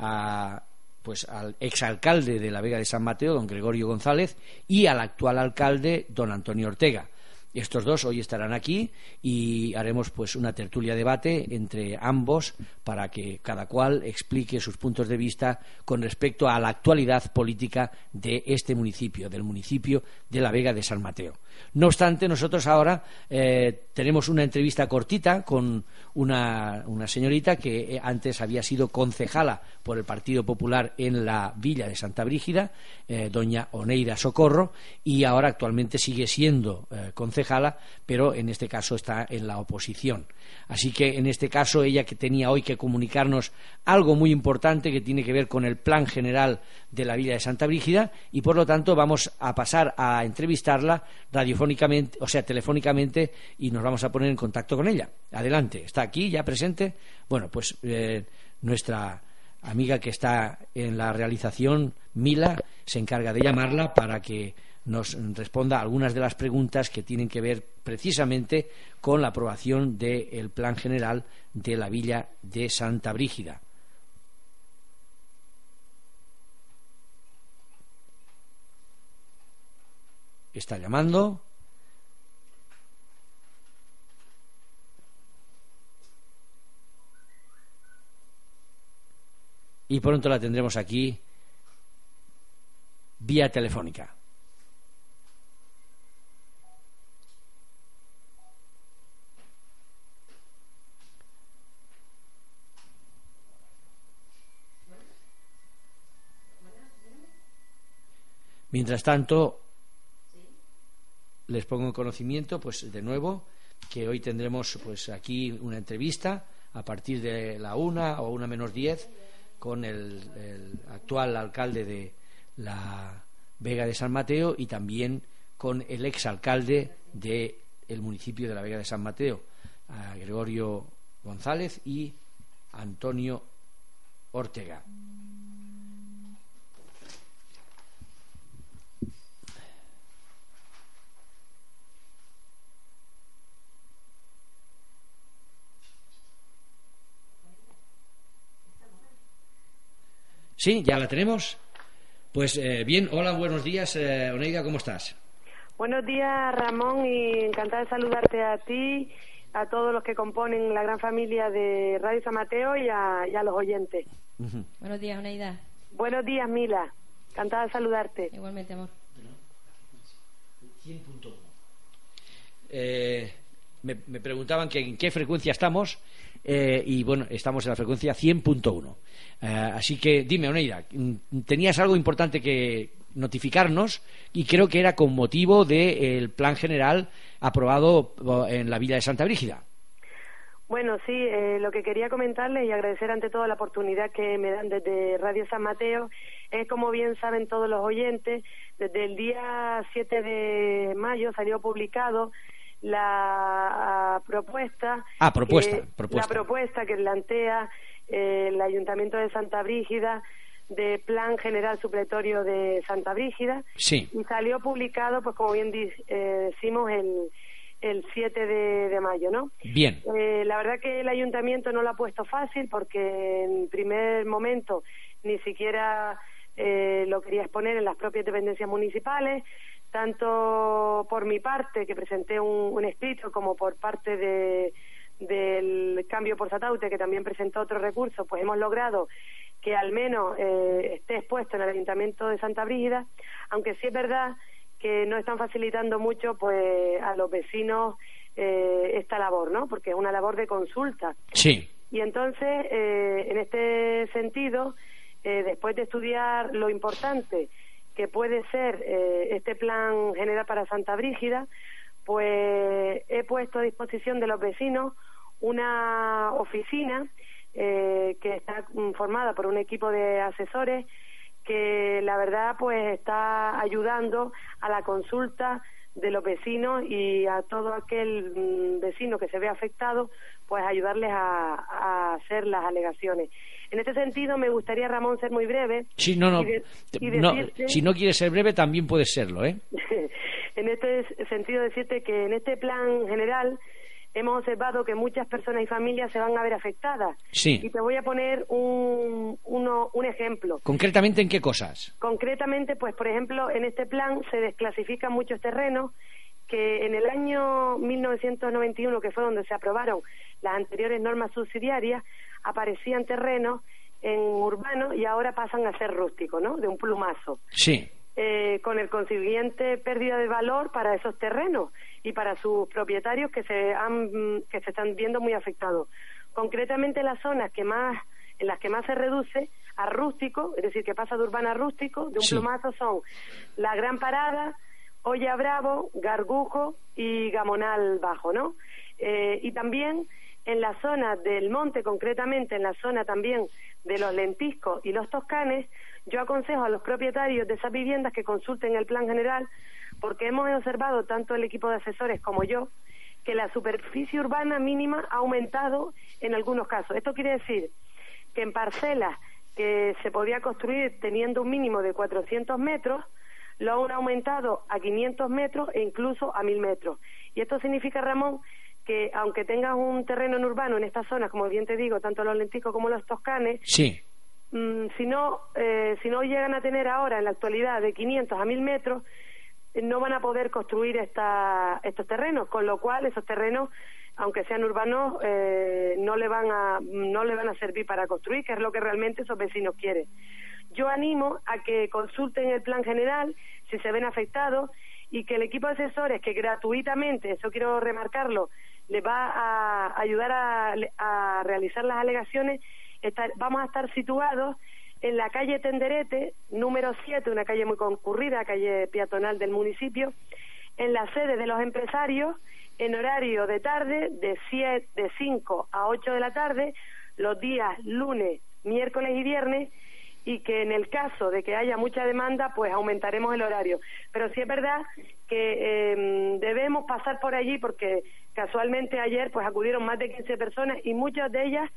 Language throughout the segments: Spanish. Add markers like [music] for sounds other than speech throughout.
a pues al exalcalde de la Vega de San Mateo, don Gregorio González, y al actual alcalde, don Antonio Ortega. Estos dos hoy estarán aquí y haremos pues una tertulia debate entre ambos para que cada cual explique sus puntos de vista con respecto a la actualidad política de este municipio, del municipio de la Vega de San Mateo. No obstante, nosotros ahora eh, tenemos una entrevista cortita con una, señorita que eh, antes había sido concejala por el Partido Popular en la villa de Santa Brígida, eh, doña Oneida Socorro, y ahora actualmente sigue siendo concejala, pero en este caso está en la oposición. Así que en este caso ella que tenía hoy que comunicarnos algo muy importante que tiene que ver con el plan general de la villa de Santa Brígida y por lo tanto vamos a pasar a entrevistarla radiofónicamente, o sea, telefónicamente y nos vamos a poner en contacto con ella. Adelante, está aquí ya presente. Bueno, pues eh, nuestra amiga que está en la realización, Mila, se encarga de llamarla para que nos responda algunas de las preguntas que tienen que ver precisamente con la aprobación del Plan General de la Villa de Santa Brígida. Está llamando. Y pronto la tendremos aquí vía telefónica. Mientras tanto, les pongo en conocimiento, pues de nuevo, que hoy tendremos pues aquí una entrevista a partir de la una o una menos diez con el, actual alcalde de la Vega de San Mateo y también con el exalcalde del el municipio de la Vega de San Mateo, Gregorio González y Antonio Ortega. Sí, ya la tenemos. Pues eh, bien, hola, buenos días, eh, Oneida, ¿cómo estás? Buenos días, Ramón, y encantada de saludarte a ti, a todos los que componen la gran familia de Radio San Mateo y a, los oyentes. Buenos días, Oneida. Buenos días, Mila. Encantada de saludarte. Igualmente, amor. Eh, me, preguntaban que en qué frecuencia estamos eh, y bueno, estamos en la frecuencia 100.1. Eh, así que dime, Oneida, tenías algo importante que notificarnos y creo que era con motivo del plan general aprobado en la villa de Santa Brígida. Bueno, sí, eh, lo que quería comentarles y agradecer ante todo la oportunidad que me dan desde Radio San Mateo es, como bien saben todos los oyentes, desde el día 7 de mayo salió publicado la propuesta. Ah, propuesta, La propuesta que plantea eh, el Ayuntamiento de Santa Brígida de Plan General Supletorio de Santa Brígida. Sí. Y salió publicado, pues como bien eh, decimos, el, el 7 de, mayo, ¿no? Bien. Eh, la verdad que el ayuntamiento no lo ha puesto fácil porque en primer momento ni siquiera lo quería exponer en las propias dependencias municipales tanto por mi parte, que presenté un, escrito, como por parte de, del Cambio por Sataute, que también presentó otro recurso, pues hemos logrado que al menos eh, esté expuesto en el Ayuntamiento de Santa Brígida, aunque sí es verdad que no están facilitando mucho pues a los vecinos eh, esta labor, ¿no? Porque es una labor de consulta. Sí. Y entonces, eh, en este sentido, después de estudiar lo importante que puede ser eh, este plan general para Santa Brígida, pues he puesto a disposición de los vecinos una oficina eh, que está formada por un equipo de asesores que la verdad pues está ayudando a la consulta de los vecinos y a todo aquel mm, vecino que se ve afectado pues ayudarles a hacer las alegaciones. En este sentido, me gustaría, Ramón, ser muy breve. Sí, no, no. si no quieres ser breve, también puedes serlo, ¿eh? [laughs] en este sentido, decirte que en este plan general hemos observado que muchas personas y familias se van a ver afectadas. Sí. Y te voy a poner un, uno, un ejemplo. ¿Concretamente en qué cosas? Concretamente, pues por ejemplo, en este plan se desclasifican muchos terrenos que en el año 1991, que fue donde se aprobaron las anteriores normas subsidiarias, aparecían terrenos en urbano y ahora pasan a ser rústicos, ¿no? De un plumazo. Sí. Eh, con el consiguiente pérdida de valor para esos terrenos y para sus propietarios que se han que se están viendo muy afectados. Concretamente las zonas que más en las que más se reduce a rústico, es decir, que pasa de urbana a rústico, de un plumazo son la Gran Parada, Olla Bravo, Gargujo y Gamonal Bajo, ¿no? Eh, y también en la zona del monte, concretamente en la zona también de los lentiscos y los toscanes, yo aconsejo a los propietarios de esas viviendas que consulten el plan general, porque hemos observado, tanto el equipo de asesores como yo, que la superficie urbana mínima ha aumentado en algunos casos. Esto quiere decir que en parcelas que se podía construir teniendo un mínimo de 400 metros, lo han aumentado a 500 metros e incluso a 1000 metros. Y esto significa, Ramón, que aunque tengas un terreno en urbano en estas zonas, como bien te digo, tanto los lenticos como los toscanes, sí. Mm, si, no, eh, si no llegan a tener ahora, en la actualidad, de 500 a 1000 metros, eh, no van a poder construir esta, estos terrenos, con lo cual esos terrenos, aunque sean urbanos, eh, no, le van a, no le van a servir para construir, que es lo que realmente esos vecinos quieren. Yo animo a que consulten el plan general si se ven afectados y que el equipo de asesores que gratuitamente, eso quiero remarcarlo, les va a ayudar a, realizar las alegaciones, vamos a estar situados en la calle Tenderete, número 7, una calle muy concurrida, calle peatonal del municipio, en la sede de los empresarios, en horario de tarde, de, siete, de 5 a 8 de la tarde, los días lunes, miércoles y viernes, y que en el caso de que haya mucha demanda, pues aumentaremos el horario. Pero sí es verdad que em, debemos pasar por allí porque casualmente ayer pues acudieron más de 15 personas y muchas de ellas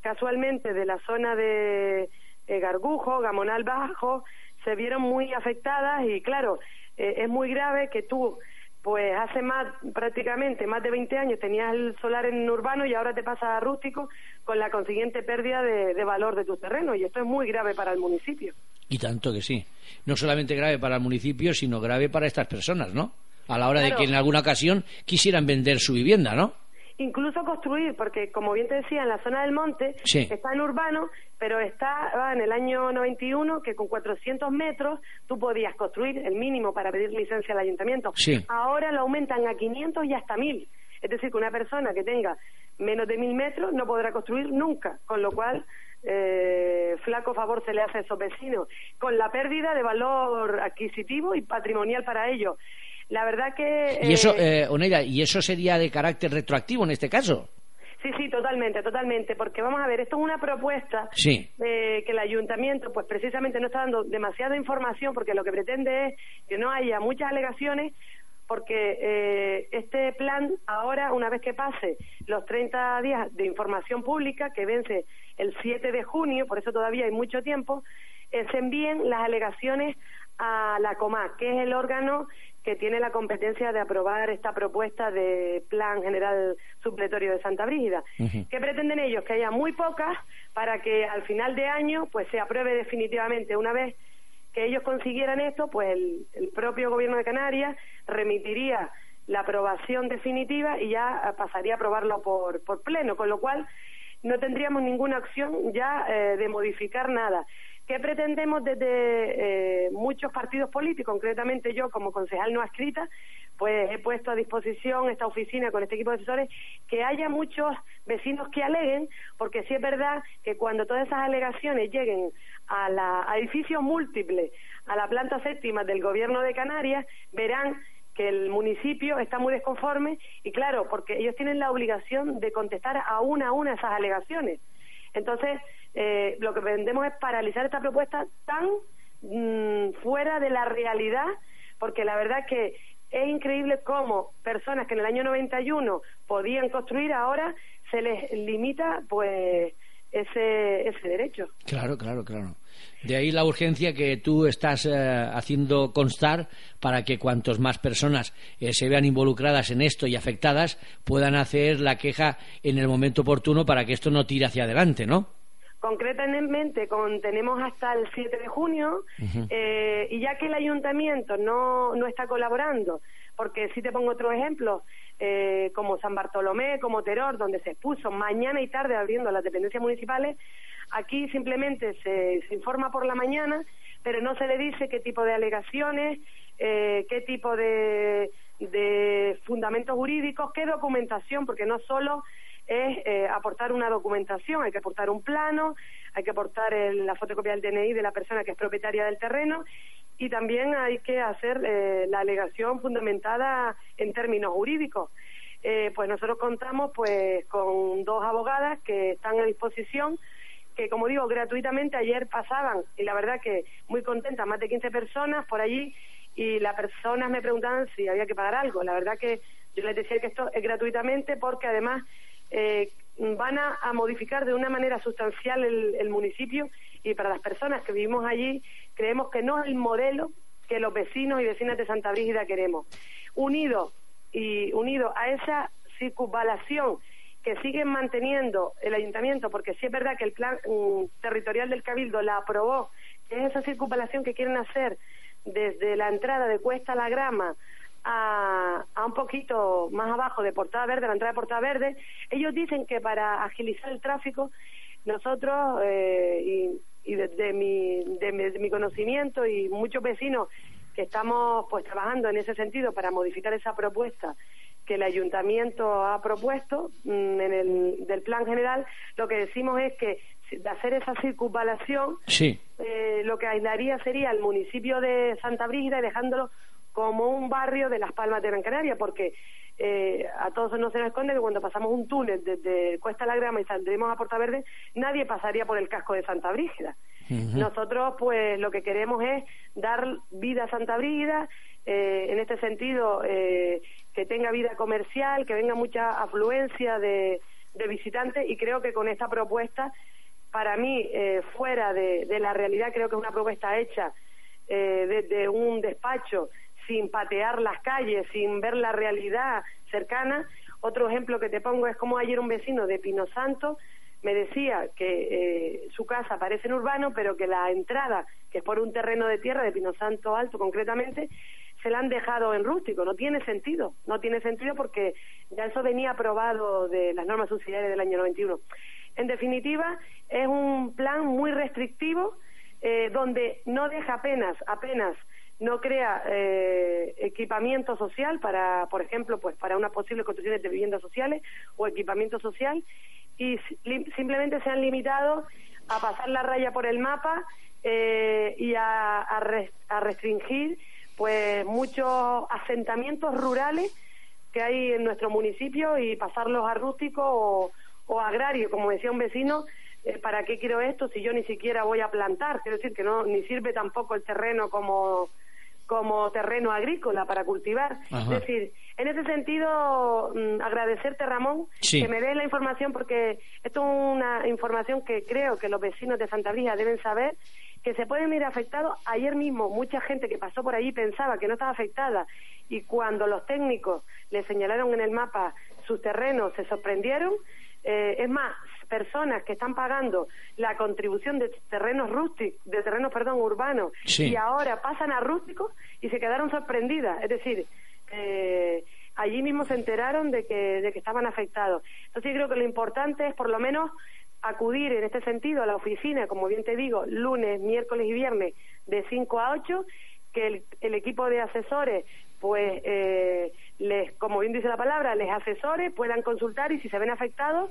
casualmente de la zona de eh, Gargujo, Gamonal Bajo, se vieron muy afectadas y claro, eh, es muy grave que tú pues hace más, prácticamente más de 20 años tenías el solar en urbano y ahora te pasa a rústico con la consiguiente pérdida de, valor de tus terrenos y esto es muy grave para el municipio. Y tanto que sí. No solamente grave para el municipio, sino grave para estas personas, ¿no? A la hora de que en alguna ocasión quisieran vender su vivienda, ¿no? Incluso construir, porque como bien te decía, en la zona del monte está en urbano, pero está en el año 91 que con 400 metros tú podías construir el mínimo para pedir licencia al ayuntamiento. Ahora lo aumentan a 500 y hasta 1000. Es decir, que una persona que tenga menos de 1000 metros no podrá construir nunca, con lo cual eh, flaco favor se le hace a esos vecinos, con la pérdida de valor adquisitivo y patrimonial para ellos. La verdad que... ¿Y eso, eh, eh Oneida, ¿y eso sería de carácter retroactivo en este caso? Sí, sí, totalmente, totalmente, porque vamos a ver, esto es una propuesta sí. que el ayuntamiento, pues precisamente no está dando demasiada información, porque lo que pretende es que no haya muchas alegaciones, porque eh, este plan ahora, una vez que pase los 30 días de información pública, que vence el 7 de junio, por eso todavía hay mucho tiempo, eh, se envíen las alegaciones a la COMAC, que es el órgano que tiene la competencia de aprobar esta propuesta de Plan General Supletorio de Santa Brígida. ¿Qué pretenden ellos? Que haya muy pocas para que al final de año pues se apruebe definitivamente. Una vez que ellos consiguieran esto, pues el, propio Gobierno de Canarias remitiría la aprobación definitiva y ya pasaría a aprobarlo por, por pleno, con lo cual no tendríamos ninguna opción ya eh, de modificar nada. ¿Qué pretendemos desde eh, muchos partidos políticos, concretamente yo como concejal no adscrita, pues he puesto a disposición esta oficina con este equipo de asesores que haya muchos vecinos que aleguen, porque sí es verdad que cuando todas esas alegaciones lleguen a, la, a edificios múltiples, a la planta séptima del gobierno de Canarias, verán que el municipio está muy desconforme y claro, porque ellos tienen la obligación de contestar a una a una esas alegaciones. Entonces, eh, lo que pretendemos es paralizar esta propuesta tan mm, fuera de la realidad, porque la verdad que es increíble cómo personas que en el año 91 podían construir, ahora se les limita, pues, ese, ese derecho. Claro, claro, claro. De ahí la urgencia que tú estás eh, haciendo constar para que cuantos más personas eh, se vean involucradas en esto y afectadas puedan hacer la queja en el momento oportuno para que esto no tire hacia adelante, ¿no? Concretamente, con, tenemos hasta el 7 de junio eh, y ya que el ayuntamiento no, no está colaborando, porque si te pongo otro ejemplo, eh, como San Bartolomé, como Teror, donde se expuso mañana y tarde abriendo las dependencias municipales, aquí simplemente se, informa por la mañana, pero no se le dice qué tipo de alegaciones, eh, qué tipo de, de fundamentos jurídicos, qué documentación, porque no solo es eh, aportar una documentación, hay que aportar un plano, hay que aportar la fotocopia del DNI de la persona que es propietaria del terreno y también hay que hacer eh, la alegación fundamentada en términos jurídicos. Eh, pues nosotros contamos pues con dos abogadas que están a disposición que como digo gratuitamente ayer pasaban y la verdad que muy contenta más de 15 personas por allí y las personas me preguntaban si había que pagar algo la verdad que yo les decía que esto es gratuitamente porque además eh, van a, modificar de una manera sustancial el, municipio y para las personas que vivimos allí creemos que no es el modelo que los vecinos y vecinas de Santa Brígida queremos. Unido y unido a esa circunvalación que siguen manteniendo el ayuntamiento, porque sí es verdad que el plan mm, territorial del Cabildo la aprobó, es esa circunvalación que quieren hacer desde la entrada de Cuesta a la Grama a, un poquito más abajo de Portada Verde, la entrada de Portada Verde, ellos dicen que para agilizar el tráfico, nosotros, eh, y, y de, mi, de, mi, conocimiento y muchos vecinos que estamos pues trabajando en ese sentido para modificar esa propuesta que el ayuntamiento ha propuesto mm, en el del plan general, lo que decimos es que de hacer esa circunvalación, sí. eh, lo que aislaría sería el municipio de Santa Brígida y dejándolo como un barrio de Las Palmas de Gran Canaria, porque eh, a todos no se nos esconde que cuando pasamos un túnel desde Cuesta la Grama y saldremos a Porta Verde, nadie pasaría por el casco de Santa Brígida. Nosotros, pues, lo que queremos es dar vida a Santa Brígida, eh, en este sentido, eh, que tenga vida comercial, que venga mucha afluencia de, visitantes, y creo que con esta propuesta, para mí, fuera de, la realidad, creo que es una propuesta hecha desde un despacho sin patear las calles, sin ver la realidad cercana. Otro ejemplo que te pongo es como ayer un vecino de Pino Santo me decía que eh, su casa parece en urbano, pero que la entrada, que es por un terreno de tierra de Pino Santo Alto concretamente, se la han dejado en rústico. No tiene sentido, no tiene sentido porque ya eso venía aprobado de las normas subsidiarias del año 91. En definitiva, es un plan muy restrictivo eh, donde no deja apenas, apenas no crea eh, equipamiento social para, por ejemplo, pues para unas posibles construcciones de viviendas sociales o equipamiento social y simplemente se han limitado a pasar la raya por el mapa eh, y a, a, restringir pues muchos asentamientos rurales que hay en nuestro municipio y pasarlos a rústico o, o agrario, como decía un vecino, eh, ¿para qué quiero esto si yo ni siquiera voy a plantar? Quiero decir que no ni sirve tampoco el terreno como como terreno agrícola para cultivar. Es decir, en ese sentido, mm, agradecerte, Ramón, que me des la información, porque esto es una información que creo que los vecinos de Santa Brisa deben saber, que se pueden ir afectados. Ayer mismo, mucha gente que pasó por allí pensaba que no estaba afectada, y cuando los técnicos le señalaron en el mapa sus terrenos, se sorprendieron. Eh, es más, personas que están pagando la contribución de terrenos rústicos, de terrenos, perdón, urbanos, y ahora pasan a rústicos y se quedaron sorprendidas. Es decir, eh, allí mismo se enteraron de que, de que estaban afectados. Entonces, yo creo que lo importante es, por lo menos, acudir en este sentido a la oficina, como bien te digo, lunes, miércoles y viernes de 5 a 8, que el, equipo de asesores, pues, eh, les, como bien dice la palabra, les asesore, puedan consultar y si se ven afectados,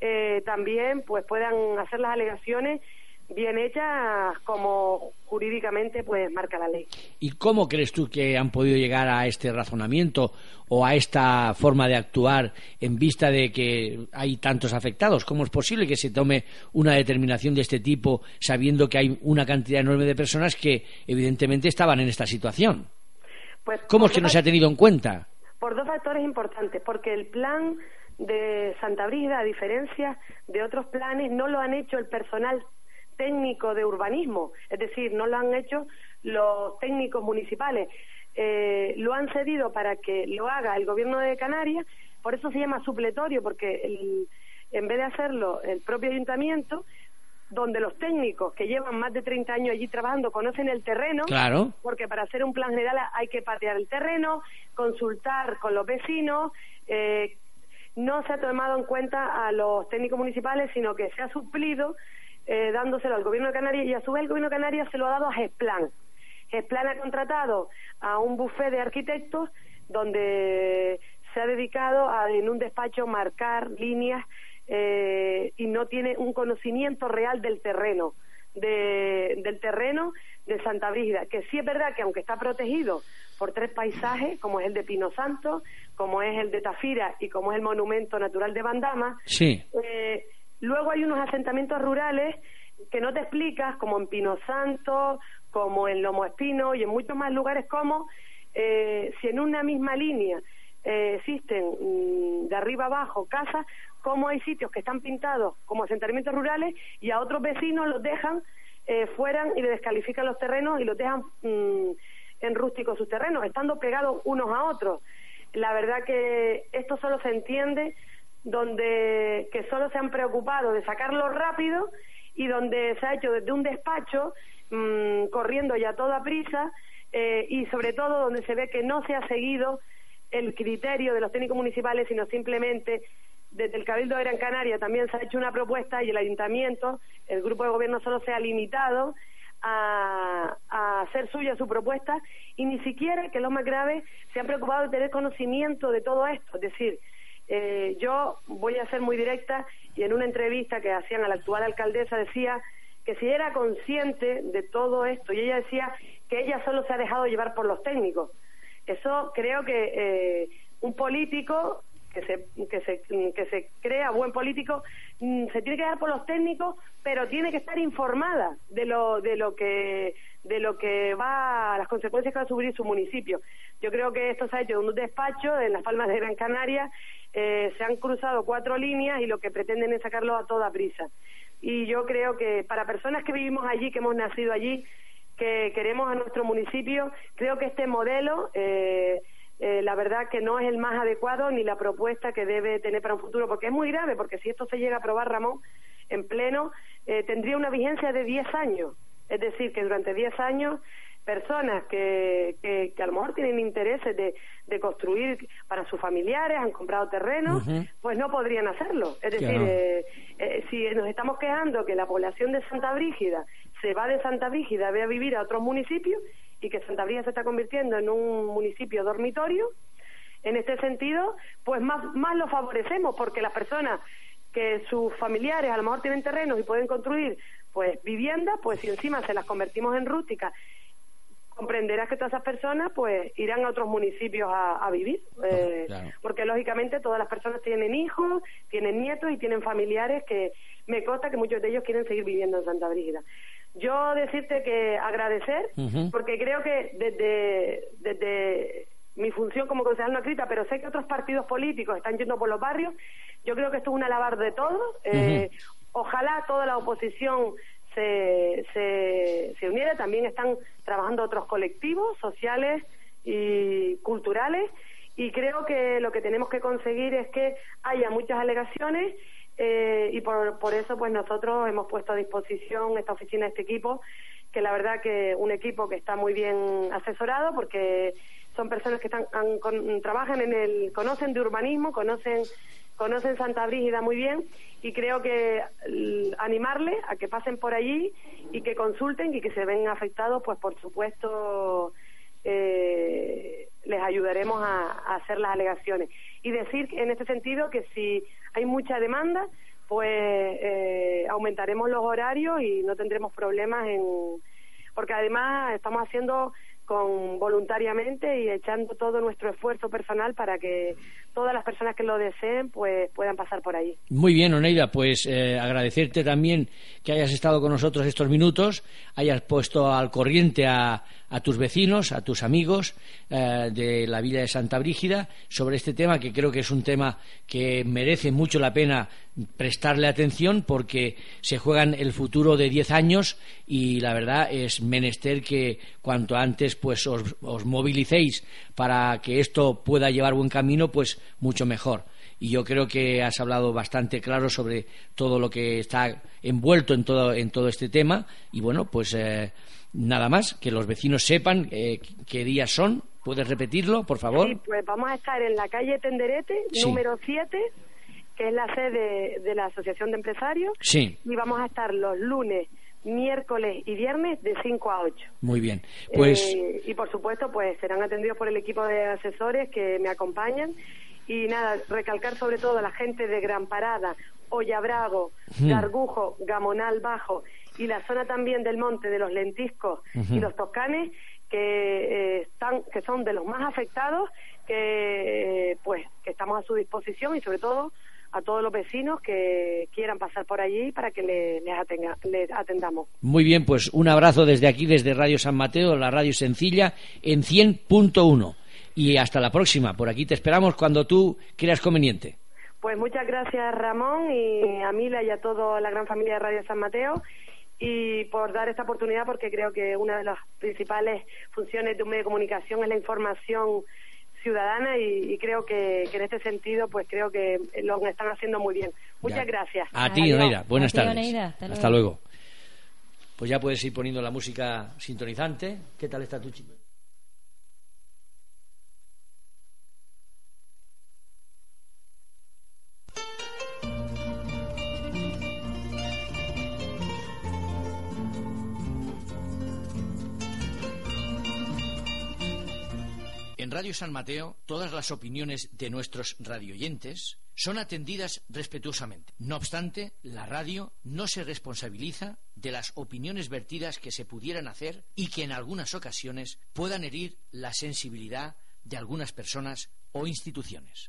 eh, también pues puedan hacer las alegaciones bien hechas como jurídicamente pues marca la ley. ¿Y cómo crees tú que han podido llegar a este razonamiento o a esta forma de actuar en vista de que hay tantos afectados? ¿Cómo es posible que se tome una determinación de este tipo sabiendo que hay una cantidad enorme de personas que evidentemente estaban en esta situación? Pues, ¿Cómo es que no se ha tenido en cuenta? Por dos factores importantes, porque el plan de Santa Brígida, a diferencia de otros planes, no lo han hecho el personal técnico de urbanismo, es decir, no lo han hecho los técnicos municipales, eh, lo han cedido para que lo haga el gobierno de Canarias, por eso se llama supletorio, porque en vez de hacerlo el propio ayuntamiento, donde los técnicos que llevan más de 30 años allí trabajando conocen el terreno, claro. porque para hacer un plan general hay que patear el terreno, consultar con los vecinos, eh, no se ha tomado en cuenta a los técnicos municipales, sino que se ha suplido eh, dándoselo al Gobierno de Canarias y a su vez el Gobierno de Canarias se lo ha dado a GESPLAN. GESPLAN ha contratado a un buffet de arquitectos donde se ha dedicado a en un despacho marcar líneas eh, y no tiene un conocimiento real del terreno, del terreno de Santa Brígida, que sí es verdad que aunque está protegido por tres paisajes, como es el de Pino Santo, como es el de Tafira y como es el Monumento Natural de Bandama, sí. Eh, luego hay unos asentamientos rurales que no te explicas, como en Pino Santo, como en Lomo Espino y en muchos más lugares, como eh, si en una misma línea eh, existen mm, de arriba abajo casas, como hay sitios que están pintados como asentamientos rurales y a otros vecinos los dejan eh, fuera y le descalifican los terrenos y los dejan mm, en rústicos sus terrenos, estando pegados unos a otros. La verdad que esto solo se entiende donde que solo se han preocupado de sacarlo rápido y donde se ha hecho desde un despacho mm, corriendo ya toda prisa eh, y sobre todo donde se ve que no se ha seguido el criterio de los técnicos municipales, sino simplemente desde el Cabildo de Gran Canaria también se ha hecho una propuesta y el ayuntamiento, el grupo de gobierno solo se ha limitado a, hacer suya su propuesta y ni siquiera, que es lo más grave, se han preocupado de tener conocimiento de todo esto. Es decir, eh, yo voy a ser muy directa y en una entrevista que hacían a la actual alcaldesa decía que si era consciente de todo esto y ella decía que ella solo se ha dejado llevar por los técnicos. Eso creo que eh, un político que se, que se, que se crea buen político mm, se tiene que dar por los técnicos, pero tiene que estar informada de lo, de lo que de lo que va, las consecuencias que va a sufrir su municipio. Yo creo que esto se ha hecho en un despacho en las Palmas de Gran Canaria, eh, se han cruzado cuatro líneas y lo que pretenden es sacarlo a toda prisa. Y yo creo que para personas que vivimos allí, que hemos nacido allí, que queremos a nuestro municipio, creo que este modelo eh, eh, la verdad que no es el más adecuado ni la propuesta que debe tener para un futuro, porque es muy grave, porque si esto se llega a aprobar, Ramón, en pleno, eh, tendría una vigencia de 10 años. Es decir, que durante 10 años personas que, que, a lo mejor tienen intereses de, de, construir para sus familiares, han comprado terrenos, pues no podrían hacerlo. Es decir, eh, si nos estamos quejando que la población de Santa Brígida se va de Santa Brígida, ve a vivir a otros municipios, y que Santa Brígida se está convirtiendo en un municipio dormitorio, en este sentido, pues más, más lo favorecemos porque las personas que sus familiares a lo mejor tienen terrenos y pueden construir pues viviendas, pues si encima se las convertimos en rústicas, comprenderás que todas esas personas pues irán a otros municipios a, vivir, eh, porque lógicamente todas las personas tienen hijos, tienen nietos y tienen familiares que me consta que muchos de ellos quieren seguir viviendo en Santa Brígida. Yo decirte que agradecer, porque creo que desde, desde mi función como concejal no escrita, pero sé que otros partidos políticos están yendo por los barrios, yo creo que esto es una lavar de todos. Eh, ojalá toda la oposición se, se, se uniera, también están trabajando otros colectivos sociales y culturales. Y creo que lo que tenemos que conseguir es que haya muchas alegaciones eh, y por, por eso pues nosotros hemos puesto a disposición esta oficina, este equipo, que la verdad que un equipo que está muy bien asesorado porque son personas que están trabajan en el conocen de urbanismo, conocen conocen Santa Brígida muy bien y creo que animarles a que pasen por allí y que consulten y que se ven afectados, pues por supuesto eh, les ayudaremos a, hacer las alegaciones. Y decir en este sentido que si hay mucha demanda, pues eh, aumentaremos los horarios y no tendremos problemas en... Porque además estamos haciendo con voluntariamente y echando todo nuestro esfuerzo personal para que todas las personas que lo deseen pues puedan pasar por ahí. Muy bien, Oneida, pues eh, agradecerte también que hayas estado con nosotros estos minutos, hayas puesto al corriente a, a tus vecinos, a tus amigos eh, de la villa de Santa Brígida sobre este tema que creo que es un tema que merece mucho la pena prestarle atención porque se juegan el futuro de diez años y la verdad es menester que cuanto antes pues os, os movilicéis para que esto pueda llevar buen camino pues mucho mejor y yo creo que has hablado bastante claro sobre todo lo que está envuelto en todo, en todo este tema y bueno, pues eh, nada más, que los vecinos sepan eh, qué días son. ¿Puedes repetirlo, por favor? Sí, pues vamos a estar en la calle Tenderete, número 7, que es la sede de la Asociación de Empresarios. Sí. Y vamos a estar los lunes, miércoles y viernes de 5 a 8. Muy bien. Pues... Eh, y por supuesto, pues serán atendidos por el equipo de asesores que me acompañan y nada, recalcar sobre todo a la gente de Gran Parada, hmm. Gargujo, Gamonal Bajo y la zona también del monte de los lentiscos y los toscanes que eh, están que son de los más afectados que eh, pues que estamos a su disposición y sobre todo a todos los vecinos que quieran pasar por allí para que les, les atendamos. Muy bien, pues un abrazo desde aquí, desde Radio San Mateo, la radio sencilla, en 100.1 y hasta la próxima. Por aquí te esperamos cuando tú creas conveniente. Pues muchas gracias Ramón y a Mila y a toda la gran familia de Radio San Mateo y por dar esta oportunidad porque creo que una de las principales funciones de un medio de comunicación es la información ciudadana y, creo que, en este sentido pues creo que lo están haciendo muy bien. Muchas gracias. A ti, Oneida. Buenas tardes. Hasta, luego. Pues ya puedes ir poniendo la música sintonizante. ¿Qué tal está tu chico? En Radio San Mateo, todas las opiniones de nuestros radioyentes son atendidas respetuosamente. No obstante, la radio no se responsabiliza de las opiniones vertidas que se pudieran hacer y que en algunas ocasiones puedan herir la sensibilidad de algunas personas o instituciones.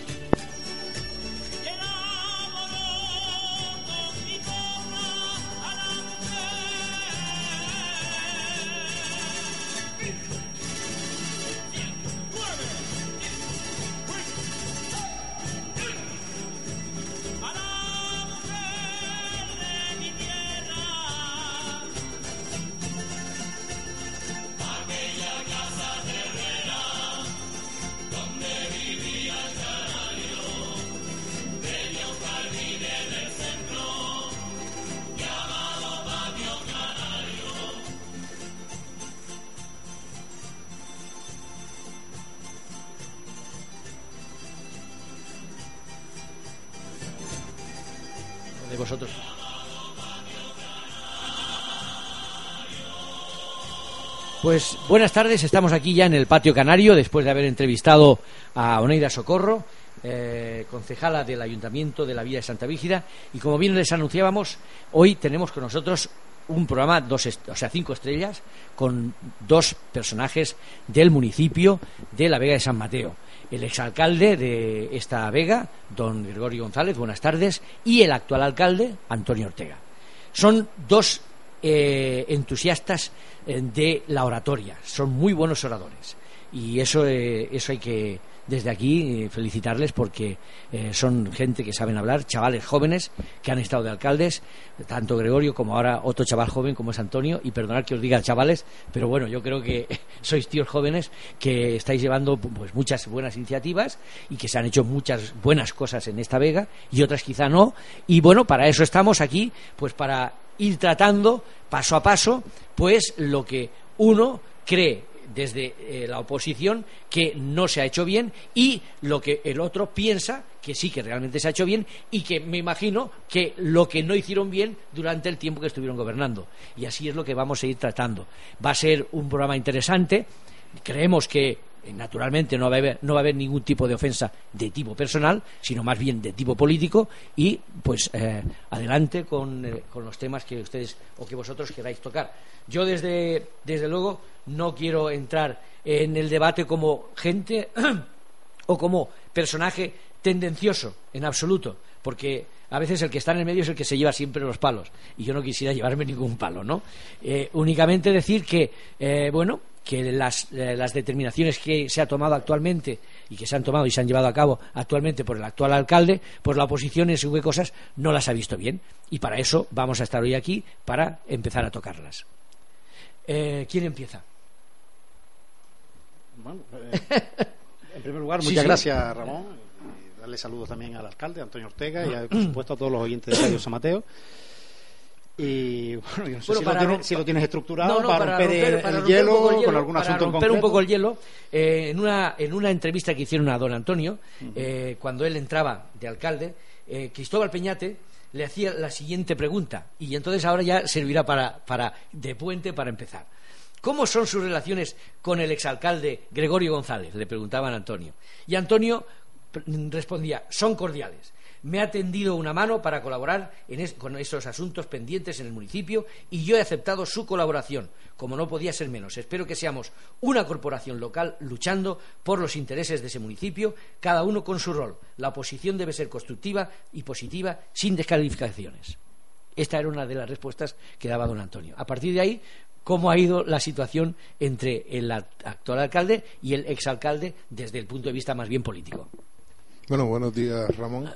Pues buenas tardes, estamos aquí ya en el patio canario después de haber entrevistado a Oneida Socorro, eh, concejala del Ayuntamiento de la Villa de Santa Vígida, y como bien les anunciábamos, hoy tenemos con nosotros un programa, dos o sea, cinco estrellas, con dos personajes del municipio de la Vega de San Mateo. El exalcalde de esta Vega, don Gregorio González, buenas tardes, y el actual alcalde, Antonio Ortega. Son dos eh, entusiastas eh, de la oratoria, son muy buenos oradores. Y eso, eh, eso hay que, desde aquí felicitarles porque eh, son gente que saben hablar, chavales jóvenes que han estado de alcaldes, tanto Gregorio como ahora otro chaval joven como es Antonio, y perdonad que os diga chavales, pero bueno, yo creo que [laughs] sois tíos jóvenes que estáis llevando pues muchas buenas iniciativas y que se han hecho muchas buenas cosas en esta vega y otras quizá no, y bueno, para eso estamos aquí, pues para ir tratando paso a paso, pues lo que uno cree desde eh, la oposición que no se ha hecho bien y lo que el otro piensa que sí que realmente se ha hecho bien y que me imagino que lo que no hicieron bien durante el tiempo que estuvieron gobernando. Y así es lo que vamos a ir tratando. Va a ser un programa interesante. Creemos que naturalmente no va, a haber, no va a haber ningún tipo de ofensa de tipo personal, sino más bien de tipo político y pues eh, adelante con, con, los temas que ustedes o que vosotros queráis tocar. Yo desde, desde luego no quiero entrar en el debate como gente [clears throat] o como personaje tendencioso en absoluto, porque a veces el que está en el medio es el que se lleva siempre los palos y yo no quisiera llevarme ningún palo, ¿no? Eh, únicamente decir que, eh, bueno, que las, eh, las, determinaciones que se ha tomado actualmente y que se han tomado y se han llevado a cabo actualmente por el actual alcalde, pues la oposición en según cosas no las ha visto bien y para eso vamos a estar hoy aquí para empezar a tocarlas. ¿Quién empieza? Bueno, eh, [laughs] en primer lugar, muchas gracias, Ramón. Y darle saludos también al alcalde, Antonio Ortega, y por supuesto a todos los oyentes de Radio San Mateo. Y bueno, yo no sé si, lo tienes, estructurado para, romper, el, hielo, con algún asunto en romper un poco el hielo. Eh, en, una, en una entrevista que hicieron a don Antonio, eh, cuando él entraba de alcalde, Cristóbal Peñate le hacía la siguiente pregunta, y entonces ahora ya servirá para, para de puente para empezar. ¿Cómo son sus relaciones con el exalcalde Gregorio González? Le preguntaban a Antonio. Y Antonio respondía, son cordiales. Me ha tendido una mano para colaborar con esos asuntos pendientes en el municipio y yo he aceptado su colaboración, como no podía ser menos. Espero que seamos una corporación local luchando por los intereses de ese municipio, cada uno con su rol. La oposición debe ser constructiva y positiva, sin descalificaciones. Esta era una de las respuestas que daba don Antonio. A partir de ahí, cómo ha ido la situación entre el actual alcalde y el exalcalde desde el punto de vista más bien político. Bueno, buenos días, Ramón.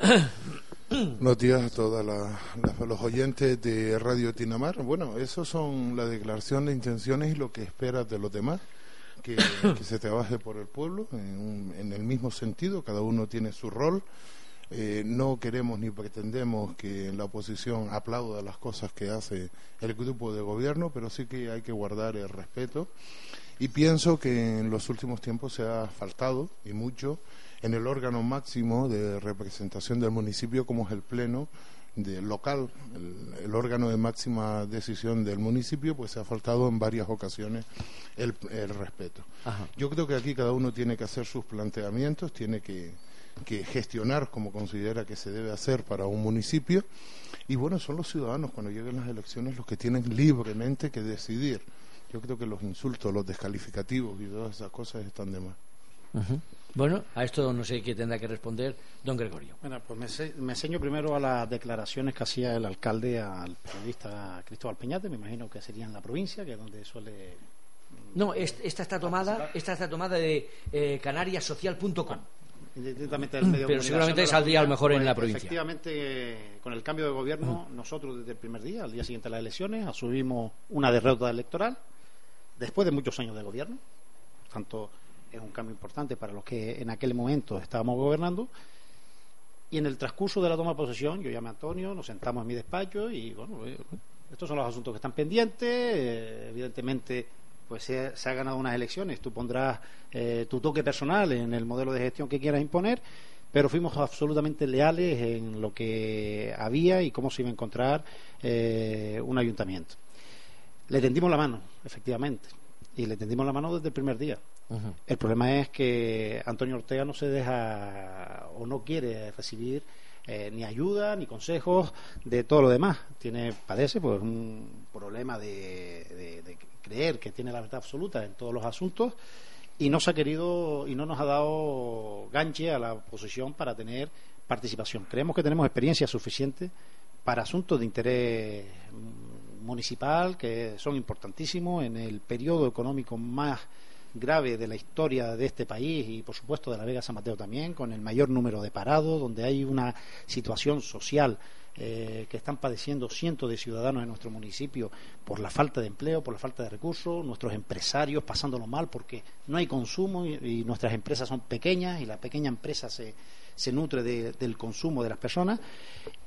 [coughs] buenos días a todos los oyentes de Radio Tinamar. Bueno, eso son la declaración de intenciones y lo que esperas de los demás. Que, se trabaje por el pueblo en el mismo sentido, cada uno tiene su rol eh, no queremos ni pretendemos que la oposición aplauda las cosas que hace el grupo de gobierno, pero sí que hay que guardar el respeto. Y pienso que en los últimos tiempos se ha faltado, y mucho, en el órgano máximo de representación del municipio, como es el Pleno del local, el, órgano de máxima decisión del municipio, pues se ha faltado en varias ocasiones el, respeto. Yo creo que aquí cada uno tiene que hacer sus planteamientos, tiene que que gestionar como considera que se debe hacer para un municipio. Y bueno, son los ciudadanos cuando lleguen las elecciones los que tienen libremente que decidir. Yo creo que los insultos, los descalificativos y todas esas cosas están de más. Bueno, a esto no sé qué tendrá que responder don Gregorio. Bueno, pues me, me enseño primero a las declaraciones que hacía el alcalde al periodista Cristóbal Peñate, me imagino que sería en la provincia, que es donde suele... No, esta está tomada, esta está tomada de eh, canariasocial.com. Pero seguramente saldría a lo mejor en la provincia. Efectivamente, con el cambio de gobierno, nosotros desde el primer día, al día siguiente de las elecciones, asumimos una derrota electoral después de muchos años de gobierno. tanto, es un cambio importante para los que en aquel momento estábamos gobernando. Y en el transcurso de la toma de posesión, yo llamé a Antonio, nos sentamos en mi despacho y, bueno, eh, estos son los asuntos que están pendientes. Eh, evidentemente, pues se, ha ganado unas elecciones, tú pondrás eh, tu toque personal en el modelo de gestión que quieras imponer, pero fuimos absolutamente leales en lo que había y cómo se iba a encontrar un ayuntamiento. Le tendimos la mano, efectivamente, y le tendimos la mano desde el primer día. El problema es que Antonio Ortega no se deja o no quiere recibir eh, ni ayuda ni consejos de todo lo demás. Tiene padece pues un problema de, de creer que tiene la verdad absoluta en todos los asuntos y no se ha querido y no nos ha dado ganche a la oposición para tener participación. Creemos que tenemos experiencia suficiente para asuntos de interés municipal que son importantísimos en el periodo económico más grave de la historia de este país y por supuesto de la Vega San Mateo también, con el mayor número de parados, donde hay una situación social eh, que están padeciendo cientos de ciudadanos en nuestro municipio por la falta de empleo, por la falta de recursos, nuestros empresarios pasándolo mal porque no hay consumo y, nuestras empresas son pequeñas y la pequeña empresa se, se nutre del consumo de las personas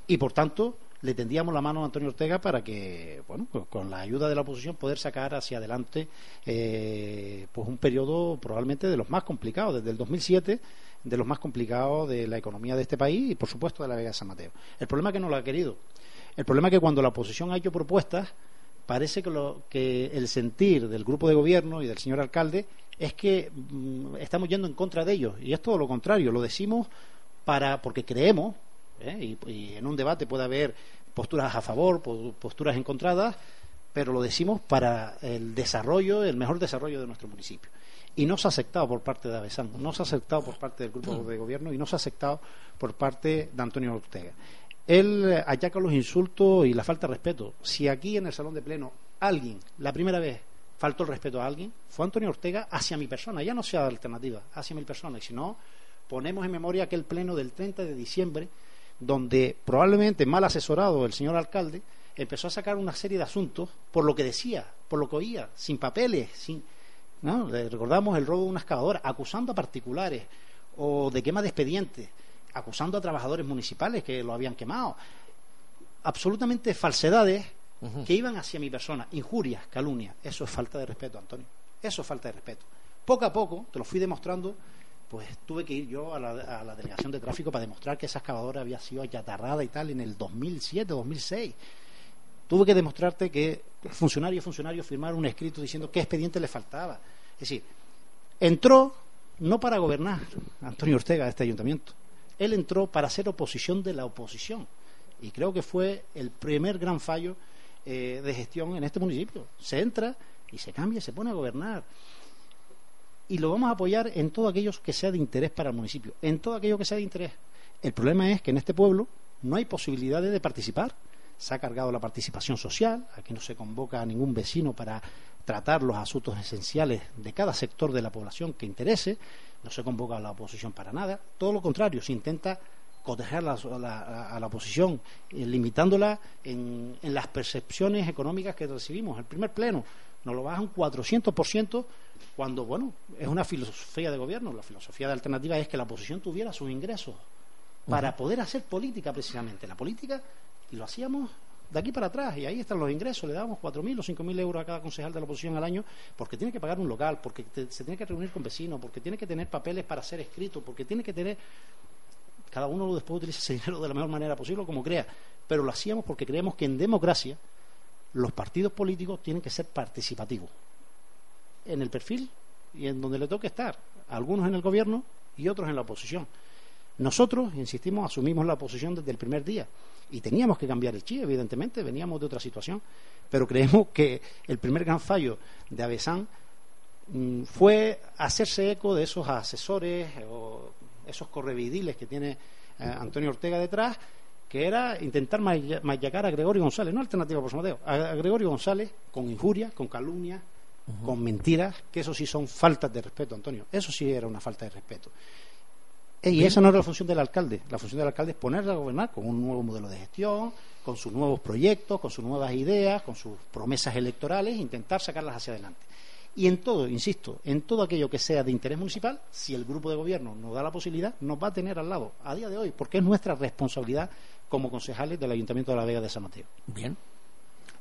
y por tanto le tendíamos la mano a Antonio Ortega para que, bueno, pues con la ayuda de la oposición poder sacar hacia adelante eh, pues un periodo probablemente de los más complicados desde el 2007 de los más complicados de la economía de este país y, por supuesto, de la Vega de San Mateo. El problema es que no lo ha querido. El problema es que cuando la oposición ha hecho propuestas, parece que, lo, que el sentir del grupo de gobierno y del señor alcalde es que mm, estamos yendo en contra de ellos. Y es todo lo contrario. Lo decimos para porque creemos, ¿eh? y, en un debate puede haber posturas a favor, posturas encontradas, pero lo decimos para el desarrollo, el mejor desarrollo de nuestro municipio y no se ha aceptado por parte de Avesán, no se ha aceptado por parte del grupo de gobierno y no se ha aceptado por parte de Antonio Ortega. Él eh, achaca los insultos y la falta de respeto. Si aquí en el salón de pleno alguien, la primera vez, faltó el respeto a alguien, fue Antonio Ortega hacia mi persona, ya no sea alternativa, hacia mi persona. Y si no, ponemos en memoria aquel pleno del 30 de diciembre, donde probablemente mal asesorado el señor alcalde, empezó a sacar una serie de asuntos por lo que decía, por lo que oía, sin papeles, sin ¿no? recordamos el robo de una excavadora, acusando a particulares o de quema de expedientes, acusando a trabajadores municipales que lo habían quemado. Absolutamente falsedades que iban hacia mi persona, injurias, calumnias. Eso es falta de respeto, Antonio. Eso es falta de respeto. Poco a poco, te lo fui demostrando, pues tuve que ir yo a la, delegación de tráfico para demostrar que esa excavadora había sido achatarrada y tal en el 2007, 2006 tuve que demostrarte que funcionario funcionario firmaron un escrito diciendo qué expediente le faltaba. Es decir, entró no para gobernar Antonio Ortega a este ayuntamiento, él entró para ser oposición de la oposición. Y creo que fue el primer gran fallo eh, de gestión en este municipio. Se entra y se cambia, se pone a gobernar. Y lo vamos a apoyar en todo aquello que sea de interés para el municipio, en todo aquello que sea de interés. El problema es que en este pueblo no hay posibilidades de participar se ha cargado la participación social, aquí no se convoca a ningún vecino para tratar los asuntos esenciales de cada sector de la población que interese, no se convoca a la oposición para nada, todo lo contrario, se intenta cotejar a la oposición, eh, limitándola en, las percepciones económicas que recibimos. El primer pleno nos lo baja un 400% cuando, bueno, es una filosofía de gobierno. La filosofía de alternativa es que la oposición tuviera sus ingresos para poder hacer política precisamente. La política y lo hacíamos de aquí para atrás, y ahí están los ingresos, le dábamos 4.000 o 5.000 euros a cada concejal de la oposición al año, porque tiene que pagar un local, porque se tiene que reunir con vecinos, porque tiene que tener papeles para ser escrito, porque tiene que tener... Cada uno después utiliza ese [laughs] dinero de la mejor manera posible, como crea, pero lo hacíamos porque creemos que en democracia los partidos políticos tienen que ser participativos, en el perfil y en donde le toque estar, algunos en el gobierno y otros en la oposición. Nosotros, insistimos, asumimos la oposición desde el primer día y teníamos que cambiar el chi, evidentemente, veníamos de otra situación, pero creemos que el primer gran fallo de Avesán mm, fue hacerse eco de esos asesores o esos correvidiles que tiene eh, Antonio Ortega detrás, que era intentar machacar a Gregorio González, no alternativa por Mateo, a Gregorio González con injuria, con con mentiras, que eso sí son faltas de respeto, Antonio. Eso sí era una falta de respeto. Y esa no es la función del alcalde. La función del alcalde es ponerle a gobernar con un nuevo modelo de gestión, con sus nuevos proyectos, con sus nuevas ideas, con sus promesas electorales, intentar sacarlas hacia adelante. Y en todo, insisto, en todo aquello que sea de interés municipal, si el grupo de gobierno nos da la posibilidad, nos va a tener al lado a día de hoy, porque es nuestra responsabilidad como concejales del Ayuntamiento de la Vega de San Mateo. Bien.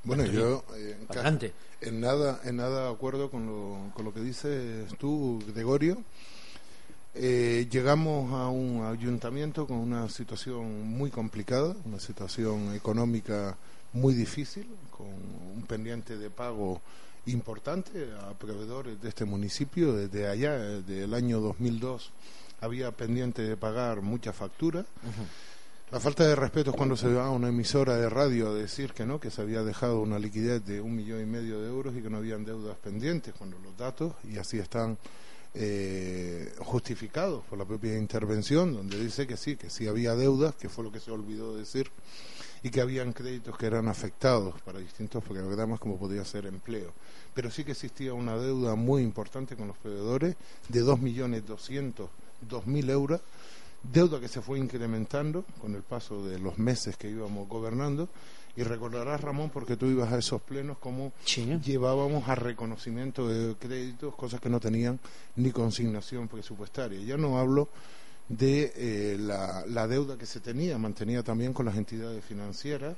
Bueno, yo eh, en, en nada en nada acuerdo con lo, con lo que dices tú, Gregorio. eh, llegamos a un ayuntamiento con una situación muy complicada, una situación económica muy difícil, con un pendiente de pago importante a proveedores de este municipio. Desde allá, desde el año 2002, había pendiente de pagar muchas facturas. La falta de respeto es cuando se va a una emisora de radio a decir que no, que se había dejado una liquidez de un millón y medio de euros y que no habían deudas pendientes, cuando los datos, y así están eh, justificados por la propia intervención, donde dice que sí, que sí había deudas, que fue lo que se olvidó decir, y que habían créditos que eran afectados para distintos programas como podía ser empleo. Pero sí que existía una deuda muy importante con los proveedores de 2.200.000 euros deuda que se fue incrementando con el paso de los meses que íbamos gobernando. Y recordarás, Ramón, porque tú ibas a esos plenos, cómo llevábamos a reconocimiento de créditos, cosas que no tenían ni consignación presupuestaria. Ya no hablo de eh, la, la deuda que se tenía, mantenía también con las entidades financieras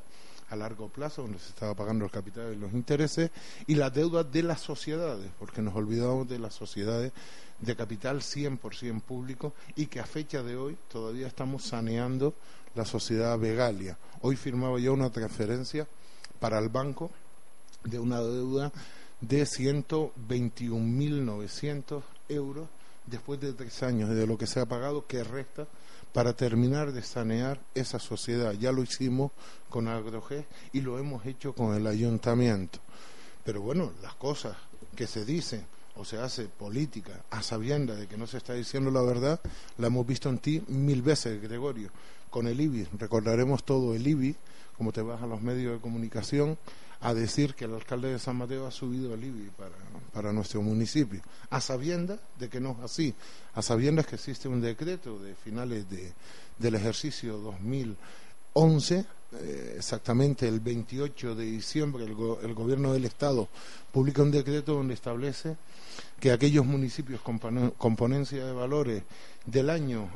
a largo plazo, donde se estaba pagando el capital y los intereses, y la deuda de las sociedades, porque nos olvidamos de las sociedades de capital 100% público y que a fecha de hoy todavía estamos saneando la sociedad Vegalia. Hoy firmaba yo una transferencia para el banco de una deuda de 121.900 euros después de tres años de lo que se ha pagado que resta para terminar de sanear esa sociedad. Ya lo hicimos con Agrogés y lo hemos hecho con el ayuntamiento. Pero bueno, las cosas que se dicen o se hace política a sabienda de que no se está diciendo la verdad, la hemos visto en ti mil veces, Gregorio. Con el IBI, recordaremos todo el IBI, como te vas a los medios de comunicación a decir que el alcalde de San Mateo ha subido el IBI para, para nuestro municipio, a sabiendas de que no es así, a sabiendas que existe un decreto de finales de, del ejercicio 2011 eh, exactamente el 28 de diciembre el, gobierno del estado publica un decreto donde establece que aquellos municipios con componencia de valores del año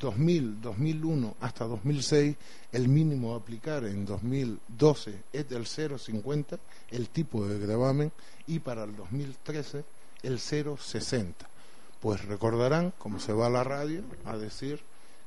2000, eh, 2001 hasta 2006, el mínimo a aplicar en 2012 es del 0,50, el tipo de gravamen, y para el 2013 el 0,60. Pues recordarán, como se va a la radio, a decir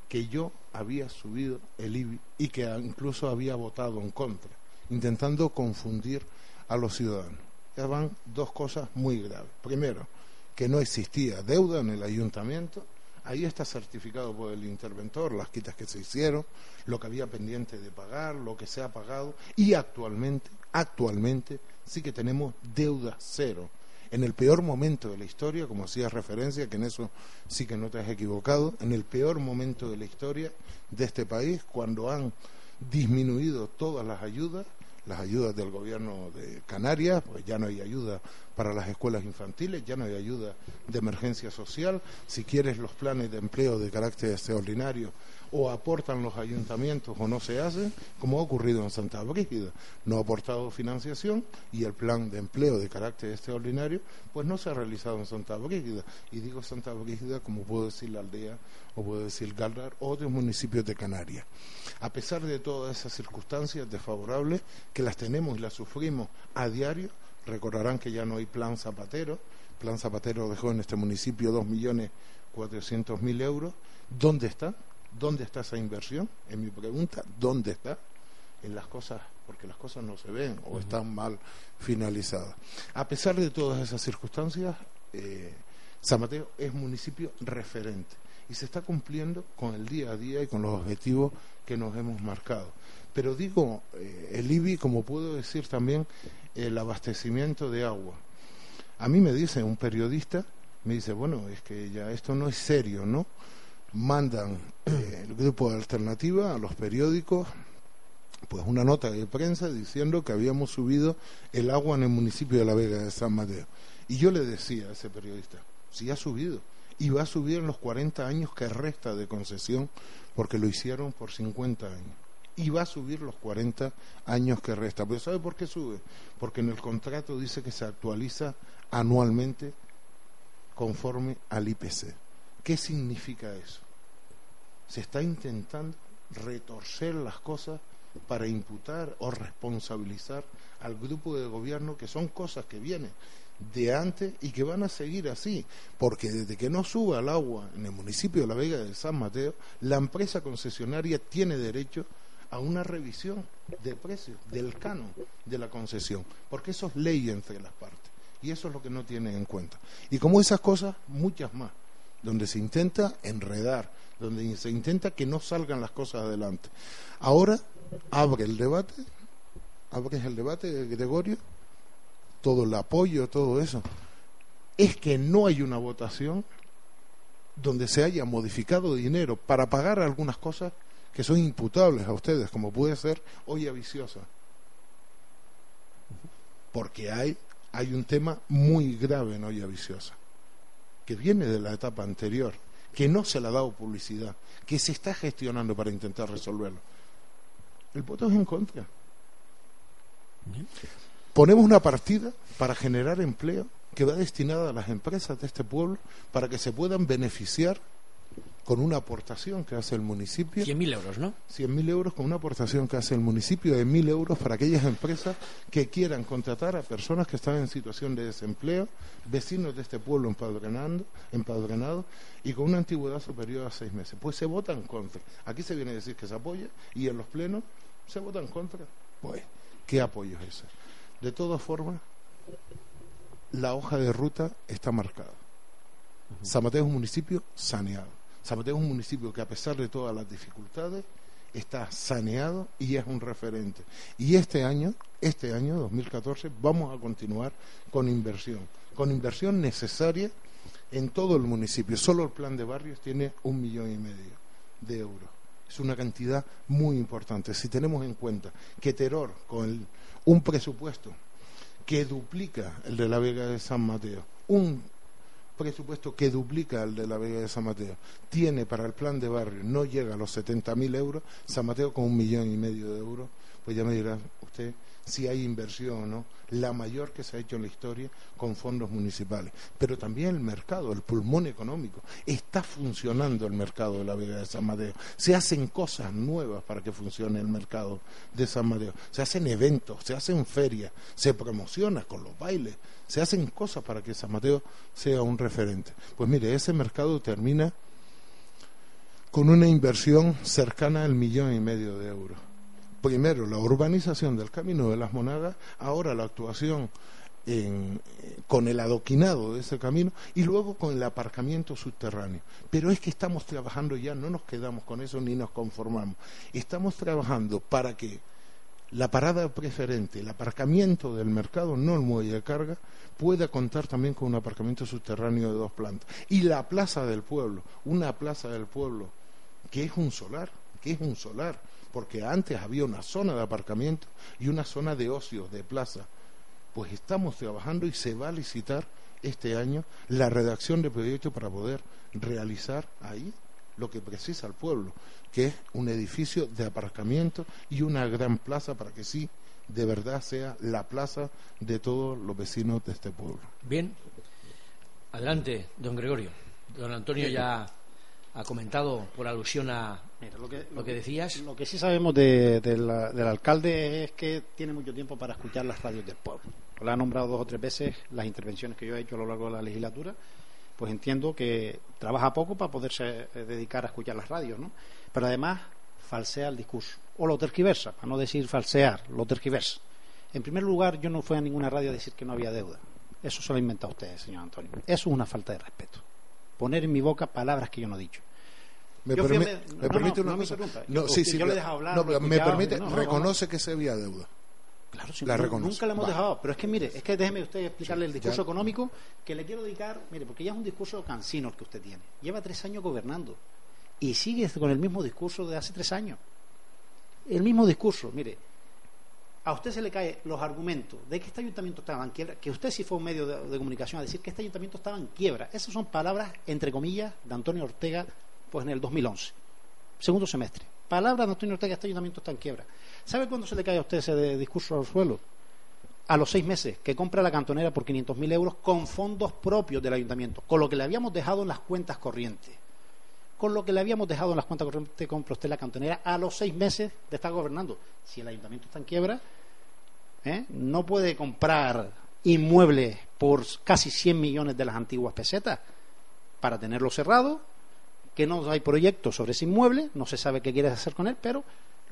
que yo había subido el IBI y que incluso había votado en contra, intentando confundir a los ciudadanos van dos cosas muy graves. Primero, que no existía deuda en el ayuntamiento. Ahí está certificado por el interventor las quitas que se hicieron, lo que había pendiente de pagar, lo que se ha pagado y actualmente, actualmente sí que tenemos deuda cero. En el peor momento de la historia, como hacías referencia, que en eso sí que no te has equivocado, en el peor momento de la historia de este país, cuando han disminuido todas las ayudas, las ayudas del gobierno de Canarias, pues ya no hay ayuda para las escuelas infantiles, ya no hay ayuda de emergencia social, si quieres los planes de empleo de carácter extraordinario o aportan los ayuntamientos o no se hacen, como ha ocurrido en Santa Brígida. No ha aportado financiación y el plan de empleo de carácter extraordinario pues no se ha realizado en Santa Brígida. Y digo Santa Brígida como puedo decir la aldea o puedo decir Galdar o otros municipios de Canarias. A pesar de todas esas circunstancias desfavorables que las tenemos y las sufrimos a diario, recordarán que ya no hay plan Zapatero. Plan Zapatero dejó en este municipio dos millones cuatrocientos mil euros. ¿Dónde está? ¿Dónde está esa inversión? Es mi pregunta, ¿dónde está? En las cosas, porque las cosas no se ven o están mal finalizadas. A pesar de todas esas circunstancias, eh, San Mateo es municipio referente y se está cumpliendo con el día a día y con los objetivos que nos hemos marcado. Pero digo, eh, el IBI, como puedo decir también, el abastecimiento de agua. A mí me dice un periodista, me dice, bueno, es que ya esto no es serio, ¿no? Mandan eh, el grupo de alternativa a los periódicos pues una nota de prensa diciendo que habíamos subido el agua en el municipio de La Vega de San Mateo. Y yo le decía a ese periodista, si ha subido, y va a subir en los 40 años que resta de concesión, porque lo hicieron por 50 años. Y va a subir los 40 años que resta. Pero ¿sabe por qué sube? Porque en el contrato dice que se actualiza anualmente conforme al IPC. ¿Qué significa eso? Se está intentando retorcer las cosas para imputar o responsabilizar al grupo de gobierno que son cosas que vienen de antes y que van a seguir así, porque desde que no suba el agua en el municipio de La Vega de San Mateo, la empresa concesionaria tiene derecho a una revisión de precios, del canon de la concesión, porque eso es ley entre las partes. Y eso es lo que no tienen en cuenta. Y como esas cosas, muchas más, donde se intenta enredar, donde se intenta que no salgan las cosas adelante. Ahora abre el debate, abre el debate, Gregorio, todo el apoyo, todo eso. Es que no hay una votación donde se haya modificado dinero para pagar algunas cosas que son imputables a ustedes, como puede ser olla viciosa. Porque hay, hay un tema muy grave en olla viciosa, que viene de la etapa anterior, que no se le ha dado publicidad, que se está gestionando para intentar resolverlo. El voto es en contra. Ponemos una partida para generar empleo que va destinada a las empresas de este pueblo para que se puedan beneficiar con una aportación que hace el municipio. 100.000 euros, ¿no? 100.000 euros con una aportación que hace el municipio de 1.000 euros para aquellas empresas que quieran contratar a personas que están en situación de desempleo, vecinos de este pueblo empadronando, empadronado y con una antigüedad superior a seis meses. Pues se votan contra. Aquí se viene a decir que se apoya y en los plenos se votan contra. Pues, ¿qué apoyo es ese? De todas formas, la hoja de ruta está marcada. San Mateo es un municipio saneado Mateo es un municipio que a pesar de todas las dificultades está saneado y es un referente. Y este año, este año 2014, vamos a continuar con inversión, con inversión necesaria en todo el municipio. Solo el plan de barrios tiene un millón y medio de euros. Es una cantidad muy importante. Si tenemos en cuenta que Teror, con un presupuesto que duplica el de la Vega de San Mateo, un presupuesto que duplica el de la Vega de San Mateo, tiene para el plan de barrio, no llega a los 70.000 euros, San Mateo con un millón y medio de euros, pues ya me dirá usted si hay inversión o no, la mayor que se ha hecho en la historia con fondos municipales. Pero también el mercado, el pulmón económico. Está funcionando el mercado de la Vega de San Mateo. Se hacen cosas nuevas para que funcione el mercado de San Mateo. Se hacen eventos, se hacen ferias, se promociona con los bailes, se hacen cosas para que San Mateo sea un referente. Pues mire, ese mercado termina con una inversión cercana al millón y medio de euros. Primero, la urbanización del Camino de las Monagas, ahora la actuación con el adoquinado de ese camino y luego con el aparcamiento subterráneo. Pero es que estamos trabajando ya, no nos quedamos con eso ni nos conformamos. Estamos trabajando para que la parada preferente, el aparcamiento del mercado, no el muelle de carga, pueda contar también con un aparcamiento subterráneo de dos plantas. Y la plaza del pueblo, una plaza del pueblo que es un solar, que es un solar, porque antes había una zona de aparcamiento y una zona de ocio, de plaza. Pues estamos trabajando y se va a licitar este año la redacción de proyectos para poder realizar ahí lo que precisa el pueblo, que es un edificio de aparcamiento y una gran plaza para que sí, de verdad sea la plaza de todos los vecinos de este pueblo. Bien, adelante, don Gregorio. Don Antonio ya ha comentado por alusión a lo, que, decías. Lo que sí sabemos del alcalde es que tiene mucho tiempo para escuchar las radios del pueblo. Lo ha nombrado dos o tres veces las intervenciones que yo he hecho a lo largo de la legislatura pues entiendo que trabaja poco para poderse eh, dedicar a escuchar las radios, ¿no? Pero además falsea el discurso, o lo terquiversa, para no decir falsear, lo terquiversa. En primer lugar, yo no fui a ninguna radio a decir que no había deuda. Eso se lo ha inventado usted, señor Antonio. Eso es una falta de respeto. Poner en mi boca palabras que yo no he dicho. ¿Me, permite una cosa? No, sí, sí, yo le he dejado hablar. No, me permite, reconoce que se había deuda. Claro, la nunca la hemos dejado. Pero es que, mire, es que déjeme usted explicarle el discurso económico que le quiero dedicar, mire, porque ya es un discurso cansino el que usted tiene. Lleva tres años gobernando y sigue con el mismo discurso de hace tres años. El mismo discurso, mire. A usted se le caen los argumentos de que este ayuntamiento estaba en quiebra, que usted sí fue un medio de, de comunicación a decir que este ayuntamiento estaba en quiebra. Esas son palabras, entre comillas, de Antonio Ortega, pues en el 2011, segundo semestre. Palabras de Antonio Ortega, este ayuntamiento está en quiebra. ¿Sabe cuándo se le cae a usted ese discurso al suelo? A los seis meses, que compra la cantonera por 500.000 euros con fondos propios del ayuntamiento, con lo que le habíamos dejado en las cuentas corrientes. Con lo que le habíamos dejado en las cuentas corrientes, compra usted la cantonera a los seis meses de estar gobernando. Si el ayuntamiento está en quiebra, ¿eh? no puede comprar inmuebles por casi 100 millones de las antiguas pesetas para tenerlo cerrado, que no hay proyectos sobre ese inmueble, no se sabe qué quieres hacer con él, pero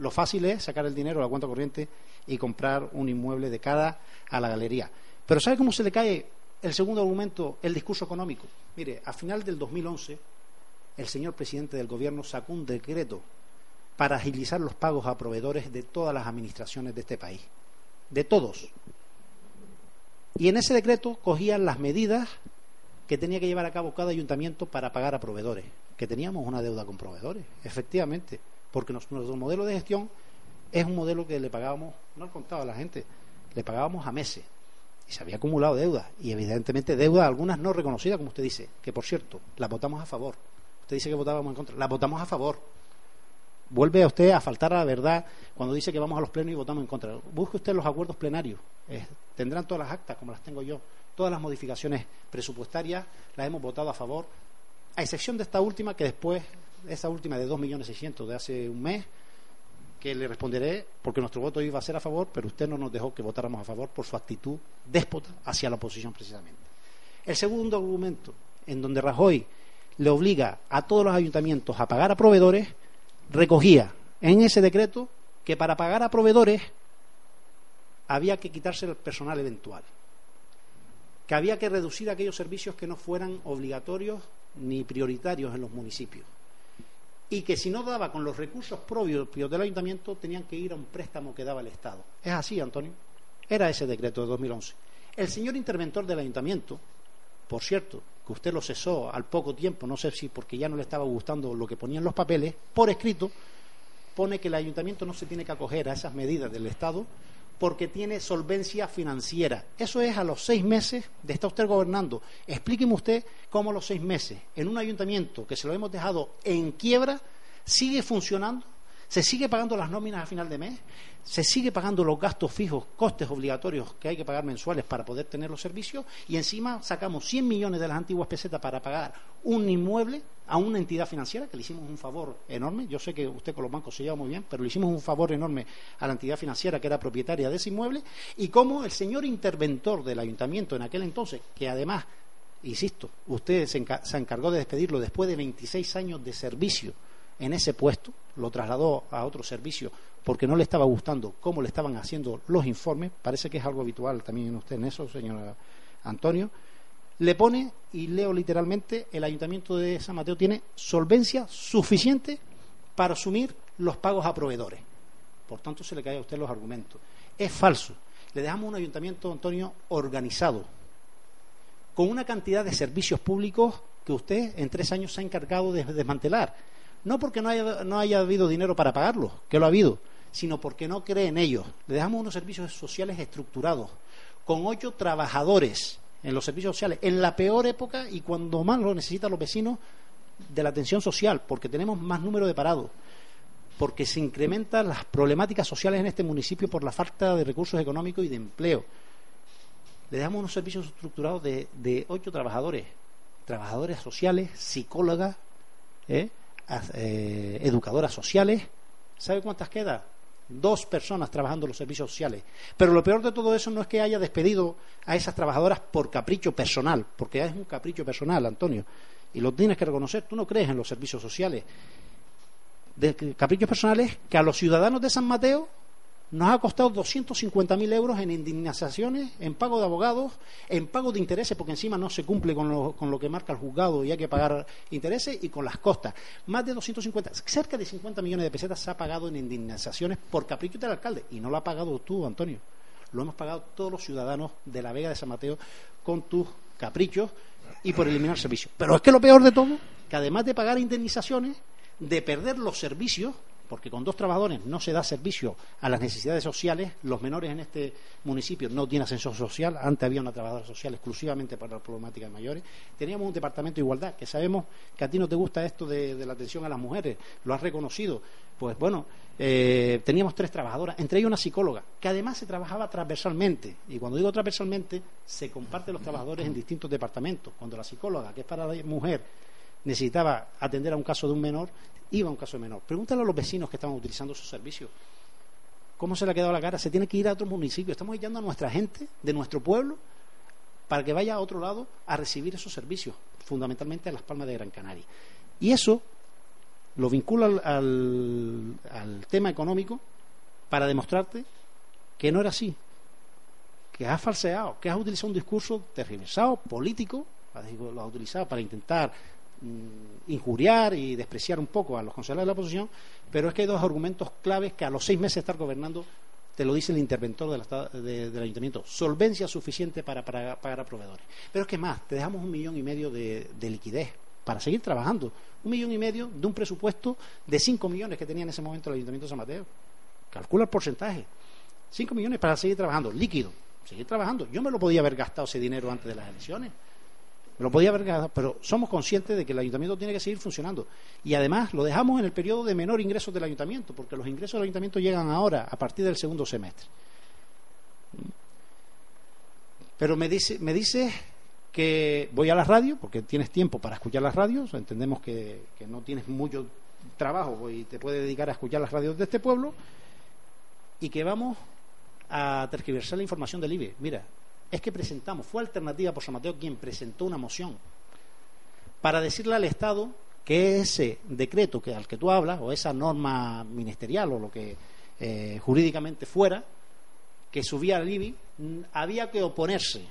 lo fácil es sacar el dinero a la cuenta corriente y comprar un inmueble de cada a la galería. Pero ¿sabe cómo se le cae el segundo argumento, el discurso económico? Mire, a final del 2011, el señor presidente del gobierno sacó un decreto para agilizar los pagos a proveedores de todas las administraciones de este país. De todos. Y en ese decreto cogían las medidas que tenía que llevar a cabo cada ayuntamiento para pagar a proveedores. Que teníamos una deuda con proveedores, efectivamente. Porque nuestro modelo de gestión es un modelo que le pagábamos, no he contado a la gente, le pagábamos a meses. Y se había acumulado deuda. Y evidentemente deuda, algunas no reconocidas, como usted dice, que por cierto, las votamos a favor. Usted dice que votábamos en contra, las votamos a favor. Vuelve a usted a faltar a la verdad cuando dice que vamos a los plenos y votamos en contra. Busque usted los acuerdos plenarios. tendrán todas las actas, como las tengo yo. Todas las modificaciones presupuestarias las hemos votado a favor, a excepción de esta última, que después, esta última de 2.600.000 de hace un mes, que le responderé porque nuestro voto iba a ser a favor, pero usted no nos dejó que votáramos a favor por su actitud déspota hacia la oposición precisamente. El segundo argumento, en donde Rajoy le obliga a todos los ayuntamientos a pagar a proveedores, recogía en ese decreto que para pagar a proveedores había que quitarse el personal eventual, que había que reducir aquellos servicios que no fueran obligatorios ni prioritarios en los municipios y que si no daba con los recursos propios del ayuntamiento tenían que ir a un préstamo que daba el Estado. Es así, Antonio. Era ese decreto de 2011. El señor interventor del ayuntamiento, por cierto, que usted lo cesó al poco tiempo, no sé si porque ya no le estaba gustando lo que ponían los papeles, por escrito, pone que el ayuntamiento no se tiene que acoger a esas medidas del Estado porque tiene solvencia financiera. Eso es a los seis meses de estar usted gobernando. Explíqueme usted cómo los seis meses, en un ayuntamiento que se lo hemos dejado en quiebra, sigue funcionando, se sigue pagando las nóminas a final de mes, se sigue pagando los gastos fijos, costes obligatorios que hay que pagar mensuales para poder tener los servicios y encima sacamos 100 millones de las antiguas pesetas para pagar un inmueble a una entidad financiera que le hicimos un favor enorme. Yo sé que usted con los bancos se lleva muy bien, pero le hicimos un favor enorme a la entidad financiera que era propietaria de ese inmueble y como el señor interventor del ayuntamiento en aquel entonces, que además, insisto, usted se, encargó de despedirlo después de 26 años de servicio en ese puesto, lo trasladó a otro servicio porque no le estaba gustando cómo le estaban haciendo los informes, parece que es algo habitual también en usted en eso, señor Antonio, le pone, y leo literalmente, el ayuntamiento de San Mateo tiene solvencia suficiente para asumir los pagos a proveedores. Por tanto, se le cae a usted los argumentos. Es falso. Le dejamos un ayuntamiento, Antonio, organizado, con una cantidad de servicios públicos que usted en tres años se ha encargado de desmantelar. No porque no haya, no haya habido dinero para pagarlos, que lo ha habido, sino porque no cree en ellos. Le dejamos unos servicios sociales estructurados, con ocho trabajadores en los servicios sociales, en la peor época y cuando más lo necesitan los vecinos de la atención social, porque tenemos más número de parados, porque se incrementan las problemáticas sociales en este municipio por la falta de recursos económicos y de empleo. Le dejamos unos servicios estructurados de, ocho trabajadores, trabajadores sociales, psicólogas, ¿eh? eh educadoras sociales. ¿Sabe cuántas quedan? Dos personas trabajando en los servicios sociales. Pero lo peor de todo eso no es que haya despedido a esas trabajadoras por capricho personal, porque es un capricho personal, Antonio, y lo tienes que reconocer. Tú no crees en los servicios sociales. De caprichos personales que a los ciudadanos de San Mateo nos ha costado 250.000 euros en indemnizaciones, en pago de abogados, en pago de intereses, porque encima no se cumple con lo, con lo, que marca el juzgado y hay que pagar intereses, y con las costas. Más de 250, cerca de 50 millones de pesetas se ha pagado en indemnizaciones por capricho del alcalde, y no lo ha pagado tú, Antonio. Lo hemos pagado todos los ciudadanos de la Vega de San Mateo con tus caprichos y por eliminar servicios. Pero es que lo peor de todo, que además de pagar indemnizaciones, de perder los servicios, porque con dos trabajadores no se da servicio a las necesidades sociales. Los menores en este municipio no tienen ascensor social. Antes había una trabajadora social exclusivamente para las problemáticas mayores. Teníamos un departamento de igualdad, que sabemos que a ti no te gusta esto de, la atención a las mujeres, lo has reconocido. Pues bueno, eh, teníamos tres trabajadoras, entre ellas una psicóloga, que además se trabajaba transversalmente. Y cuando digo transversalmente, se comparten los trabajadores en distintos departamentos. Cuando la psicóloga, que es para la mujer, necesitaba atender a un caso de un menor, iba a un caso menor. Pregúntale a los vecinos que estaban utilizando esos servicios. ¿Cómo se le ha quedado la cara? Se tiene que ir a otro municipio. Estamos echando a nuestra gente de nuestro pueblo para que vaya a otro lado a recibir esos servicios, fundamentalmente a Las Palmas de Gran Canaria. Y eso lo vincula al, al tema económico para demostrarte que no era así, que has falseado, que has utilizado un discurso tergiversado, político, lo has utilizado para intentar injuriar y despreciar un poco a los consejeros de la oposición, pero es que hay dos argumentos claves que a los seis meses de estar gobernando te lo dice el interventor del, ayuntamiento, solvencia suficiente para, pagar a proveedores. Pero es que más, te dejamos un millón y medio de, liquidez para seguir trabajando. Un millón y medio de un presupuesto de cinco millones que tenía en ese momento el ayuntamiento de San Mateo. Calcula el porcentaje. Cinco millones para seguir trabajando, líquido seguir trabajando. Yo me lo podía haber gastado ese dinero antes de las elecciones. Lo podía haber gastado, pero somos conscientes de que el ayuntamiento tiene que seguir funcionando. Y además lo dejamos en el periodo de menor ingreso del ayuntamiento, porque los ingresos del ayuntamiento llegan ahora, a partir del segundo semestre. Pero me dice, me dice que voy a la radio, porque tienes tiempo para escuchar las radios, entendemos que, no tienes mucho trabajo y te puedes dedicar a escuchar las radios de este pueblo, y que vamos a tergiversar la información del IBE. Mira, es que presentamos, fue Alternativa por San Mateo quien presentó una moción para decirle al Estado que ese decreto que al que tú hablas, o esa norma ministerial, o lo que eh, jurídicamente fuera, que subía al IBI, había que oponerse.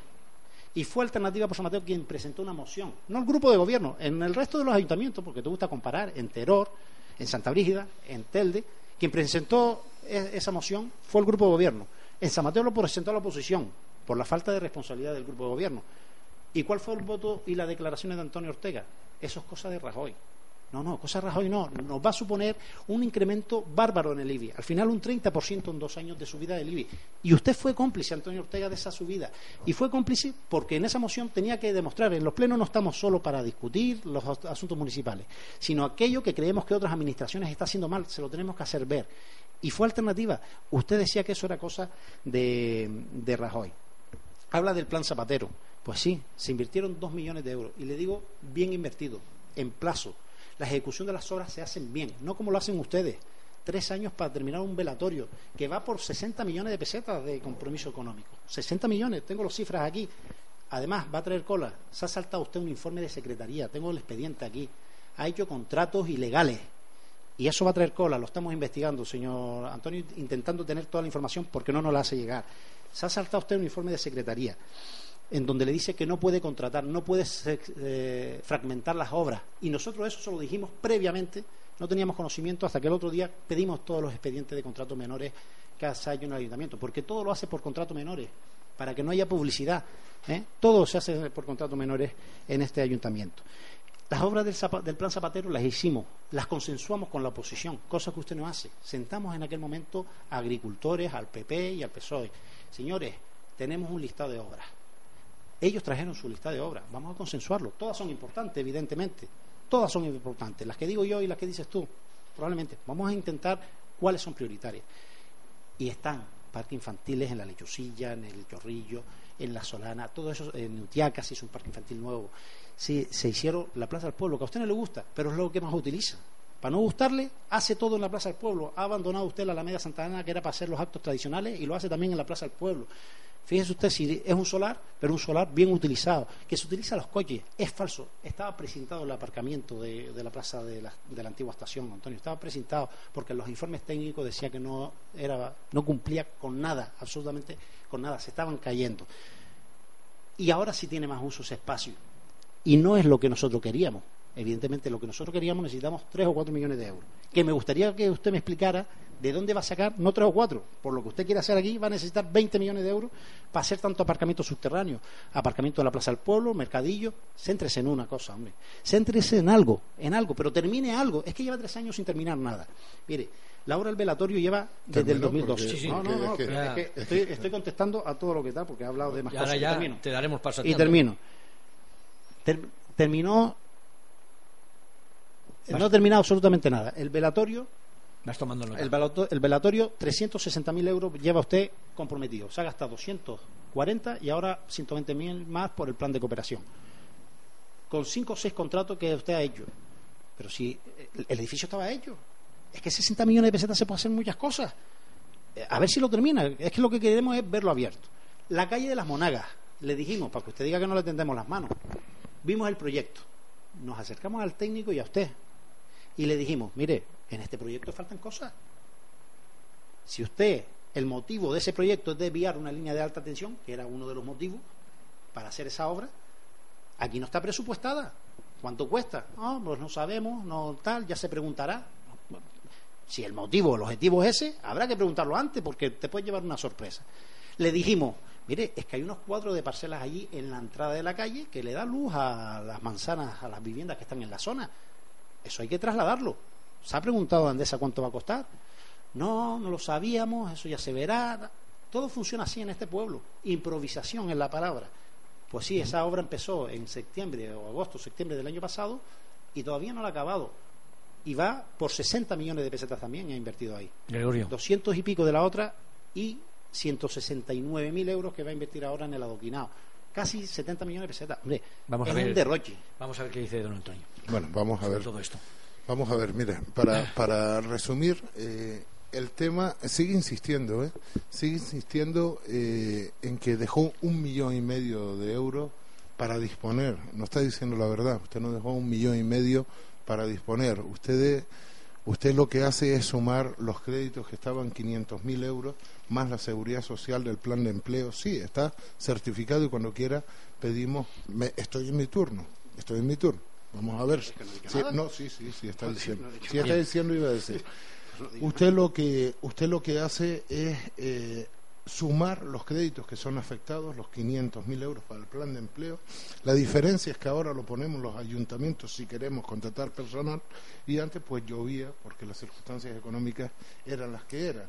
Y fue Alternativa por San Mateo quien presentó una moción, no el grupo de gobierno, en el resto de los ayuntamientos, porque te gusta comparar, en Teror, en Santa Brígida, en Telde, quien presentó e-, esa moción fue el grupo de gobierno. En San Mateo lo presentó la oposición por la falta de responsabilidad del grupo de gobierno. ¿Y cuál fue el voto y las declaraciones de Antonio Ortega? Eso es cosa de Rajoy. No, no, cosa de Rajoy no. Nos va a suponer un incremento bárbaro en el IBI. Al final un 30% en dos años de subida del IBI. Y usted fue cómplice, Antonio Ortega, de esa subida. Y fue cómplice porque en esa moción tenía que demostrar, en los plenos no estamos solo para discutir los asuntos municipales, sino aquello que creemos que otras administraciones están haciendo mal, se lo tenemos que hacer ver. Y fue alternativa. Usted decía que eso era cosa de, de Rajoy. Habla del plan Zapatero. Pues sí, se invirtieron dos millones de euros. Y le digo, bien invertido, en plazo. La ejecución de las obras se hacen bien, no como lo hacen ustedes. Tres años para terminar un velatorio que va por 60 millones de pesetas de compromiso económico. 60 millones, tengo las cifras aquí. Además, va a traer cola. Se ha saltado usted un informe de secretaría, tengo el expediente aquí. Ha hecho contratos ilegales y eso va a traer cola, lo estamos investigando, señor Antonio, intentando tener toda la información porque no nos la hace llegar. Se ha saltado usted un informe de secretaría en donde le dice que no puede contratar, no puede eh, fragmentar las obras. Y nosotros eso se lo dijimos previamente, no teníamos conocimiento hasta que el otro día pedimos todos los expedientes de contratos menores que hace en el ayuntamiento, porque todo lo hace por contratos menores, para que no haya publicidad. ¿eh? Todo se hace por contratos menores en este ayuntamiento. Las obras del, plan Zapatero las hicimos, las consensuamos con la oposición, cosa que usted no hace. Sentamos en aquel momento a agricultores, al PP y al PSOE. Señores, tenemos un listado de obras. Ellos trajeron su lista de obras. Vamos a consensuarlo. Todas son importantes, evidentemente. Todas son importantes. Las que digo yo y las que dices tú, probablemente. Vamos a intentar cuáles son prioritarias. Y están parques infantiles en la Lechosilla, en el Chorrillo, en la Solana, todo eso, en Utiaca se hizo un parque infantil nuevo sí, se hicieron la Plaza del Pueblo, que a usted no le gusta, pero es lo que más utiliza. Para no gustarle, hace todo en la Plaza del Pueblo. Ha abandonado usted la Alameda Santa Ana, que era para hacer los actos tradicionales, y lo hace también en la Plaza del Pueblo. Fíjese usted si es un solar, pero un solar bien utilizado, que se utiliza los coches. Es falso. Estaba presentado el aparcamiento de, la plaza de la, antigua estación, Antonio. Estaba presentado porque los informes técnicos decían que no, era, no cumplía con nada, absolutamente con nada. Se estaban cayendo. Y ahora sí tiene más uso ese espacio y no es lo que nosotros queríamos. Evidentemente, lo que nosotros queríamos necesitamos tres o cuatro millones de euros. Que me gustaría que usted me explicara de dónde va a sacar, no tres o cuatro, por lo que usted quiere hacer aquí, va a necesitar 20 millones de euros para hacer tanto aparcamiento subterráneo, aparcamiento en la Plaza del Pueblo, mercadillo. Céntrese en una cosa, hombre. Céntrese en algo, en algo, pero termine algo. Es que lleva tres años sin terminar nada. Mire, la obra del velatorio lleva desde el 2012. no, no, no, estoy, contestando a todo lo que está porque ha hablado de más cosas. Ya te daremos paso Y termino terminó. No ha terminado absolutamente nada. El velatorio. el, velatorio, el velatorio, 360.000 euros lleva usted comprometido. Se ha gastado 240 y ahora 120.000 más por el plan de cooperación. Con 5 o 6 contratos que usted ha hecho. Pero si el edificio estaba hecho. Es que 60 millones de pesetas se puede hacer muchas cosas. A ver si lo termina. Es que lo que queremos es verlo abierto. La calle de las Monagas le dijimos, para que usted diga que no le tendemos las manos, vimos el proyecto, nos acercamos al técnico y a usted y le dijimos, mire, en este proyecto faltan cosas. Si usted, el motivo de ese proyecto es desviar una línea de alta tensión, que era uno de los motivos para hacer esa obra, aquí no está presupuestada. ¿Cuánto cuesta? Ah, pues no sabemos, no tal, ya se preguntará. Si el motivo, el objetivo es ese, habrá que preguntarlo antes porque te puede llevar una sorpresa. Le dijimos, mire, es que hay unos cuadros de parcelas allí en la entrada de la calle que le da luz a las manzanas, a las viviendas que están en la zona. Eso hay que trasladarlo. ¿Se ha preguntado a Andesa cuánto va a costar? No, no lo sabíamos, eso ya se verá. Todo funciona así en este pueblo. Improvisación es la palabra. Pues sí, esa obra empezó en septiembre o agosto, septiembre del año pasado y todavía no la ha acabado. Y va por 60 millones de pesetas también, ha invertido ahí. Gregorio. 200 y pico de la otra y 169 mil euros que va a invertir ahora en el adoquinado. Casi 70 millones de pesetas. Hombre, Vamos es a ver. un derroche. Vamos a ver qué dice don Antonio. Bueno, vamos a ver. todo esto. Vamos a ver, mire, para, para resumir, eh, el tema sigue insistiendo, ¿eh? sigue insistiendo eh, en que dejó un millón y medio de euros para disponer. No está diciendo la verdad, usted no dejó un millón y medio para disponer. Usted, usted lo que hace es sumar los créditos que estaban 500 mil euros más la seguridad social del plan de empleo. Sí, está certificado y cuando quiera pedimos, me- estoy en mi turno, estoy en mi turno. Vamos a ver. que no Sí, no, sí, sí, sí, está No, diciendo. no Sí, está diciendo, iba a decir. Usted lo que usted lo que hace es eh, sumar los créditos que son afectados, los 500 mil euros para el plan de empleo. La diferencia es que ahora lo ponemos los ayuntamientos si queremos contratar personal y antes pues llovía porque las circunstancias económicas eran las que eran.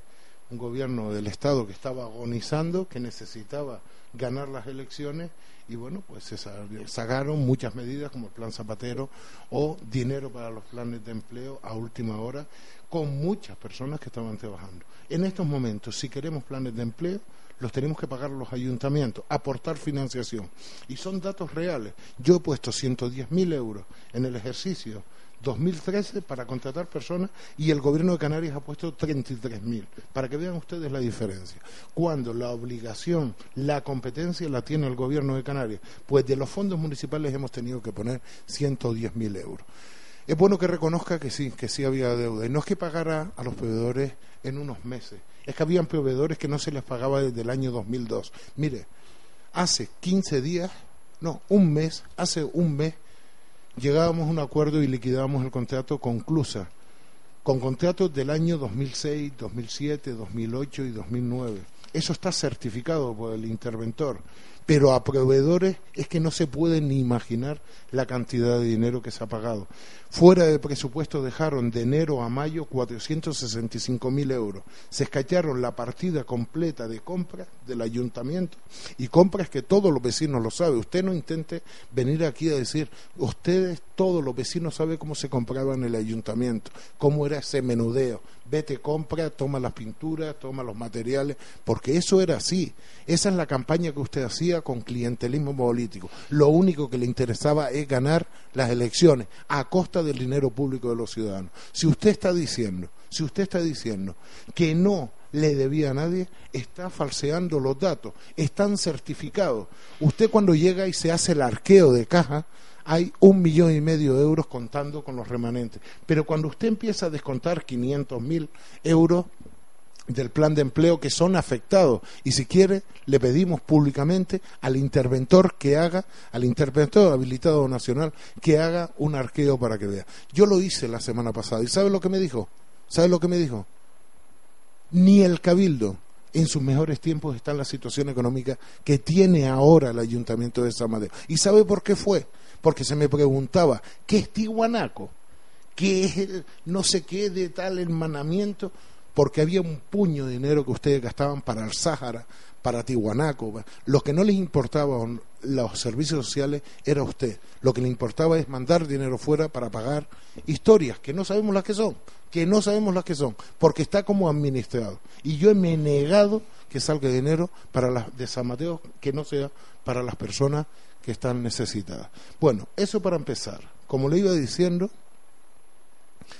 Un gobierno del Estado que estaba agonizando, que necesitaba ganar las elecciones y bueno, pues se sa- sacaron muchas medidas como el plan Zapatero o dinero para los planes de empleo a última hora con muchas personas que estaban trabajando. En estos momentos, si queremos planes de empleo, los tenemos que pagar los ayuntamientos, aportar financiación. Y son datos reales. Yo he puesto 110.000 euros en el ejercicio 2013 para contratar personas y el gobierno de Canarias ha puesto 33.000, para que vean ustedes la diferencia. Cuando la obligación, la competencia la tiene el gobierno de Canarias, pues de los fondos municipales hemos tenido que poner 110.000 euros. Es bueno que reconozca que sí, que sí había deuda. Y no es que pagara a los proveedores en unos meses, es que habían proveedores que no se les pagaba desde el año 2002. Mire, hace 15 días, no, un mes, hace un mes, llegábamos a un acuerdo y liquidábamos el contrato con Clusa, con contratos del año 2006, 2007, 2008 y 2009. Eso está certificado por el interventor, pero a proveedores es que no se puede ni imaginar la cantidad de dinero que se ha pagado. Fuera de presupuesto dejaron de enero a mayo 465 mil euros. Se escacharon la partida completa de compras del ayuntamiento y compras que todos los vecinos lo saben. Usted no intente venir aquí a decir, ustedes, todos los vecinos saben cómo se compraba en el ayuntamiento, cómo era ese menudeo. Vete, compra, toma las pinturas, toma los materiales, porque eso era así. Esa es la campaña que usted hacía con clientelismo político. Lo único que le interesaba es ganar las elecciones a costa del dinero público de los ciudadanos. Si usted está diciendo, si usted está diciendo que no le debía a nadie, está falseando los datos, están certificados. Usted cuando llega y se hace el arqueo de caja, hay un millón y medio de euros contando con los remanentes. Pero cuando usted empieza a descontar 500 mil euros del plan de empleo que son afectados. Y si quiere le pedimos públicamente al interventor que haga al interventor habilitado nacional que haga un arqueo para que vea. Yo lo hice la semana pasada. Y sabe lo que me dijo sabe lo que me dijo ni el cabildo en sus mejores tiempos está en la situación económica que tiene ahora el ayuntamiento de San Mateo. Y sabe por qué fue porque se me preguntaba qué es Tihuanaco qué es el no sé qué de tal hermanamiento porque había un puño de dinero que ustedes gastaban para el Sáhara, para Tihuanaco. Lo que no les importaba los servicios sociales era usted. Lo que le importaba es mandar dinero fuera para pagar historias que no sabemos las que son, que no sabemos las que son, porque está como administrado. Y yo me he negado que salga dinero para las de San Mateo que no sea para las personas que están necesitadas. Bueno, eso para empezar. Como le iba diciendo,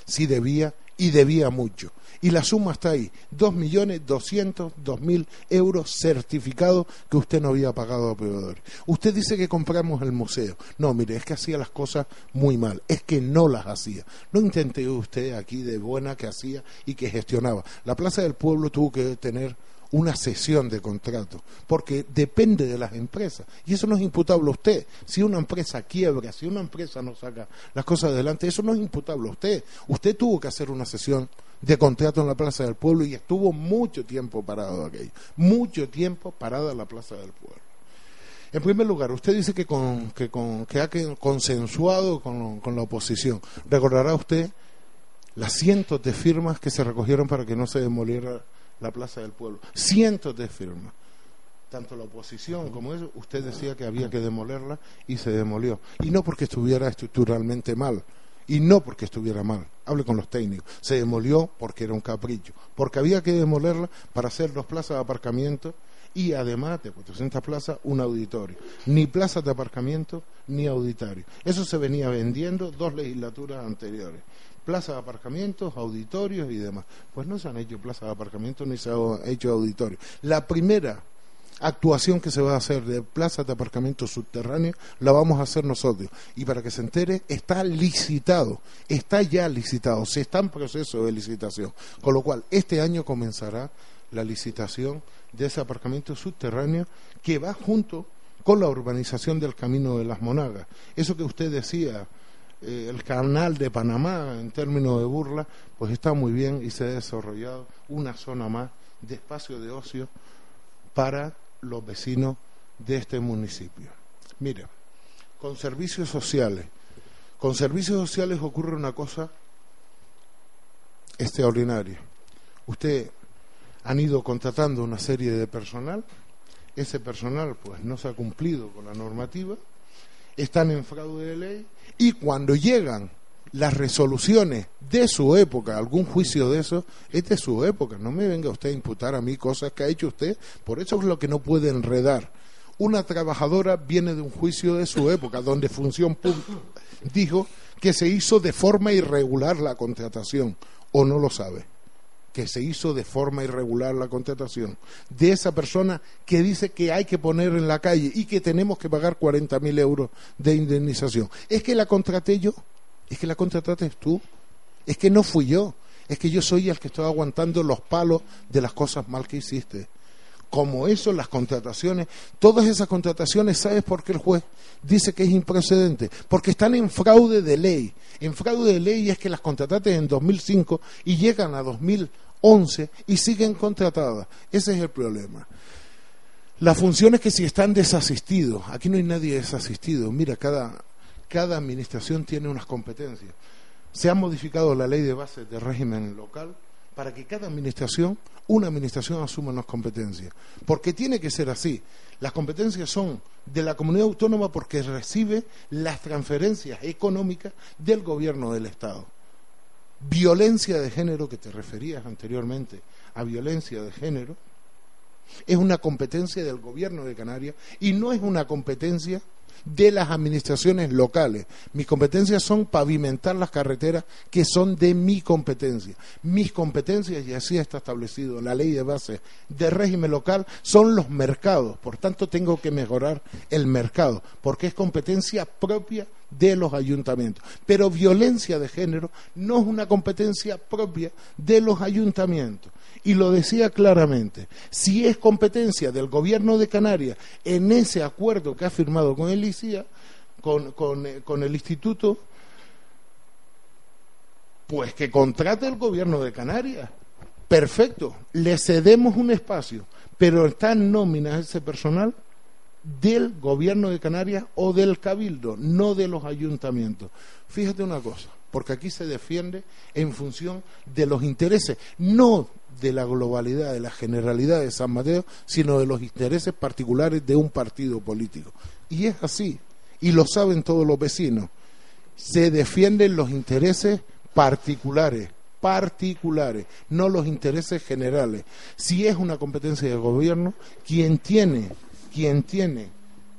sí debía y debía mucho. Y la suma está ahí, dos millones doscientos dos mil euros certificados que usted no había pagado a proveedores. Usted dice que compramos el museo. No, mire, es que hacía las cosas muy mal, es que no las hacía. No intente usted aquí de buena que hacía y que gestionaba. La Plaza del Pueblo tuvo que tener una sesión de contrato, porque depende de las empresas. Y eso no es imputable a usted. Si una empresa quiebra, si una empresa no saca las cosas adelante, eso no es imputable a usted. Usted tuvo que hacer una sesión de contrato en la Plaza del Pueblo y estuvo mucho tiempo parado aquello. Mucho tiempo parada en la Plaza del Pueblo. En primer lugar, usted dice que, con, que, con, que ha consensuado con, con la oposición. Recordará usted las cientos de firmas que se recogieron para que no se demoliera la Plaza del Pueblo. Cientos de firmas. Tanto la oposición como eso, usted decía que había que demolerla y se demolió. Y no porque estuviera estructuralmente mal, y no porque estuviera mal. Hable con los técnicos. Se demolió porque era un capricho, porque había que demolerla para hacer dos plazas de aparcamiento y además de 400 plazas, un auditorio. Ni plazas de aparcamiento ni auditorio. Eso se venía vendiendo dos legislaturas anteriores plazas de aparcamientos, auditorios y demás. Pues no se han hecho plazas de aparcamientos ni se han hecho auditorios. La primera actuación que se va a hacer de plazas de aparcamiento subterráneos la vamos a hacer nosotros. Y para que se entere, está licitado, está ya licitado, se está en proceso de licitación. Con lo cual, este año comenzará la licitación de ese aparcamiento subterráneo que va junto con la urbanización del Camino de las Monagas. Eso que usted decía, eh, el canal de Panamá, en términos de burla, pues está muy bien y se ha desarrollado una zona más de espacio de ocio para los vecinos de este municipio. Mira, con servicios sociales, con servicios sociales ocurre una cosa extraordinaria. Usted han ido contratando una serie de personal, ese personal pues no se ha cumplido con la normativa, están en fraude de ley y cuando llegan las resoluciones de su época, algún juicio de eso, es de su época. No me venga usted a imputar a mí cosas que ha hecho usted. Por eso es lo que no puede enredar. Una trabajadora viene de un juicio de su época, donde Función Pública dijo que se hizo de forma irregular la contratación, o no lo sabe que se hizo de forma irregular la contratación, de esa persona que dice que hay que poner en la calle y que tenemos que pagar 40.000 euros de indemnización. Es que la contraté yo, es que la contrataste tú, es que no fui yo, es que yo soy el que estoy aguantando los palos de las cosas mal que hiciste como eso, las contrataciones, todas esas contrataciones, ¿sabes por qué el juez dice que es improcedente? Porque están en fraude de ley. En fraude de ley es que las contrataste en 2005 y llegan a 2011 y siguen contratadas. Ese es el problema. La función es que si están desasistidos, aquí no hay nadie desasistido, mira, cada, cada administración tiene unas competencias. Se ha modificado la ley de base de régimen local para que cada administración, una administración asuma las competencias. Porque tiene que ser así. Las competencias son de la comunidad autónoma porque recibe las transferencias económicas del gobierno del Estado. Violencia de género, que te referías anteriormente a violencia de género, es una competencia del gobierno de Canarias y no es una competencia de las administraciones locales. Mis competencias son pavimentar las carreteras que son de mi competencia. Mis competencias, y así está establecido la ley de base de régimen local, son los mercados. Por tanto, tengo que mejorar el mercado, porque es competencia propia de los ayuntamientos. Pero violencia de género no es una competencia propia de los ayuntamientos y lo decía claramente, si es competencia del gobierno de Canarias en ese acuerdo que ha firmado con el ICIA, con, eh, con el instituto, pues que contrate el gobierno de Canarias. Perfecto, le cedemos un espacio, pero está en nómina ese personal del gobierno de Canarias o del cabildo, no de los ayuntamientos. Fíjate una cosa, porque aquí se defiende en función de los intereses, no de la globalidad, de la generalidad de San Mateo, sino de los intereses particulares de un partido político. Y es así, y lo saben todos los vecinos. Se defienden los intereses particulares, particulares, no los intereses generales. Si es una competencia del gobierno, quien tiene, quien tiene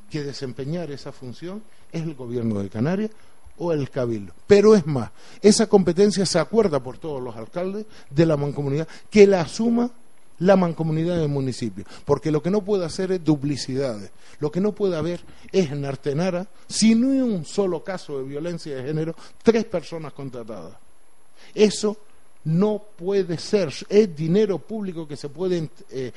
que desempeñar esa función es el gobierno de Canarias o el cabildo. Pero es más, esa competencia se acuerda por todos los alcaldes de la mancomunidad que la asuma la mancomunidad del municipio, porque lo que no puede hacer es duplicidades, lo que no puede haber es en Artenara, si no hay un solo caso de violencia de género, tres personas contratadas. Eso no puede ser, es dinero público que se puede eh,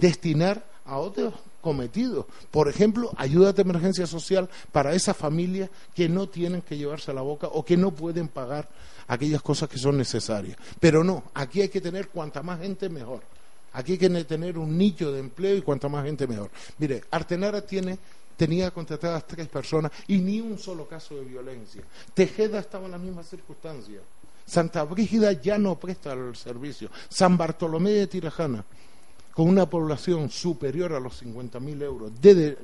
destinar a otros cometidos. Por ejemplo, ayuda de emergencia social para esas familias que no tienen que llevarse a la boca o que no pueden pagar aquellas cosas que son necesarias. Pero no, aquí hay que tener cuanta más gente mejor. Aquí hay que tener un nicho de empleo y cuanta más gente mejor. Mire, Artenara tiene tenía contratadas tres personas y ni un solo caso de violencia. Tejeda estaba en las mismas circunstancias. Santa Brígida ya no presta el servicio. San Bartolomé de Tirajana, con una población superior a los 50.000 euros de,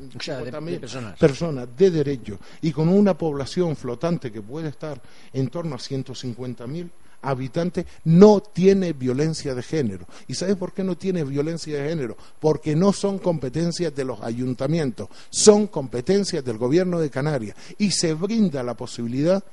personas. personas. de derecho y con una población flotante que puede estar en torno a 150.000 habitante no tiene violencia de género. ¿Y sabe por qué no tiene violencia de género? Porque no son competencias de los ayuntamientos, son competencias del gobierno de Canarias y se brinda la posibilidad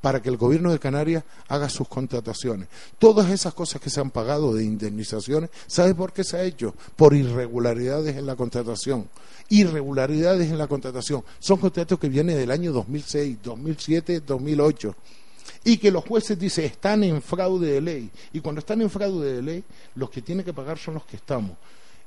para que el gobierno de Canarias haga sus contrataciones. Todas esas cosas que se han pagado de indemnizaciones, ¿sabe por qué se ha hecho? Por irregularidades en la contratación. Irregularidades en la contratación. Son contratos que vienen del año 2006, 2007, 2008 y que los jueces dicen están en fraude de ley. Y cuando están en fraude de ley, los que tienen que pagar son los que estamos.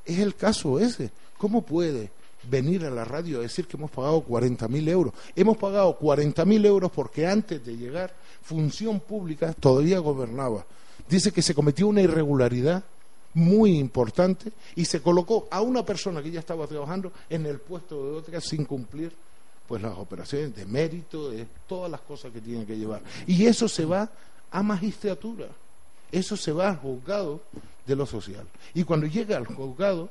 Es el caso ese. ¿Cómo puede venir a la radio a decir que hemos pagado 40.000 euros? Hemos pagado 40.000 euros porque antes de llegar, Función Pública todavía gobernaba. Dice que se cometió una irregularidad muy importante y se colocó a una persona que ya estaba trabajando en el puesto de otra sin cumplir pues las operaciones de mérito, de todas las cosas que tiene que llevar. Y eso se va a magistratura, eso se va al juzgado de lo social. Y cuando llega al juzgado,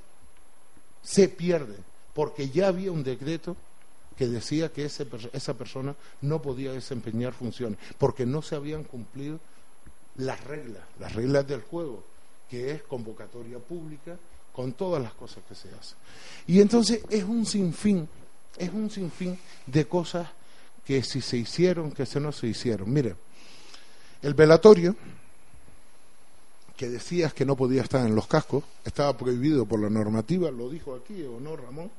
se pierde, porque ya había un decreto que decía que esa persona no podía desempeñar funciones, porque no se habían cumplido las reglas, las reglas del juego, que es convocatoria pública, con todas las cosas que se hacen. Y entonces es un sinfín es un sinfín de cosas que si se hicieron, que se no se hicieron. Mire, el velatorio, que decías que no podía estar en los cascos, estaba prohibido por la normativa, lo dijo aquí, ¿o no, Ramón?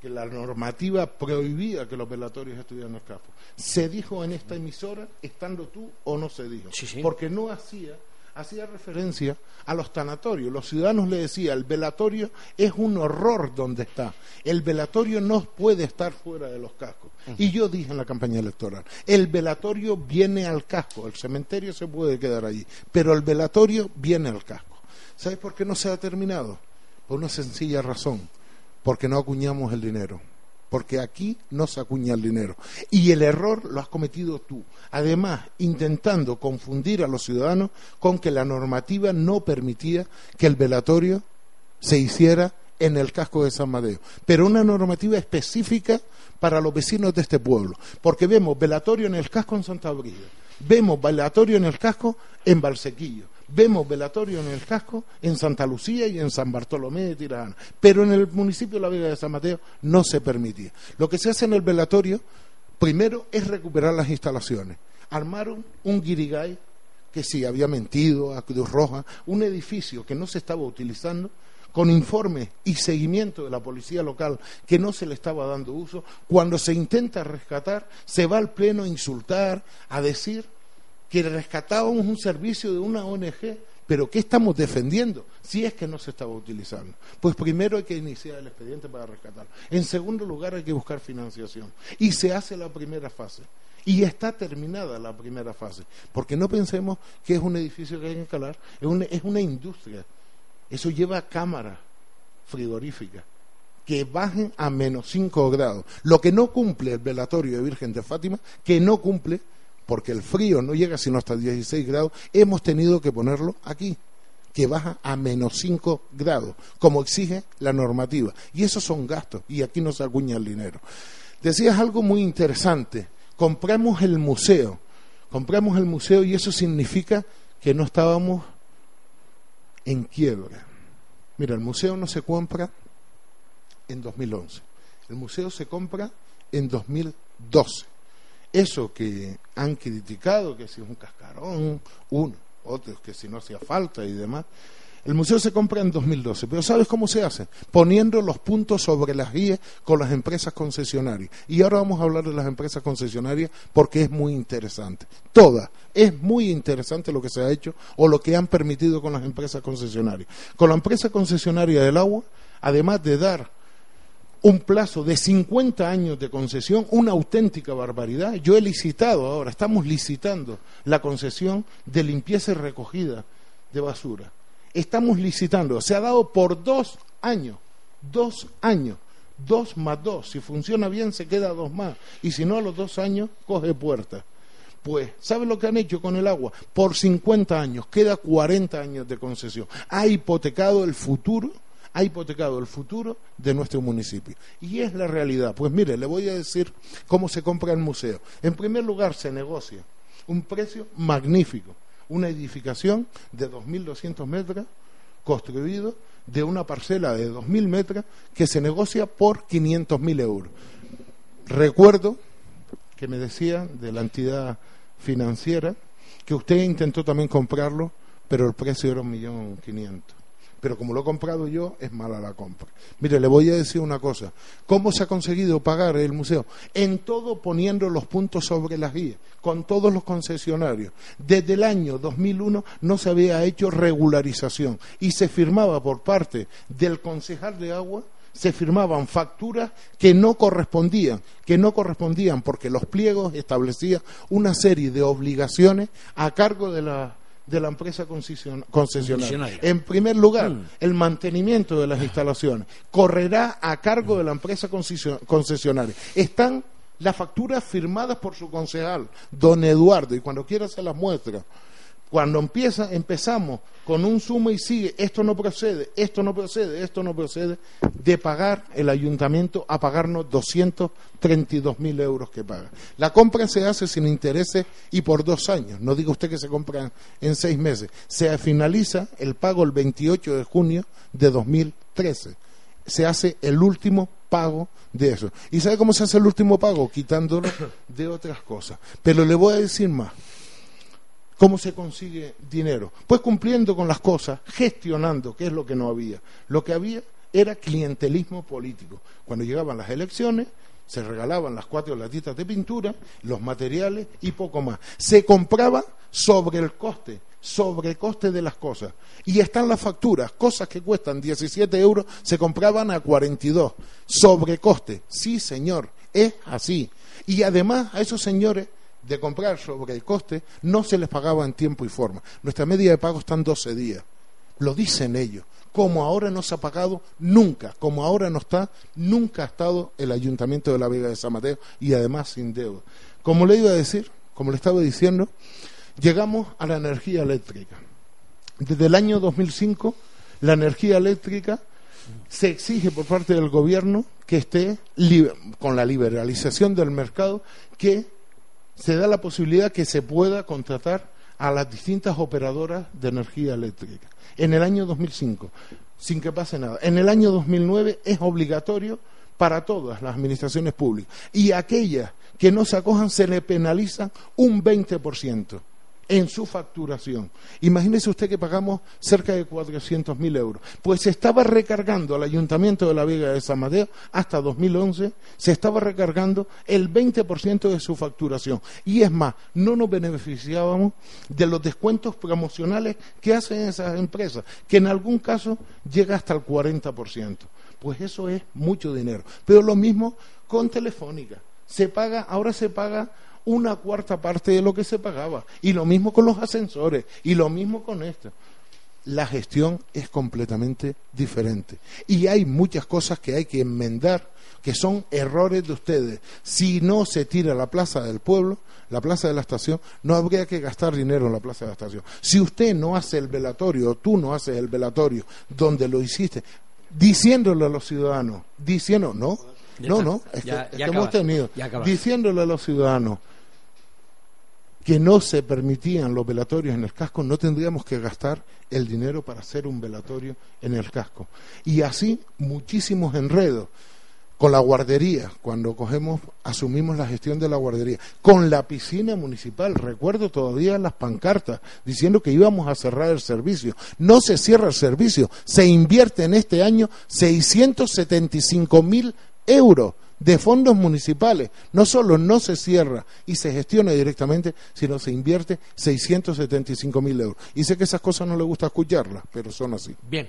Que la normativa prohibía que los velatorios estuvieran en los cascos. Se dijo en esta emisora, estando tú o no se dijo, porque no hacía hacía referencia a los tanatorios. Los ciudadanos le decían, el velatorio es un horror donde está. El velatorio no puede estar fuera de los cascos. Y yo dije en la campaña electoral, el velatorio viene al casco, el cementerio se puede quedar allí, pero el velatorio viene al casco. ¿Sabes por qué no se ha terminado? Por una sencilla razón, porque no acuñamos el dinero porque aquí no se acuña el dinero. Y el error lo has cometido tú. Además, intentando confundir a los ciudadanos con que la normativa no permitía que el velatorio se hiciera en el casco de San Madeo, pero una normativa específica para los vecinos de este pueblo, porque vemos velatorio en el casco en Santa vemos velatorio en el casco en Valsequillo, Vemos velatorio en el casco en Santa Lucía y en San Bartolomé de Tirajana, pero en el municipio de La Vega de San Mateo no se permitía. Lo que se hace en el velatorio, primero, es recuperar las instalaciones. Armaron un guirigay que sí había mentido a Cruz Roja, un edificio que no se estaba utilizando, con informe y seguimiento de la policía local que no se le estaba dando uso, cuando se intenta rescatar, se va al pleno a insultar, a decir que rescatábamos un servicio de una ONG, pero ¿qué estamos defendiendo si es que no se estaba utilizando? Pues primero hay que iniciar el expediente para rescatarlo. En segundo lugar hay que buscar financiación. Y se hace la primera fase. Y está terminada la primera fase. Porque no pensemos que es un edificio que hay que instalar, es una, es una industria. Eso lleva cámaras frigoríficas que bajen a menos 5 grados. Lo que no cumple el velatorio de Virgen de Fátima, que no cumple porque el frío no llega sino hasta 16 grados, hemos tenido que ponerlo aquí, que baja a menos 5 grados, como exige la normativa. Y esos son gastos, y aquí no se acuña el dinero. Decías algo muy interesante, compramos el museo, compramos el museo y eso significa que no estábamos en quiebra. Mira, el museo no se compra en 2011, el museo se compra en 2012 eso que han criticado, que si es un cascarón, uno, otros que si no hacía falta y demás, el museo se compra en 2012, pero ¿sabes cómo se hace? Poniendo los puntos sobre las guías con las empresas concesionarias. Y ahora vamos a hablar de las empresas concesionarias porque es muy interesante. Todas. Es muy interesante lo que se ha hecho o lo que han permitido con las empresas concesionarias. Con la empresa concesionaria del agua, además de dar un plazo de 50 años de concesión, una auténtica barbaridad. Yo he licitado ahora, estamos licitando la concesión de limpieza y recogida de basura estamos licitando. Se ha dado por dos años, dos años, dos más dos. Si funciona bien, se queda dos más. Y si no, a los dos años, coge puerta. Pues, ¿sabe lo que han hecho con el agua? Por 50 años, queda 40 años de concesión. Ha hipotecado el futuro, ha hipotecado el futuro de nuestro municipio. Y es la realidad. Pues mire, le voy a decir cómo se compra el museo. En primer lugar, se negocia un precio magnífico una edificación de 2.200 metros construido de una parcela de 2.000 metros que se negocia por 500.000 euros. Recuerdo que me decía de la entidad financiera que usted intentó también comprarlo, pero el precio era un millón quinientos pero como lo he comprado yo, es mala la compra. Mire, le voy a decir una cosa. ¿Cómo se ha conseguido pagar el museo? En todo poniendo los puntos sobre las guías, con todos los concesionarios. Desde el año 2001 no se había hecho regularización y se firmaba por parte del concejal de agua se firmaban facturas que no correspondían, que no correspondían porque los pliegos establecían una serie de obligaciones a cargo de la de la empresa concesionaria. En primer lugar, mm. el mantenimiento de las instalaciones correrá a cargo de la empresa concesionaria. Están las facturas firmadas por su concejal, don Eduardo, y cuando quiera se las muestra. Cuando empieza, empezamos con un sumo y sigue, esto no procede, esto no procede, esto no procede, de pagar el ayuntamiento a pagarnos 232 mil euros que paga. La compra se hace sin intereses y por dos años. No diga usted que se compra en seis meses. Se finaliza el pago el 28 de junio de 2013. Se hace el último pago de eso. ¿Y sabe cómo se hace el último pago? Quitándolo de otras cosas. Pero le voy a decir más. ¿Cómo se consigue dinero? Pues cumpliendo con las cosas, gestionando, que es lo que no había. Lo que había era clientelismo político. Cuando llegaban las elecciones, se regalaban las cuatro latitas de pintura, los materiales y poco más. Se compraba sobre el coste, sobre coste de las cosas. Y están las facturas, cosas que cuestan 17 euros, se compraban a 42, sobre coste. Sí, señor, es así. Y además a esos señores de comprar sobre el coste no se les pagaba en tiempo y forma. Nuestra media de pago está en 12 días. Lo dicen ellos. Como ahora no se ha pagado nunca, como ahora no está, nunca ha estado el Ayuntamiento de la Vega de San Mateo y además sin deuda. Como le iba a decir, como le estaba diciendo, llegamos a la energía eléctrica. Desde el año 2005, la energía eléctrica se exige por parte del gobierno que esté con la liberalización del mercado que se da la posibilidad que se pueda contratar a las distintas operadoras de energía eléctrica. En el año 2005, sin que pase nada. En el año 2009 es obligatorio para todas las administraciones públicas. Y aquellas que no se acojan se le penalizan un 20% en su facturación. Imagínese usted que pagamos cerca de 400.000 euros. Pues se estaba recargando al Ayuntamiento de la Vega de San Mateo hasta 2011, se estaba recargando el 20% de su facturación. Y es más, no nos beneficiábamos de los descuentos promocionales que hacen esas empresas, que en algún caso llega hasta el 40%. Pues eso es mucho dinero. Pero lo mismo con Telefónica. Se paga, ahora se paga una cuarta parte de lo que se pagaba. Y lo mismo con los ascensores, y lo mismo con esto. La gestión es completamente diferente. Y hay muchas cosas que hay que enmendar, que son errores de ustedes. Si no se tira la plaza del pueblo, la plaza de la estación, no habría que gastar dinero en la plaza de la estación. Si usted no hace el velatorio, o tú no haces el velatorio donde lo hiciste, diciéndole a los ciudadanos, diciendo, no, no, no, es que, hemos tenido, diciéndole a los ciudadanos, que no se permitían los velatorios en el casco, no tendríamos que gastar el dinero para hacer un velatorio en el casco. Y así muchísimos enredos. con la guardería, cuando cogemos, asumimos la gestión de la guardería, con la piscina municipal, recuerdo todavía las pancartas diciendo que íbamos a cerrar el servicio. No se cierra el servicio, se invierte en este año 675 mil euros de fondos municipales. No solo no se cierra y se gestiona directamente, sino se invierte 675 mil euros. Y sé que esas cosas no le gusta escucharlas, pero son así. Bien.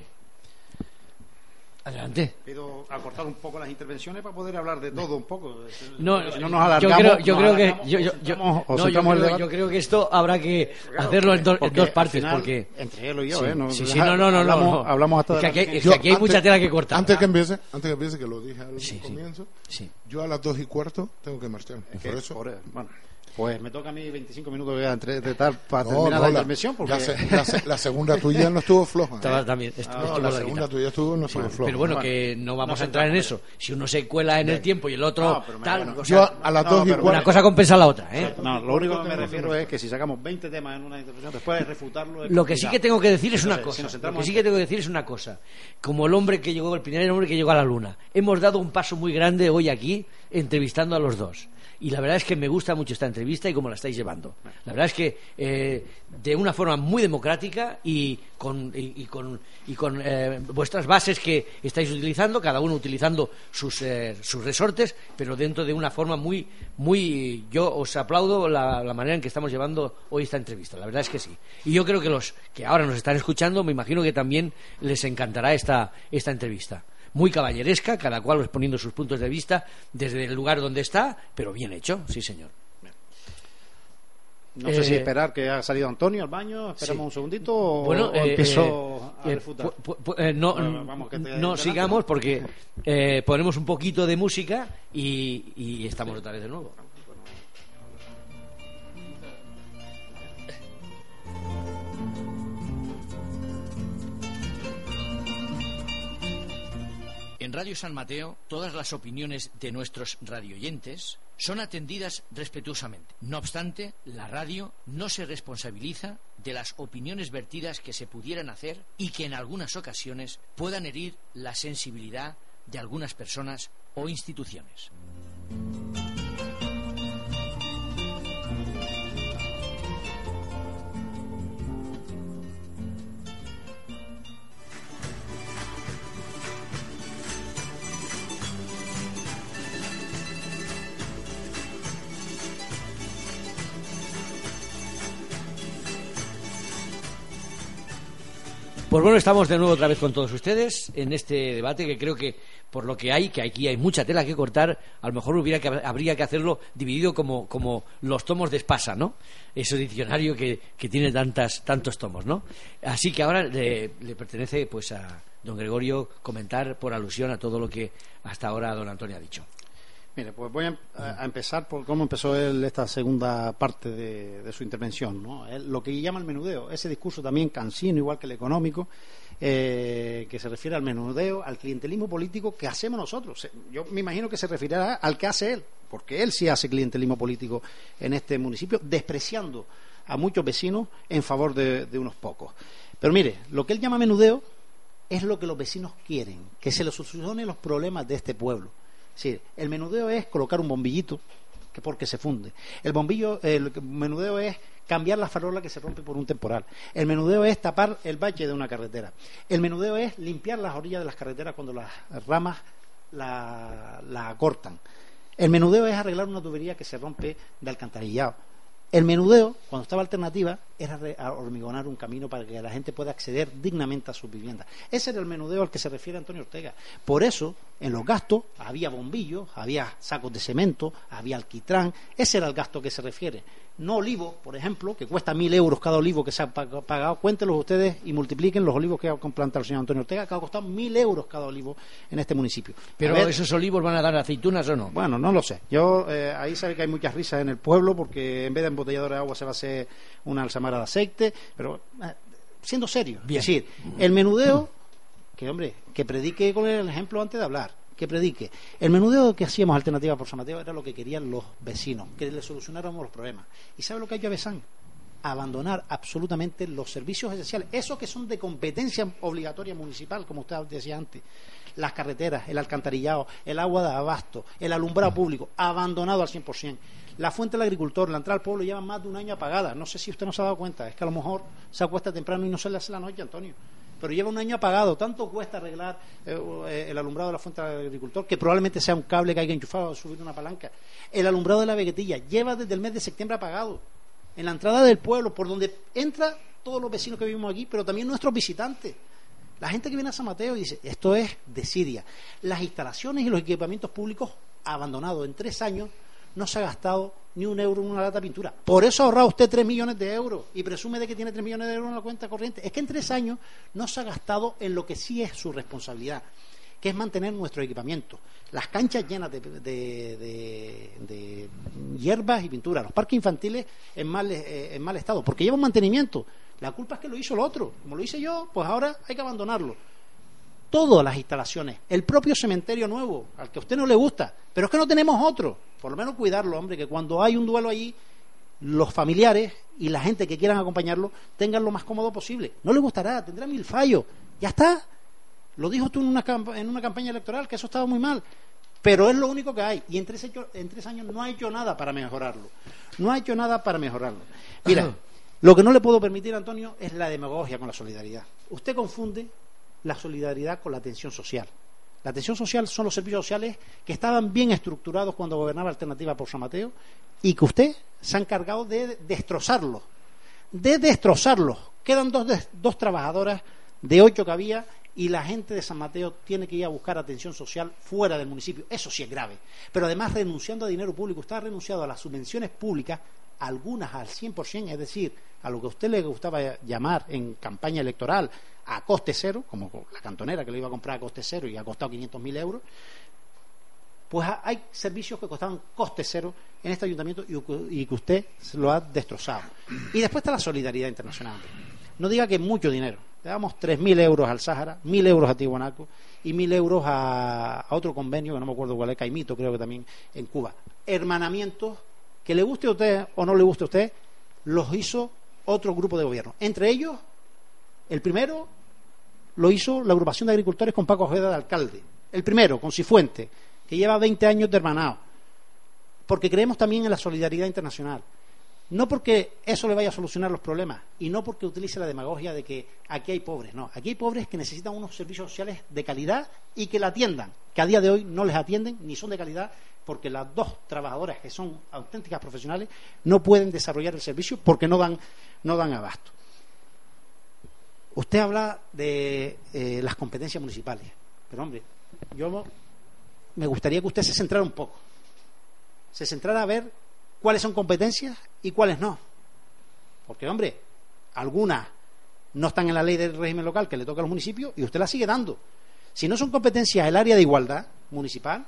Adelante. Pido acortar un poco las intervenciones para poder hablar de todo un poco. No, si no nos alargamos, yo creo, que yo, yo, yo, creo, que esto habrá que hacerlo en, dos partes porque entre él y yo, ¿eh? No, sí, sí, no, no, no, hablamos, hablamos hasta es que aquí, aquí hay mucha tela que cortar. Antes que empiece, antes que empiece que lo dije al comienzo, yo a las dos y cuarto tengo que marchar. por eso. bueno. Pues me toca a mí 25 minutos de tal para terminar la, intervención. Porque... La, segunda tuya no estuvo floja. ¿eh? también, ah, la segunda tuya estuvo, no estuvo floja. Pero bueno, que no vamos a entrar en eso. Si uno se cuela en el tiempo y el otro tal. yo a las dos y. Una cosa compensa la otra. ¿eh? No, lo único que me refiero es que si sacamos 20 temas en una intervención, después de refutarlo. lo que sí que tengo que decir es una cosa. Lo que sí que tengo que decir es una cosa. Como el hombre que llegó, el primer hombre que llegó a la luna, hemos dado un paso muy grande hoy aquí entrevistando a los dos y la verdad es que me gusta mucho esta entrevista y cómo la estáis llevando. La verdad es que eh, de una forma muy democrática y con, y, con, eh, vuestras bases que estáis utilizando, cada uno utilizando sus, eh, sus resortes, pero dentro de una forma muy, muy. Yo os aplaudo la, manera en que estamos llevando hoy esta entrevista. La verdad es que sí. Y yo creo que los que ahora nos están escuchando, me imagino que también les encantará esta entrevista muy caballeresca, cada cual exponiendo sus puntos de vista desde el lugar donde está, pero bien hecho, sí señor. No sé si eh, esperar que haya salido Antonio al baño, esperamos un segundito o, bueno, eh, empiezo a eh, no, no sigamos porque ponemos un poquito de música y, y estamos otra vez de nuevo. En Radio San Mateo, todas las opiniones de nuestros radioyentes son atendidas respetuosamente. No obstante, la radio no se responsabiliza de las opiniones vertidas que se pudieran hacer y que en algunas ocasiones puedan herir la sensibilidad de algunas personas o instituciones. Pues bueno, estamos de nuevo otra vez con todos ustedes en este debate que creo que por lo que hay, que aquí hay mucha tela que cortar, a lo mejor hubiera que, habría que hacerlo dividido como, como los tomos de Espasa, ¿no? Ese diccionario que, que tiene tantas, tantos tomos, ¿no? Así que ahora le, le pertenece pues a don Gregorio comentar por alusión a todo lo que hasta ahora don Antonio ha dicho. Mire, pues voy a, empezar por cómo empezó él esta segunda parte de, su intervención. ¿no? lo que llama el menudeo, ese discurso también cansino, igual que el económico, eh, que se refiere al menudeo, al clientelismo político que hacemos nosotros. Yo me imagino que se referirá al que hace él, porque él sí hace clientelismo político en este municipio, despreciando a muchos vecinos en favor de, de unos pocos. Pero mire, lo que él llama menudeo es lo que los vecinos quieren, que se les solucione los problemas de este pueblo Sí, el menudeo es colocar un bombillito que porque se funde. El bombillo, el menudeo es cambiar la farola que se rompe por un temporal. El menudeo es tapar el valle de una carretera. El menudeo es limpiar las orillas de las carreteras cuando las ramas la, la cortan. El menudeo es arreglar una tubería que se rompe de alcantarillado. El menudeo, cuando estaba alternativa, era hormigonar un camino para que la gente pueda acceder dignamente a sus viviendas. Ese era el menudeo al que se refiere Antonio Ortega. Por eso, en los gastos, había bombillos, había sacos de cemento, había alquitrán. Ese era el gasto que se refiere no olivos, por ejemplo, que cuesta mil euros cada olivo que se ha pagado, cuéntenlos ustedes y multipliquen los olivos que ha plantado el señor Antonio Ortega, que ha costado mil euros cada olivo en este municipio. ¿Pero esos olivos van a dar aceitunas o no? Bueno, no lo sé. Yo eh, ahí sabe que hay muchas risas en el pueblo porque en vez de embotellador de agua se va a hacer una alzamara de aceite, pero eh, siendo serio. Es decir, el menudeo, que hombre, que predique con el ejemplo antes de hablar que predique. El menudeo que hacíamos Alternativa por San Mateo era lo que querían los vecinos, que le solucionáramos los problemas. ¿Y sabe lo que hay que Besán? Abandonar absolutamente los servicios esenciales, esos que son de competencia obligatoria municipal, como usted decía antes, las carreteras, el alcantarillado, el agua de abasto, el alumbrado público, abandonado al 100%. La fuente del agricultor, la entrada al pueblo lleva más de un año apagada. No sé si usted no se ha dado cuenta, es que a lo mejor se acuesta temprano y no se le hace la noche, Antonio pero lleva un año apagado. Tanto cuesta arreglar eh, eh, el alumbrado de la fuente del agricultor, que probablemente sea un cable que haya enchufado o subir una palanca. El alumbrado de la veguetilla lleva desde el mes de septiembre apagado. En la entrada del pueblo, por donde entra todos los vecinos que vivimos aquí, pero también nuestros visitantes. La gente que viene a San Mateo dice, esto es de Siria. Las instalaciones y los equipamientos públicos abandonados en tres años no se ha gastado ni un euro en una lata de pintura. Por eso ha ahorrado usted tres millones de euros y presume de que tiene tres millones de euros en la cuenta corriente. Es que en tres años no se ha gastado en lo que sí es su responsabilidad, que es mantener nuestro equipamiento. Las canchas llenas de, de, hierbas y pintura, los parques infantiles en mal, eh, en mal estado, porque llevan mantenimiento. La culpa es que lo hizo el otro. Como lo hice yo, pues ahora hay que abandonarlo todas las instalaciones, el propio cementerio nuevo, al que a usted no le gusta, pero es que no tenemos otro. Por lo menos cuidarlo, hombre, que cuando hay un duelo allí, los familiares y la gente que quieran acompañarlo tengan lo más cómodo posible. No le gustará, tendrá mil fallos. Ya está. Lo dijo tú en una, en una campaña electoral, que eso estaba muy mal. Pero es lo único que hay. Y en tres, en tres años no ha hecho nada para mejorarlo. No ha hecho nada para mejorarlo. Mira, lo que no le puedo permitir, Antonio, es la demagogia con la solidaridad. Usted confunde la solidaridad con la atención social. La atención social son los servicios sociales que estaban bien estructurados cuando gobernaba Alternativa por San Mateo y que usted se ha encargado de destrozarlos. De destrozarlos. Quedan dos, dos trabajadoras de ocho que había y la gente de San Mateo tiene que ir a buscar atención social fuera del municipio. Eso sí es grave. Pero además renunciando a dinero público, usted ha renunciado a las subvenciones públicas, algunas al 100%, es decir, a lo que a usted le gustaba llamar en campaña electoral a coste cero, como la cantonera que lo iba a comprar a coste cero y ha costado 500.000 euros, pues hay servicios que costaban coste cero en este ayuntamiento y que usted lo ha destrozado. Y después está la solidaridad internacional. No diga que mucho dinero. Le damos 3.000 euros al Sáhara, 1.000 euros a Tiwanaku y 1.000 euros a, otro convenio, que no me acuerdo cuál es, Caimito, creo que también en Cuba. Hermanamientos que le guste a usted o no le guste a usted, los hizo otro grupo de gobierno. Entre ellos, el primero lo hizo la agrupación de agricultores con Paco Ojeda de alcalde. El primero, con Cifuente, que lleva 20 años de hermanado. Porque creemos también en la solidaridad internacional. No porque eso le vaya a solucionar los problemas y no porque utilice la demagogia de que aquí hay pobres. No, aquí hay pobres que necesitan unos servicios sociales de calidad y que la atiendan, que a día de hoy no les atienden ni son de calidad porque las dos trabajadoras que son auténticas profesionales no pueden desarrollar el servicio porque no dan, no dan abasto. Usted habla de eh, las competencias municipales, pero hombre, yo me gustaría que usted se centrara un poco, se centrara a ver cuáles son competencias y cuáles no. Porque, hombre, algunas no están en la ley del régimen local que le toca a los municipios y usted las sigue dando. Si no son competencias el área de igualdad municipal,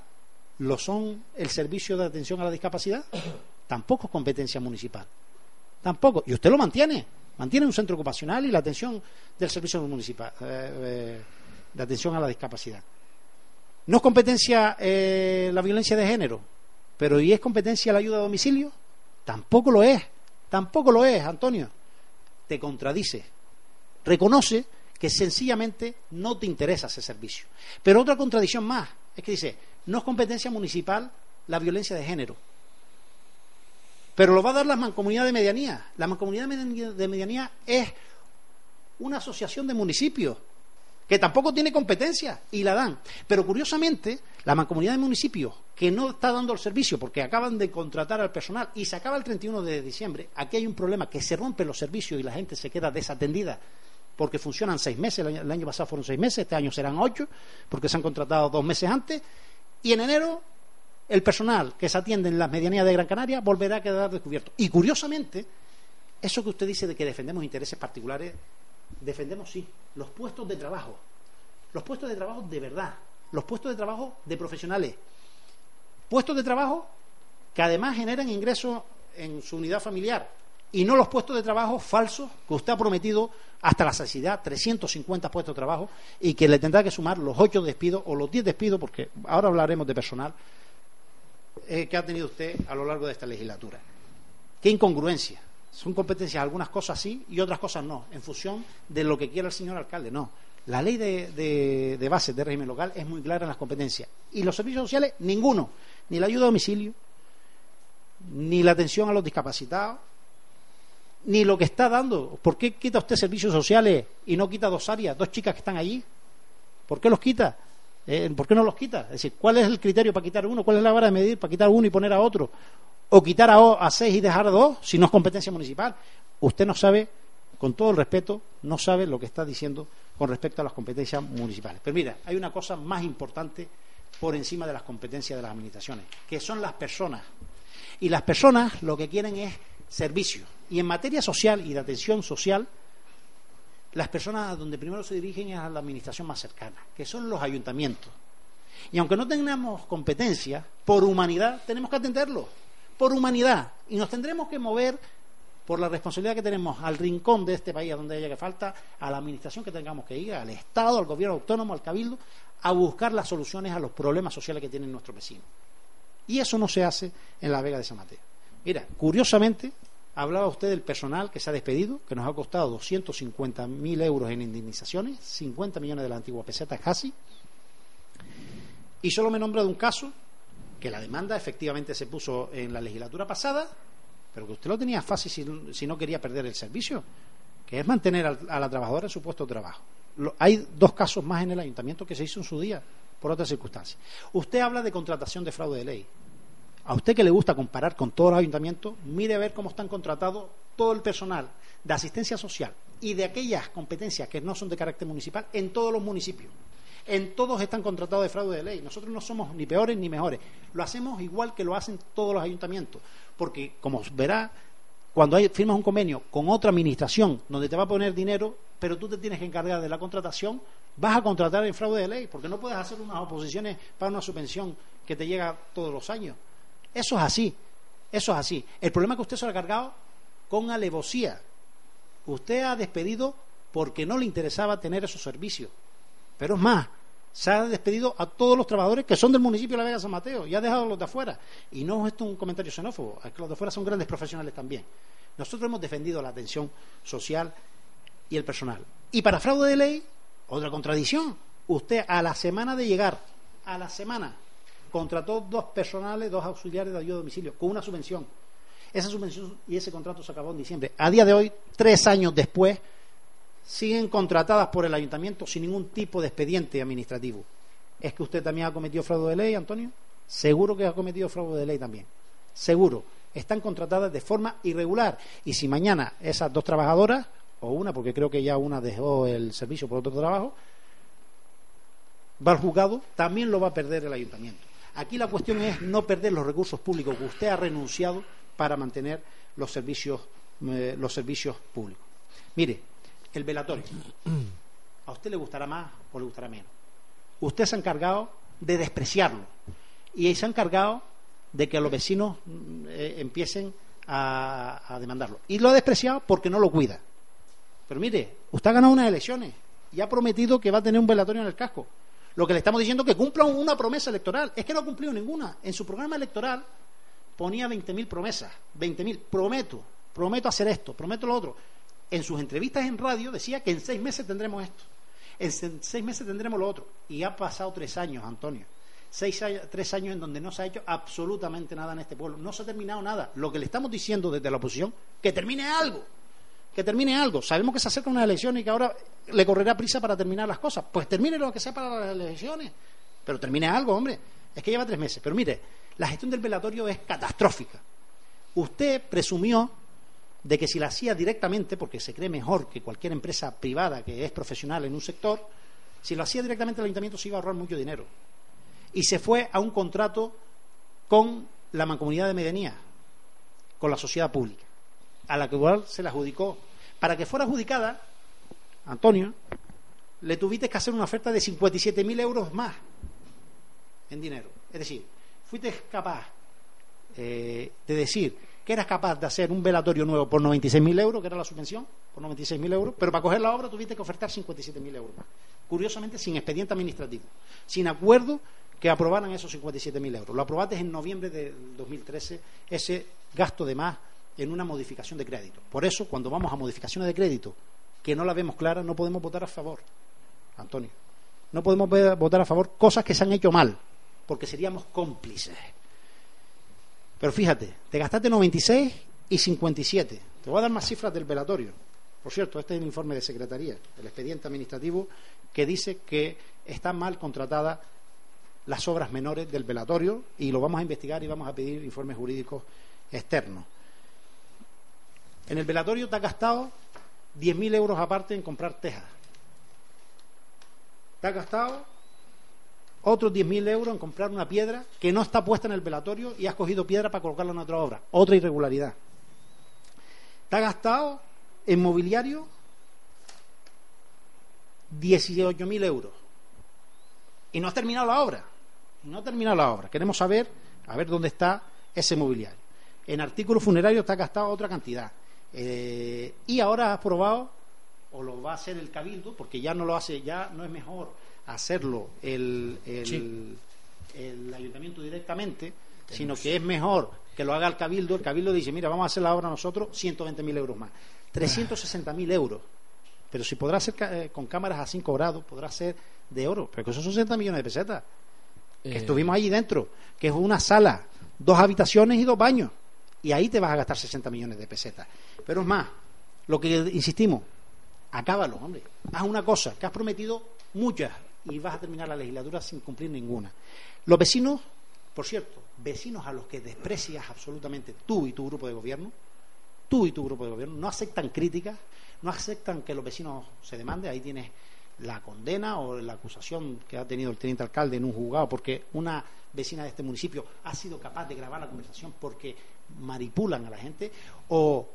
lo son el servicio de atención a la discapacidad, tampoco es competencia municipal. Tampoco. Y usted lo mantiene. Mantiene un centro ocupacional y la atención del servicio municipal eh, eh, de atención a la discapacidad. No es competencia eh, la violencia de género, pero ¿y es competencia la ayuda a domicilio? Tampoco lo es. Tampoco lo es, Antonio. Te contradice. Reconoce que sencillamente no te interesa ese servicio. Pero otra contradicción más es que dice, no es competencia municipal la violencia de género. Pero lo va a dar la mancomunidad de medianía. La mancomunidad de medianía es una asociación de municipios que tampoco tiene competencia y la dan. Pero curiosamente, la mancomunidad de municipios que no está dando el servicio porque acaban de contratar al personal y se acaba el 31 de diciembre, aquí hay un problema que se rompen los servicios y la gente se queda desatendida porque funcionan seis meses, el año, pasado fueron seis meses, este año serán ocho, porque se han contratado dos meses antes, y en enero el personal que se atiende en las medianías de Gran Canaria volverá a quedar descubierto. Y curiosamente, eso que usted dice de que defendemos intereses particulares, defendemos sí, los puestos de trabajo, los puestos de trabajo de verdad, los puestos de trabajo de profesionales, puestos de trabajo que además generan ingresos en su unidad familiar y no los puestos de trabajo falsos que usted ha prometido hasta la saciedad, 350 puestos de trabajo, y que le tendrá que sumar los 8 despidos o los 10 despidos, porque ahora hablaremos de personal, eh, que ha tenido usted a lo largo de esta legislatura. Qué incongruencia. Son competencias algunas cosas sí y otras cosas no, en función de lo que quiera el señor alcalde. No. La ley de, de, base de régimen local es muy clara en las competencias. Y los servicios sociales, ninguno. Ni la ayuda a domicilio, ni la atención a los discapacitados, ni lo que está dando. ¿Por qué quita usted servicios sociales y no quita dos áreas, dos chicas que están allí? ¿Por qué los quita? Eh, ¿Por qué no los quita? Es decir, ¿cuál es el criterio para quitar uno? ¿Cuál es la vara de medir para quitar uno y poner a otro? ¿O quitar a, a seis y dejar a dos si no es competencia municipal? Usted no sabe, con todo el respeto, no sabe lo que está diciendo con respecto a las competencias municipales. Pero mira, hay una cosa más importante por encima de las competencias de las administraciones, que son las personas. Y las personas lo que quieren es servicio. Y en materia social y de atención social, las personas a donde primero se dirigen es a la administración más cercana, que son los ayuntamientos. Y aunque no tengamos competencia, por humanidad tenemos que atenderlo, por humanidad. Y nos tendremos que mover por la responsabilidad que tenemos al rincón de este país, a donde haya que falta, a la administración que tengamos que ir, al Estado, al gobierno autónomo, al cabildo, a buscar las soluciones a los problemas sociales que tienen nuestros vecinos. Y eso no se hace en la Vega de San Mateo. Mira, curiosamente, hablaba usted del personal que se ha despedido, que nos ha costado 250.000 euros en indemnizaciones, 50 millones de la antigua peseta casi, y solo me nombra de un caso que la demanda efectivamente se puso en la legislatura pasada pero que usted lo tenía fácil si, no quería perder el servicio, que es mantener a, la trabajadora en su puesto de trabajo. hay dos casos más en el ayuntamiento que se hizo en su día por otras circunstancias. Usted habla de contratación de fraude de ley. A usted que le gusta comparar con todos los ayuntamientos, mire a ver cómo están contratados todo el personal de asistencia social y de aquellas competencias que no son de carácter municipal en todos los municipios. En todos están contratados de fraude de ley. Nosotros no somos ni peores ni mejores. Lo hacemos igual que lo hacen todos los ayuntamientos. Porque, como verá, cuando hay, firmas un convenio con otra administración donde te va a poner dinero, pero tú te tienes que encargar de la contratación, vas a contratar en fraude de ley, porque no puedes hacer unas oposiciones para una subvención que te llega todos los años. Eso es así. Eso es así. El problema es que usted se lo ha cargado con alevosía. Usted ha despedido porque no le interesaba tener esos servicios. Pero es más, se ha despedido a todos los trabajadores que son del municipio de La Vega San Mateo y ha dejado a los de afuera. Y no es esto un comentario xenófobo, es que los de afuera son grandes profesionales también. Nosotros hemos defendido la atención social y el personal. Y para fraude de ley, otra contradicción. Usted a la semana de llegar, a la semana, contrató dos personales, dos auxiliares de ayuda a domicilio, con una subvención. Esa subvención y ese contrato se acabó en diciembre. A día de hoy, tres años después, siguen contratadas por el ayuntamiento sin ningún tipo de expediente administrativo. ¿Es que usted también ha cometido fraude de ley, Antonio? Seguro que ha cometido fraude de ley también. Seguro. Están contratadas de forma irregular. Y si mañana esas dos trabajadoras, o una, porque creo que ya una dejó el servicio por otro trabajo, va al juzgado, también lo va a perder el ayuntamiento. Aquí la cuestión es no perder los recursos públicos que usted ha renunciado para mantener los servicios, eh, los servicios públicos. Mire, el velatorio. A usted le gustará más o le gustará menos. Usted se ha encargado de despreciarlo y se ha encargado de que los vecinos mm, eh, empiecen a, demandarlo. Y lo ha despreciado porque no lo cuida. Pero mire, usted ha ganado unas elecciones y ha prometido que va a tener un velatorio en el casco. Lo que le estamos diciendo es que cumpla una promesa electoral. Es que no ha cumplido ninguna. En su programa electoral ponía 20.000 promesas. 20.000. Prometo, prometo hacer esto, prometo lo otro en sus entrevistas en radio decía que en seis meses tendremos esto, en seis meses tendremos lo otro. Y ha pasado tres años, Antonio. Seis, tres años en donde no se ha hecho absolutamente nada en este pueblo. No se ha terminado nada. Lo que le estamos diciendo desde la oposición, que termine algo. Que termine algo. Sabemos que se acerca una elección y que ahora le correrá prisa para terminar las cosas. Pues termine lo que sea para las elecciones. Pero termine algo, hombre. Es que lleva tres meses. Pero mire, la gestión del velatorio es catastrófica. Usted presumió de que si la hacía directamente, porque se cree mejor que cualquier empresa privada que es profesional en un sector, si lo hacía directamente el ayuntamiento se iba a ahorrar mucho dinero. Y se fue a un contrato con la mancomunidad de medianía, con la sociedad pública, a la que igual se la adjudicó. Para que fuera adjudicada, Antonio, le tuviste que hacer una oferta de 57.000 euros más en dinero. Es decir, fuiste capaz eh, de decir que eras capaz de hacer un velatorio nuevo por 96.000 euros, que era la subvención, por 96.000 euros, pero para coger la obra tuviste que ofertar 57.000 euros más. Curiosamente, sin expediente administrativo, sin acuerdo que aprobaran esos 57.000 euros. Lo aprobaste en noviembre del 2013, ese gasto de más en una modificación de crédito. Por eso, cuando vamos a modificaciones de crédito que no la vemos clara, no podemos votar a favor. Antonio. No podemos votar a favor cosas que se han hecho mal, porque seríamos cómplices. Pero fíjate, te gastaste 96 y 57. Te voy a dar más cifras del velatorio. Por cierto, este es el informe de Secretaría, el expediente administrativo, que dice que están mal contratadas las obras menores del velatorio y lo vamos a investigar y vamos a pedir informes jurídicos externos. En el velatorio te ha gastado 10.000 euros aparte en comprar tejas. Te ha gastado otros 10.000 euros en comprar una piedra que no está puesta en el velatorio y has cogido piedra para colocarla en otra obra. Otra irregularidad. Te ha gastado en mobiliario 18.000 euros. Y no has terminado la obra. Y no ha terminado la obra. Queremos saber, a ver dónde está ese mobiliario. En artículos funerarios te ha gastado otra cantidad. Eh, y ahora has probado, o lo va a hacer el cabildo, porque ya no lo hace, ya no es mejor hacerlo el, el, ayuntamiento directamente, sino que es mejor que lo haga el cabildo. El cabildo dice, mira, vamos a hacer la obra nosotros, 120.000 euros más. 360.000 euros. Pero si podrá ser eh, con cámaras a 5 grados, podrá ser de oro. Pero que esos son 60 millones de pesetas. Que eh. estuvimos allí dentro, que es una sala, dos habitaciones y dos baños. Y ahí te vas a gastar 60 millones de pesetas. Pero es más, lo que insistimos, acábalo, hombre. Haz una cosa, que has prometido muchas y vas a terminar la legislatura sin cumplir ninguna. Los vecinos, por cierto, vecinos a los que desprecias absolutamente tú y tu grupo de gobierno, tú y tu grupo de gobierno, no aceptan críticas, no aceptan que los vecinos se demanden, ahí tienes la condena o la acusación que ha tenido el teniente alcalde en un juzgado porque una vecina de este municipio ha sido capaz de grabar la conversación porque manipulan a la gente o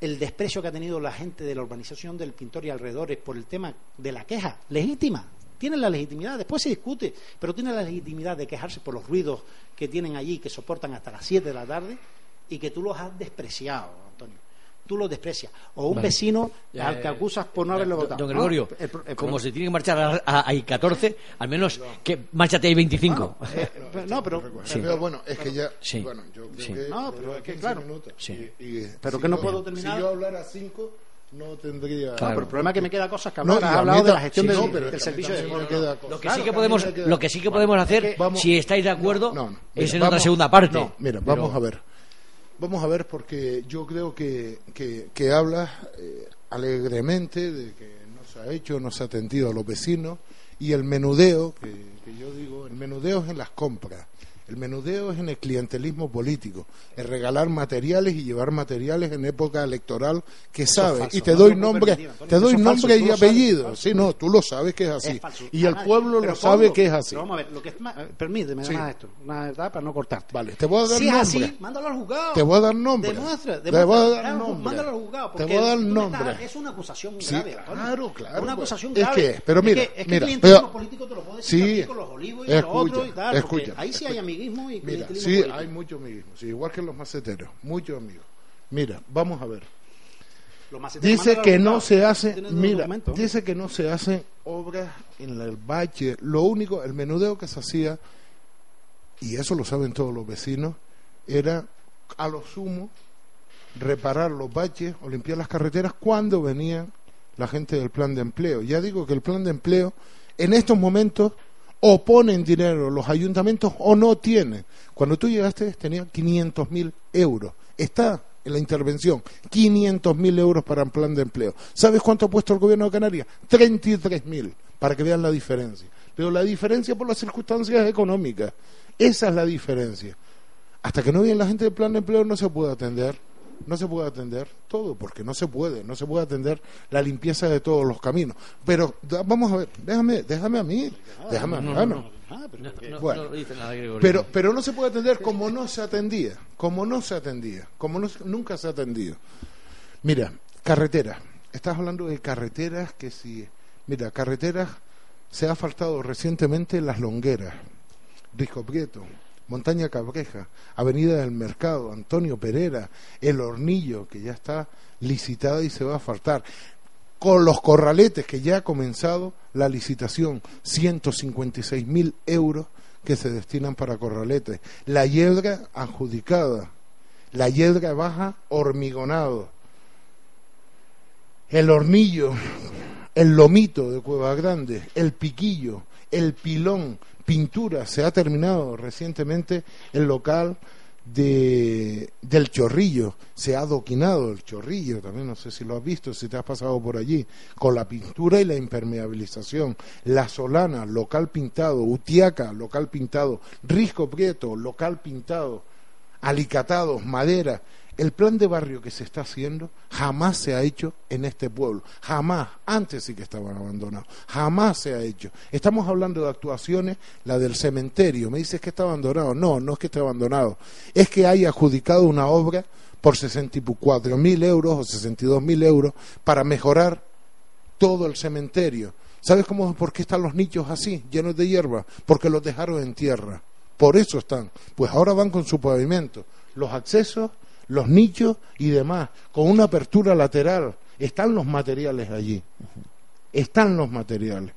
el desprecio que ha tenido la gente de la urbanización del pintor y alrededores por el tema de la queja legítima tienen la legitimidad, después se discute, pero tienen la legitimidad de quejarse por los ruidos que tienen allí, que soportan hasta las 7 de la tarde, y que tú los has despreciado. Tú los desprecias. O un vecino al que acusas por no haberlo votado. Don Gregorio, como se tiene que marchar a, I-14, al menos que márchate a I-25. Eh, no, pero, bueno, es que ya. Bueno, yo creo que. No, pero es que, claro. pero que no puedo terminar. Si yo hablara a 5 no tendría. Claro, pero el problema es que me queda cosas que hablar. No, has hablado de la gestión del, servicio de lo que sí que podemos, lo que sí que podemos hacer, si estáis de acuerdo, es en otra segunda parte. mira, vamos a ver. Vamos a ver porque yo creo que, que, que hablas eh, alegremente de que no se ha hecho, no se ha atendido a los vecinos y el menudeo, que, que yo digo, el menudeo es en las compras. El menudeo es en el clientelismo político, el regalar materiales y llevar materiales en época electoral que sabes. y te doy nombre, te doy nombre y apellido. Sí, no, tú lo sabes que es así. y el pueblo lo sabe que es así. vamos a ver, lo que permíteme además esto, una verdad para no cortarte. Vale, te voy a dar si nombre. Es así, mándalo al juzgado. Te voy a dar nombre. Demuestra, te voy a dar nombre. Mándalo al juzgado. Te voy a dar nombre. es una acusación muy grave. Claro, claro. Una pues, acusación grave. Es que, pero mira, es que, mira, el clientelismo político te lo puedo decir con los olivos y los otros y tal. Escucha, ahí sí hay amiguismo y Sí, hay mucho amiguismo, sí, igual que los maceteros, muchos amigos. Mira, vamos a ver. Dice que no se hace, mira, dice que no se hacen obras en el bache. Lo único, el menudeo que se hacía, y eso lo saben todos los vecinos, era a lo sumo reparar los baches o limpiar las carreteras cuando venía la gente del plan de empleo. Ya digo que el plan de empleo en estos momentos o ponen dinero los ayuntamientos o no tienen. Cuando tú llegaste tenía 500 mil euros. Está en la intervención 500 mil euros para un plan de empleo. ¿Sabes cuánto ha puesto el gobierno de Canarias? 33 mil, para que vean la diferencia. Pero la diferencia por las circunstancias económicas. Esa es la diferencia. Hasta que no viene la gente del plan de empleo no se puede atender no se puede atender todo, porque no se puede, no se puede atender la limpieza de todos los caminos. Pero vamos a ver, déjame, déjame a mí, déjame a mí. pero, pero no se puede atender como no se atendía, como no se atendía, como no, nunca se ha atendido. Mira, carreteras, estás hablando de carreteras que si, mira, carreteras se ha faltado recientemente las longueras, Risco Prieto, Montaña Cabreja, Avenida del Mercado, Antonio Pereira, El Hornillo, que ya está licitada y se va a faltar. Con los corraletes, que ya ha comenzado la licitación, 156 mil euros que se destinan para corraletes. La hiedra adjudicada, la hiedra baja hormigonado. El hornillo, el lomito de Cueva Grande, el piquillo, el pilón, pintura. Se ha terminado recientemente el local de, del chorrillo. Se ha adoquinado el chorrillo, también no sé si lo has visto, si te has pasado por allí, con la pintura y la impermeabilización. La Solana, local pintado. Utiaca, local pintado. Risco Prieto, local pintado. Alicatados, madera. El plan de barrio que se está haciendo jamás se ha hecho en este pueblo. Jamás. Antes sí que estaban abandonados. Jamás se ha hecho. Estamos hablando de actuaciones, la del cementerio. Me dices que está abandonado. No, no es que esté abandonado. Es que hay adjudicado una obra por 64 mil euros o 62 mil euros para mejorar todo el cementerio. ¿Sabes cómo, por qué están los nichos así, llenos de hierba? Porque los dejaron en tierra. Por eso están. Pues ahora van con su pavimento. Los accesos los nichos y demás, con una apertura lateral. Están los materiales allí. Están los materiales.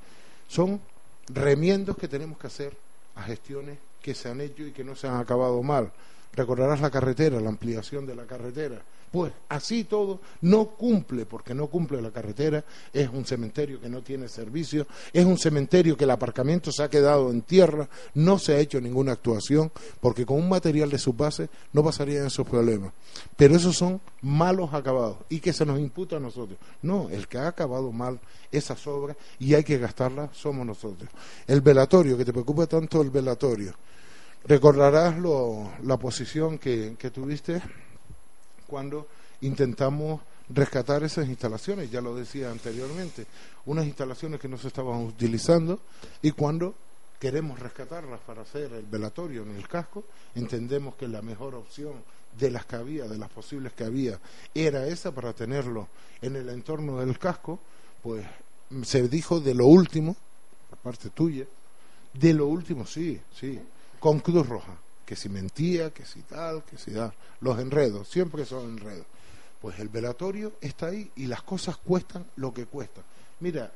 Son remiendos que tenemos que hacer a gestiones que se han hecho y que no se han acabado mal. Recordarás la carretera, la ampliación de la carretera. Pues así todo no cumple, porque no cumple la carretera, es un cementerio que no tiene servicio, es un cementerio que el aparcamiento se ha quedado en tierra, no se ha hecho ninguna actuación, porque con un material de su base no pasarían esos problemas. Pero esos son malos acabados y que se nos imputa a nosotros. No, el que ha acabado mal esas obras y hay que gastarlas somos nosotros. El velatorio, que te preocupa tanto el velatorio. Recordarás la posición que tuviste cuando intentamos rescatar esas instalaciones, ya lo decía anteriormente, unas instalaciones que no se estaban utilizando y cuando queremos rescatarlas para hacer el velatorio en el casco, entendemos que la mejor opción de las que había, de las posibles que había, era esa para tenerlo en el entorno del casco, pues se dijo de lo último, por parte tuya, de lo último, sí, sí, con Cruz Roja que si mentía, que si tal, que si tal. Los enredos, siempre son enredos. Pues el velatorio está ahí y las cosas cuestan lo que cuestan. Mira,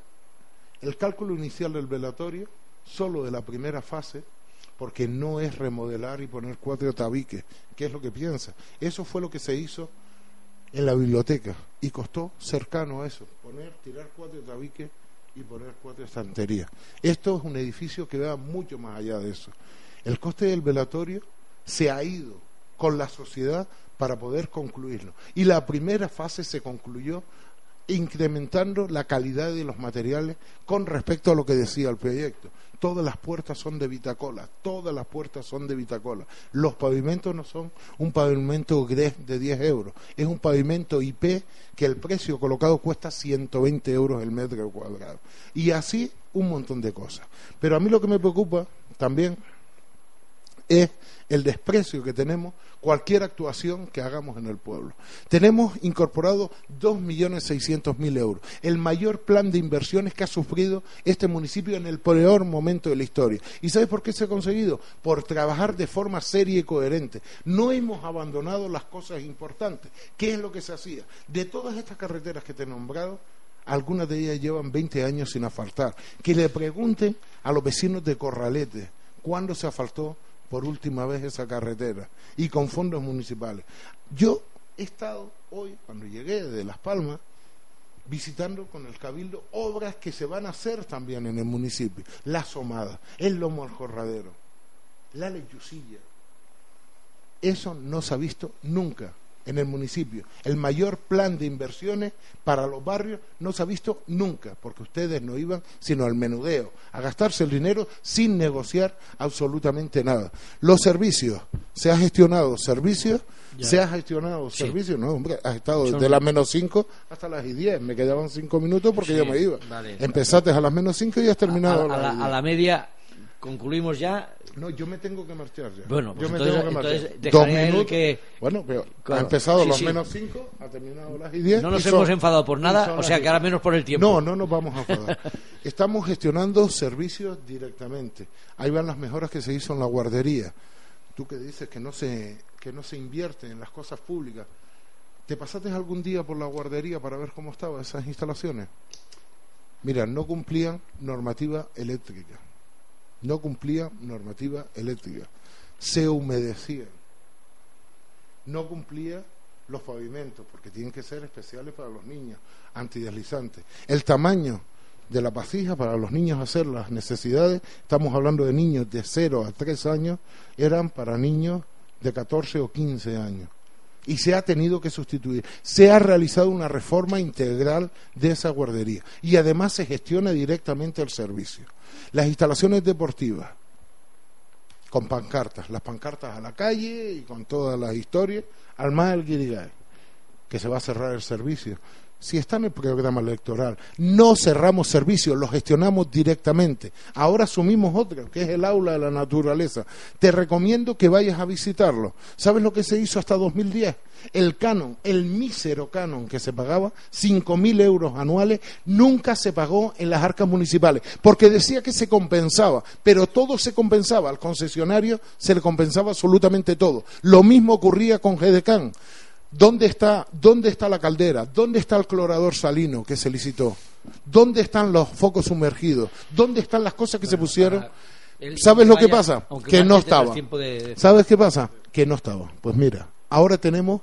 el cálculo inicial del velatorio, solo de la primera fase, porque no es remodelar y poner cuatro tabiques, ¿qué es lo que piensa? Eso fue lo que se hizo en la biblioteca y costó cercano a eso, poner, tirar cuatro tabiques y poner cuatro estanterías. Esto es un edificio que va mucho más allá de eso. El coste del velatorio se ha ido con la sociedad para poder concluirlo. Y la primera fase se concluyó incrementando la calidad de los materiales con respecto a lo que decía el proyecto. Todas las puertas son de Vitacola, todas las puertas son de Vitacola. Los pavimentos no son un pavimento de 10 euros, es un pavimento IP que el precio colocado cuesta 120 euros el metro cuadrado. Y así un montón de cosas. Pero a mí lo que me preocupa también es el desprecio que tenemos cualquier actuación que hagamos en el pueblo. Tenemos incorporado 2.600.000 euros, el mayor plan de inversiones que ha sufrido este municipio en el peor momento de la historia. ¿Y sabes por qué se ha conseguido? Por trabajar de forma seria y coherente. No hemos abandonado las cosas importantes. ¿Qué es lo que se hacía? De todas estas carreteras que te he nombrado, algunas de ellas llevan 20 años sin asfaltar. Que le pregunten a los vecinos de Corralete cuándo se asfaltó por última vez esa carretera y con fondos municipales. Yo he estado hoy, cuando llegué de Las Palmas, visitando con el Cabildo obras que se van a hacer también en el municipio. La Somada, el Lomo al Jorradero, la Lechucilla. Eso no se ha visto nunca en el municipio. El mayor plan de inversiones para los barrios no se ha visto nunca, porque ustedes no iban sino al menudeo, a gastarse el dinero sin negociar absolutamente nada. Los servicios, se ha gestionado servicios, se ha gestionado servicios, no, hombre, has estado desde las menos 5 hasta las 10, me quedaban 5 minutos porque yo me iba. Empezaste a las menos 5 y has terminado a, a la media concluimos ya. No, yo me tengo que marchar ya. Bueno, pues yo me tengo que marchar. Dos minutos. Que... Bueno, pero ha empezado los menos cinco, ha terminado las y diez. No nos hemos enfadado por nada, o sea que ahora menos por el tiempo. No, no nos vamos a enfadar. [laughs] Estamos gestionando servicios directamente. Ahí van las mejoras que se hizo en la guardería. Tú que dices que no se, que no se invierte en las cosas públicas. ¿Te pasaste algún día por la guardería para ver cómo estaban esas instalaciones? Mira, no cumplían normativa eléctrica no cumplía normativa eléctrica, se humedecía, no cumplía los pavimentos, porque tienen que ser especiales para los niños, antideslizantes. El tamaño de la pasija para los niños hacer las necesidades, estamos hablando de niños de 0 a 3 años, eran para niños de 14 o 15 años. Y se ha tenido que sustituir. Se ha realizado una reforma integral de esa guardería. Y además se gestiona directamente el servicio. Las instalaciones deportivas, con pancartas, las pancartas a la calle y con todas las historias, al más el guirigay, que se va a cerrar el servicio si está en el programa electoral. No cerramos servicios, lo gestionamos directamente. Ahora asumimos otro, que es el aula de la naturaleza. Te recomiendo que vayas a visitarlo. ¿Sabes lo que se hizo hasta 2010? El canon, el mísero canon que se pagaba, 5.000 euros anuales, nunca se pagó en las arcas municipales, porque decía que se compensaba, pero todo se compensaba. Al concesionario se le compensaba absolutamente todo. Lo mismo ocurría con GDCAN. ¿Dónde está, ¿Dónde está la caldera? ¿Dónde está el clorador salino que se licitó? ¿Dónde están los focos sumergidos? ¿Dónde están las cosas que se pusieron? ¿Sabes lo que pasa? Que no estaba. ¿Sabes qué pasa? Que no estaba. Pues mira, ahora tenemos,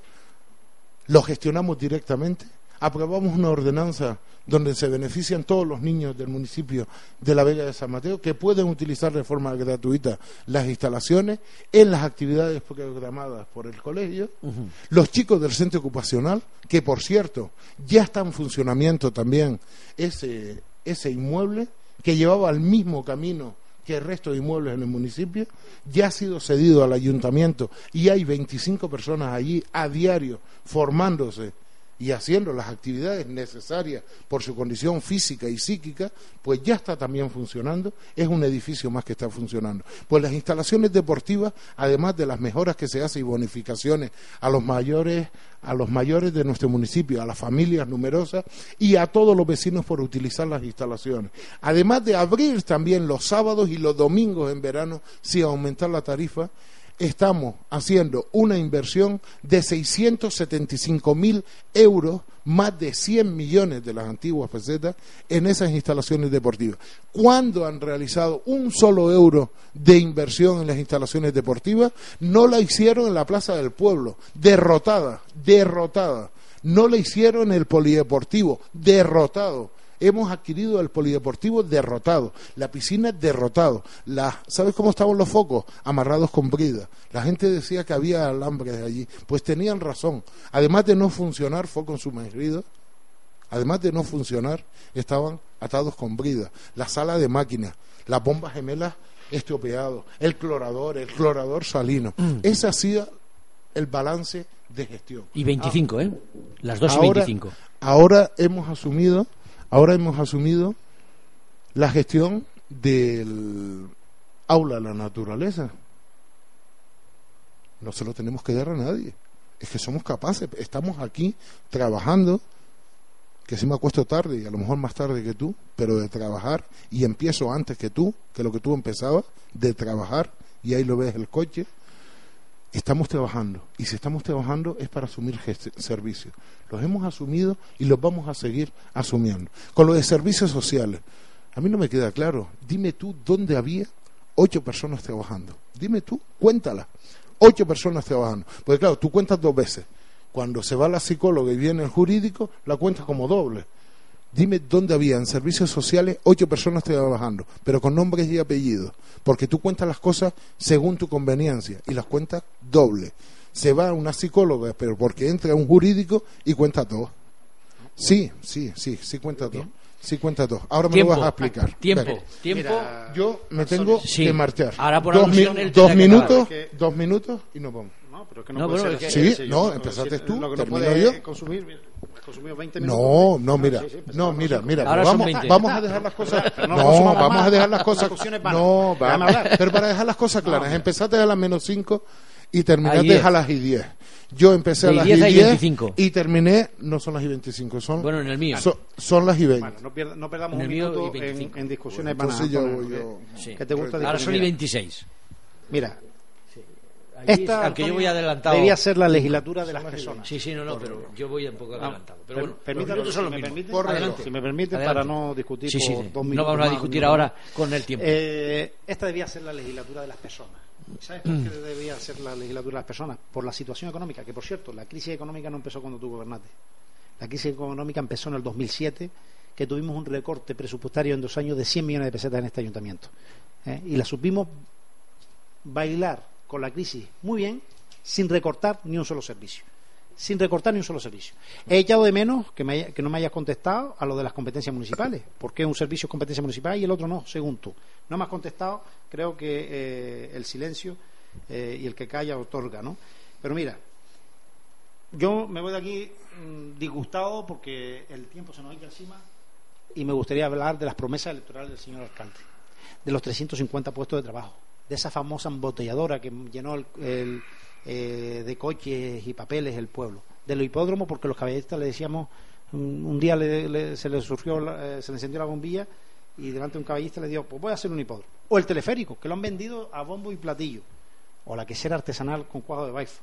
lo gestionamos directamente, aprobamos una ordenanza donde se benefician todos los niños del municipio de la Vega de San Mateo que pueden utilizar de forma gratuita las instalaciones en las actividades programadas por el colegio, los chicos del centro ocupacional, que por cierto ya está en funcionamiento también ese, ese inmueble que llevaba al mismo camino que el resto de inmuebles en el municipio, ya ha sido cedido al ayuntamiento y hay 25 personas allí a diario formándose y haciendo las actividades necesarias por su condición física y psíquica, pues ya está también funcionando, es un edificio más que está funcionando. Pues las instalaciones deportivas, además de las mejoras que se hacen y bonificaciones a los mayores, a los mayores de nuestro municipio, a las familias numerosas y a todos los vecinos por utilizar las instalaciones. Además de abrir también los sábados y los domingos en verano sin aumentar la tarifa estamos haciendo una inversión de 675 mil euros, más de 100 millones de las antiguas pesetas, en esas instalaciones deportivas. ¿Cuándo han realizado un solo euro de inversión en las instalaciones deportivas? No la hicieron en la Plaza del Pueblo, derrotada, derrotada. No la hicieron en el Polideportivo, derrotado hemos adquirido el polideportivo derrotado, la piscina derrotado. ¿Sabes cómo estaban los focos? Amarrados con brida. La gente decía que había alambres allí. Pues tenían razón. Además de no funcionar focos sumergidos, además de no funcionar, estaban atados con brida. La sala de máquinas, las bombas gemelas estropeados, el clorador, el clorador salino. Mm. Ese ha sido el balance de gestión. Y 25, ¿eh? Las dos y 25. Ahora hemos asumido Ahora hemos asumido la gestión del aula de la naturaleza. No se lo tenemos que dar a nadie. Es que somos capaces. Estamos aquí trabajando, que si me acuesto tarde y a lo mejor más tarde que tú, pero de trabajar y empiezo antes que tú, que lo que tú empezabas, de trabajar y ahí lo ves el coche estamos trabajando. Y si estamos trabajando es para asumir servicios. Los hemos asumido y los vamos a seguir asumiendo. Con lo de servicios sociales, a mí no me queda claro. Dime tú dónde había ocho personas trabajando. Dime tú, cuéntala. Ocho personas trabajando. Porque claro, tú cuentas dos veces. Cuando se va la psicóloga y viene el jurídico, la cuentas como doble. Dime dónde había en servicios sociales ocho personas trabajando, pero con nombres y apellidos, porque tú cuentas las cosas según tu conveniencia y las cuentas doble. Se va una psicóloga, pero porque entra un jurídico y cuenta todo. Sí, sí, sí, sí cuenta todo. Sí cuenta todo. Ahora me lo vas a explicar. Tiempo, tiempo. yo me tengo que marchar. Ahora por dos, dos minutos, dos minutos y nos vamos. No, pero que no, puede ser Sí, no, empezaste tú, termino yo. Consumir, no, no, mira, no, mira, mira, vamos, vamos a dejar las cosas, no, vamos a dejar las cosas, no, vamos, pero para dejar las cosas claras, empezaste a las menos 5 y terminaste a las y 10. Yo empecé a las y 10 y terminé, no son las y 25, son, bueno, en el mío. son las y 20. Bueno, no, perdamos un minuto en, en, discusiones banales. ¿Qué te gusta Ahora son y 26. Mira, esta yo voy adelantado. Debía ser la legislatura de las personas. Sí, sí, no, no, pero yo voy un poco adelantado. Pero bueno, permítame, si, me permite, si me permite, para no discutir sí, sí, por dos minutos. No vamos a discutir ahora con el tiempo. Eh, esta debía ser la legislatura de las personas. ¿Sabes por qué debía ser la legislatura de las personas? Por la situación económica, que por cierto, la crisis económica no empezó cuando tú gobernaste. La crisis económica empezó en el 2007 que tuvimos un recorte presupuestario en dos años de 100 millones de pesetas en este ayuntamiento. ¿eh? Y la supimos bailar con la crisis muy bien, sin recortar ni un solo servicio. Sin recortar ni un solo servicio. He echado de menos que, no me hayas contestado a lo de las competencias municipales. ¿Por qué un servicio es competencia municipal y el otro no, según tú? No me has contestado, creo que eh, el silencio eh, y el que calla otorga, ¿no? Pero mira, yo me voy de aquí mm, disgustado porque el tiempo se nos echa encima y me gustaría hablar de las promesas electorales del señor alcalde, de los 350 puestos de trabajo, de esa famosa embotelladora que llenó el, eh, de coches y papeles el pueblo, de los hipódromos porque los caballistas le decíamos un día se le surgió eh, se le encendió la bombilla y delante de un caballista le dijo pues voy a hacer un hipódromo o el teleférico que lo han vendido a bombo y platillo. O la quesera artesanal con cuadro de baifo.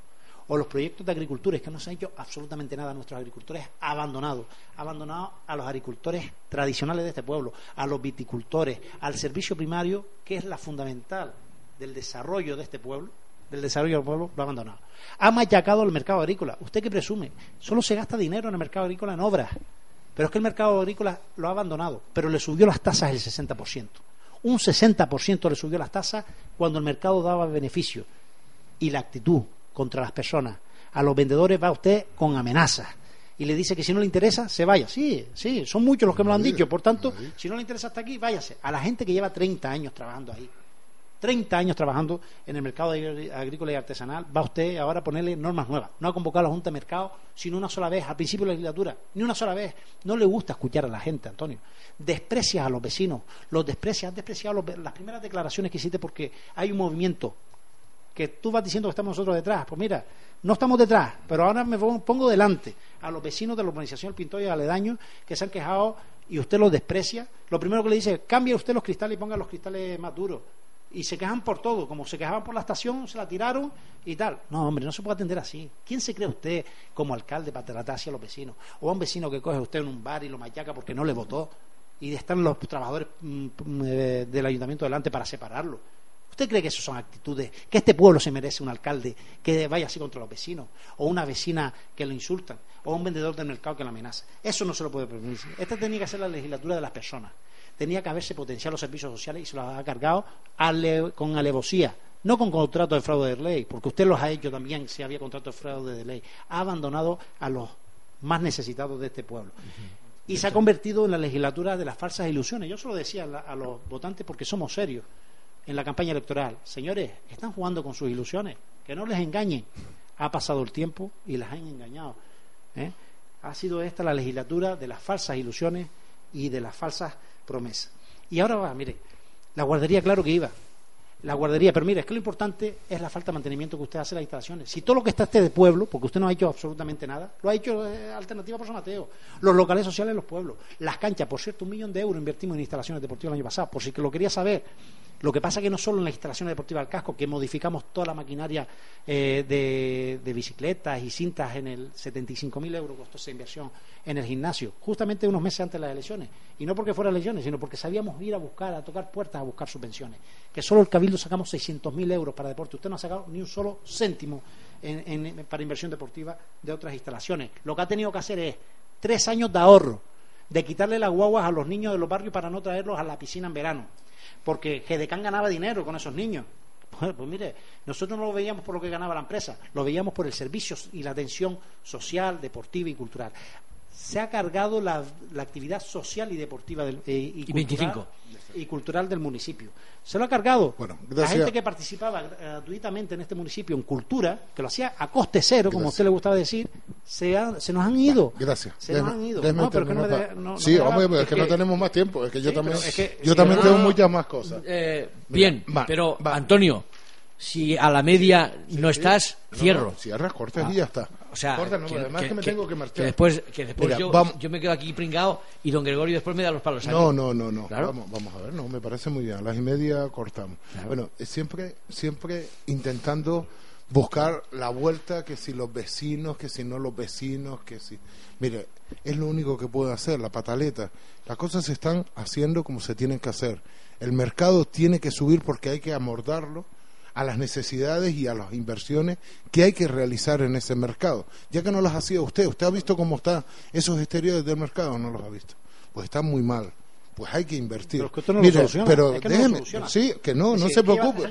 O los proyectos de agricultura, que no se ha hecho absolutamente nada. A nuestros agricultores, abandonados, abandonados a los agricultores tradicionales de este pueblo, a los viticultores, al servicio primario, que es la fundamental del desarrollo de este pueblo, del desarrollo del pueblo, lo ha abandonado. Ha machacado el mercado agrícola. ¿Usted qué presume? Solo se gasta dinero en el mercado agrícola en obras. Pero es que el mercado agrícola lo ha abandonado, pero le subió las tasas el 60%. Un 60% le subió las tasas cuando el mercado daba beneficio. Y la actitud contra las personas. A los vendedores va usted con amenazas y le dice que si no le interesa, se vaya. Sí, sí, son muchos los que me lo han dicho. Por tanto, si no le interesa hasta aquí, váyase. A la gente que lleva 30 años trabajando ahí, 30 años trabajando en el mercado agrícola y artesanal, va usted ahora a ponerle normas nuevas. No ha convocado a la Junta de Mercado sino una sola vez, al principio de la legislatura, ni una sola vez. No le gusta escuchar a la gente, Antonio. Desprecias a los vecinos, los desprecias, has despreciado las primeras declaraciones que hiciste porque hay un movimiento que tú vas diciendo que estamos nosotros detrás. Pues mira, no estamos detrás, pero ahora me pongo delante a los vecinos de la urbanización Pintor y Aledaño que se han quejado y usted los desprecia. Lo primero que le dice, cambie usted los cristales y ponga los cristales más duros. Y se quejan por todo, como se quejaban por la estación, se la tiraron y tal. No, hombre, no se puede atender así. ¿Quién se cree usted como alcalde para tratar así a los vecinos? O a un vecino que coge usted en un bar y lo machaca porque no le votó y están los trabajadores mm, eh, del ayuntamiento delante para separarlo. ¿Usted cree que esas son actitudes? ¿Que este pueblo se merece un alcalde que vaya así contra los vecinos? ¿O una vecina que lo insulta? ¿O un vendedor del mercado que lo amenaza? Eso no se lo puede permitir. Esta tenía que ser la legislatura de las personas. Tenía que haberse potenciado los servicios sociales y se los ha cargado con alevosía. No con contrato de fraude de ley, porque usted los ha hecho también si había contrato de fraude de ley. Ha abandonado a los más necesitados de este pueblo. Y se ha convertido en la legislatura de las falsas ilusiones. Yo solo decía a los votantes porque somos serios en la campaña electoral. Señores, están jugando con sus ilusiones, que no les engañen. Ha pasado el tiempo y las han engañado. ¿eh? Ha sido esta la legislatura de las falsas ilusiones y de las falsas promesas. Y ahora va, mire, la guardería, claro que iba, la guardería. Pero mire, es que lo importante es la falta de mantenimiento que usted hace en las instalaciones. Si todo lo que está este de pueblo, porque usted no ha hecho absolutamente nada, lo ha hecho eh, Alternativa por San Mateo, los locales sociales en los pueblos, las canchas, por cierto, un millón de euros invertimos en instalaciones deportivas el año pasado, por si que lo quería saber. Lo que pasa es que no solo en las instalaciones deportivas del casco, que modificamos toda la maquinaria eh, de, bicicletas y cintas en el 75.000 euros costó esa inversión en el gimnasio, justamente unos meses antes de las elecciones. Y no porque fueran elecciones, sino porque sabíamos ir a buscar, a tocar puertas, a buscar subvenciones. Que solo el Cabildo sacamos 600.000 euros para deporte. Usted no ha sacado ni un solo céntimo para inversión deportiva de otras instalaciones. Lo que ha tenido que hacer es tres años de ahorro, de quitarle las guaguas a los niños de los barrios para no traerlos a la piscina en verano porque Gedecán ganaba dinero con esos niños. Pues, pues, mire, nosotros no lo veíamos por lo que ganaba la empresa, lo veíamos por el servicio y la atención social, deportiva y cultural. Se ha cargado la, actividad social y deportiva del, eh, y, y, 25 y cultural del municipio. Se lo ha cargado. La gente que participaba gratuitamente en este municipio en cultura, que lo hacía a coste cero, como a usted le gustaba decir, se, se nos han ido. Gracias. Se nos han ido. No, pero que no sí, es, que, no tenemos más tiempo. Es que yo también, yo también tengo muchas más cosas. Eh, bien, pero Antonio, si a la media no estás, cierro. cierras, cortas y ya está. O sea, que, además que, me tengo que marchar. Que después, que después yo, yo, me quedo aquí pringado y don Gregorio después me da los palos. No, no, no, no. Vamos, vamos a ver, no, me parece muy bien. A las y media cortamos. Bueno, siempre, siempre intentando buscar la vuelta, que si los vecinos, que si no los vecinos, que si... Mire, es lo único que puedo hacer, la pataleta. Las cosas se están haciendo como se tienen que hacer. El mercado tiene que subir porque hay que amordarlo a las necesidades y a las inversiones que hay que realizar en ese mercado. Ya que no las hacía usted, ¿usted ha visto cómo están esos exteriores del mercado o no los ha visto? pues está muy mal pues hay que invertir. Pero que esto no lo soluciona. pero Es que no déjeme, soluciona. sí, que no, Es no se es que preocupe.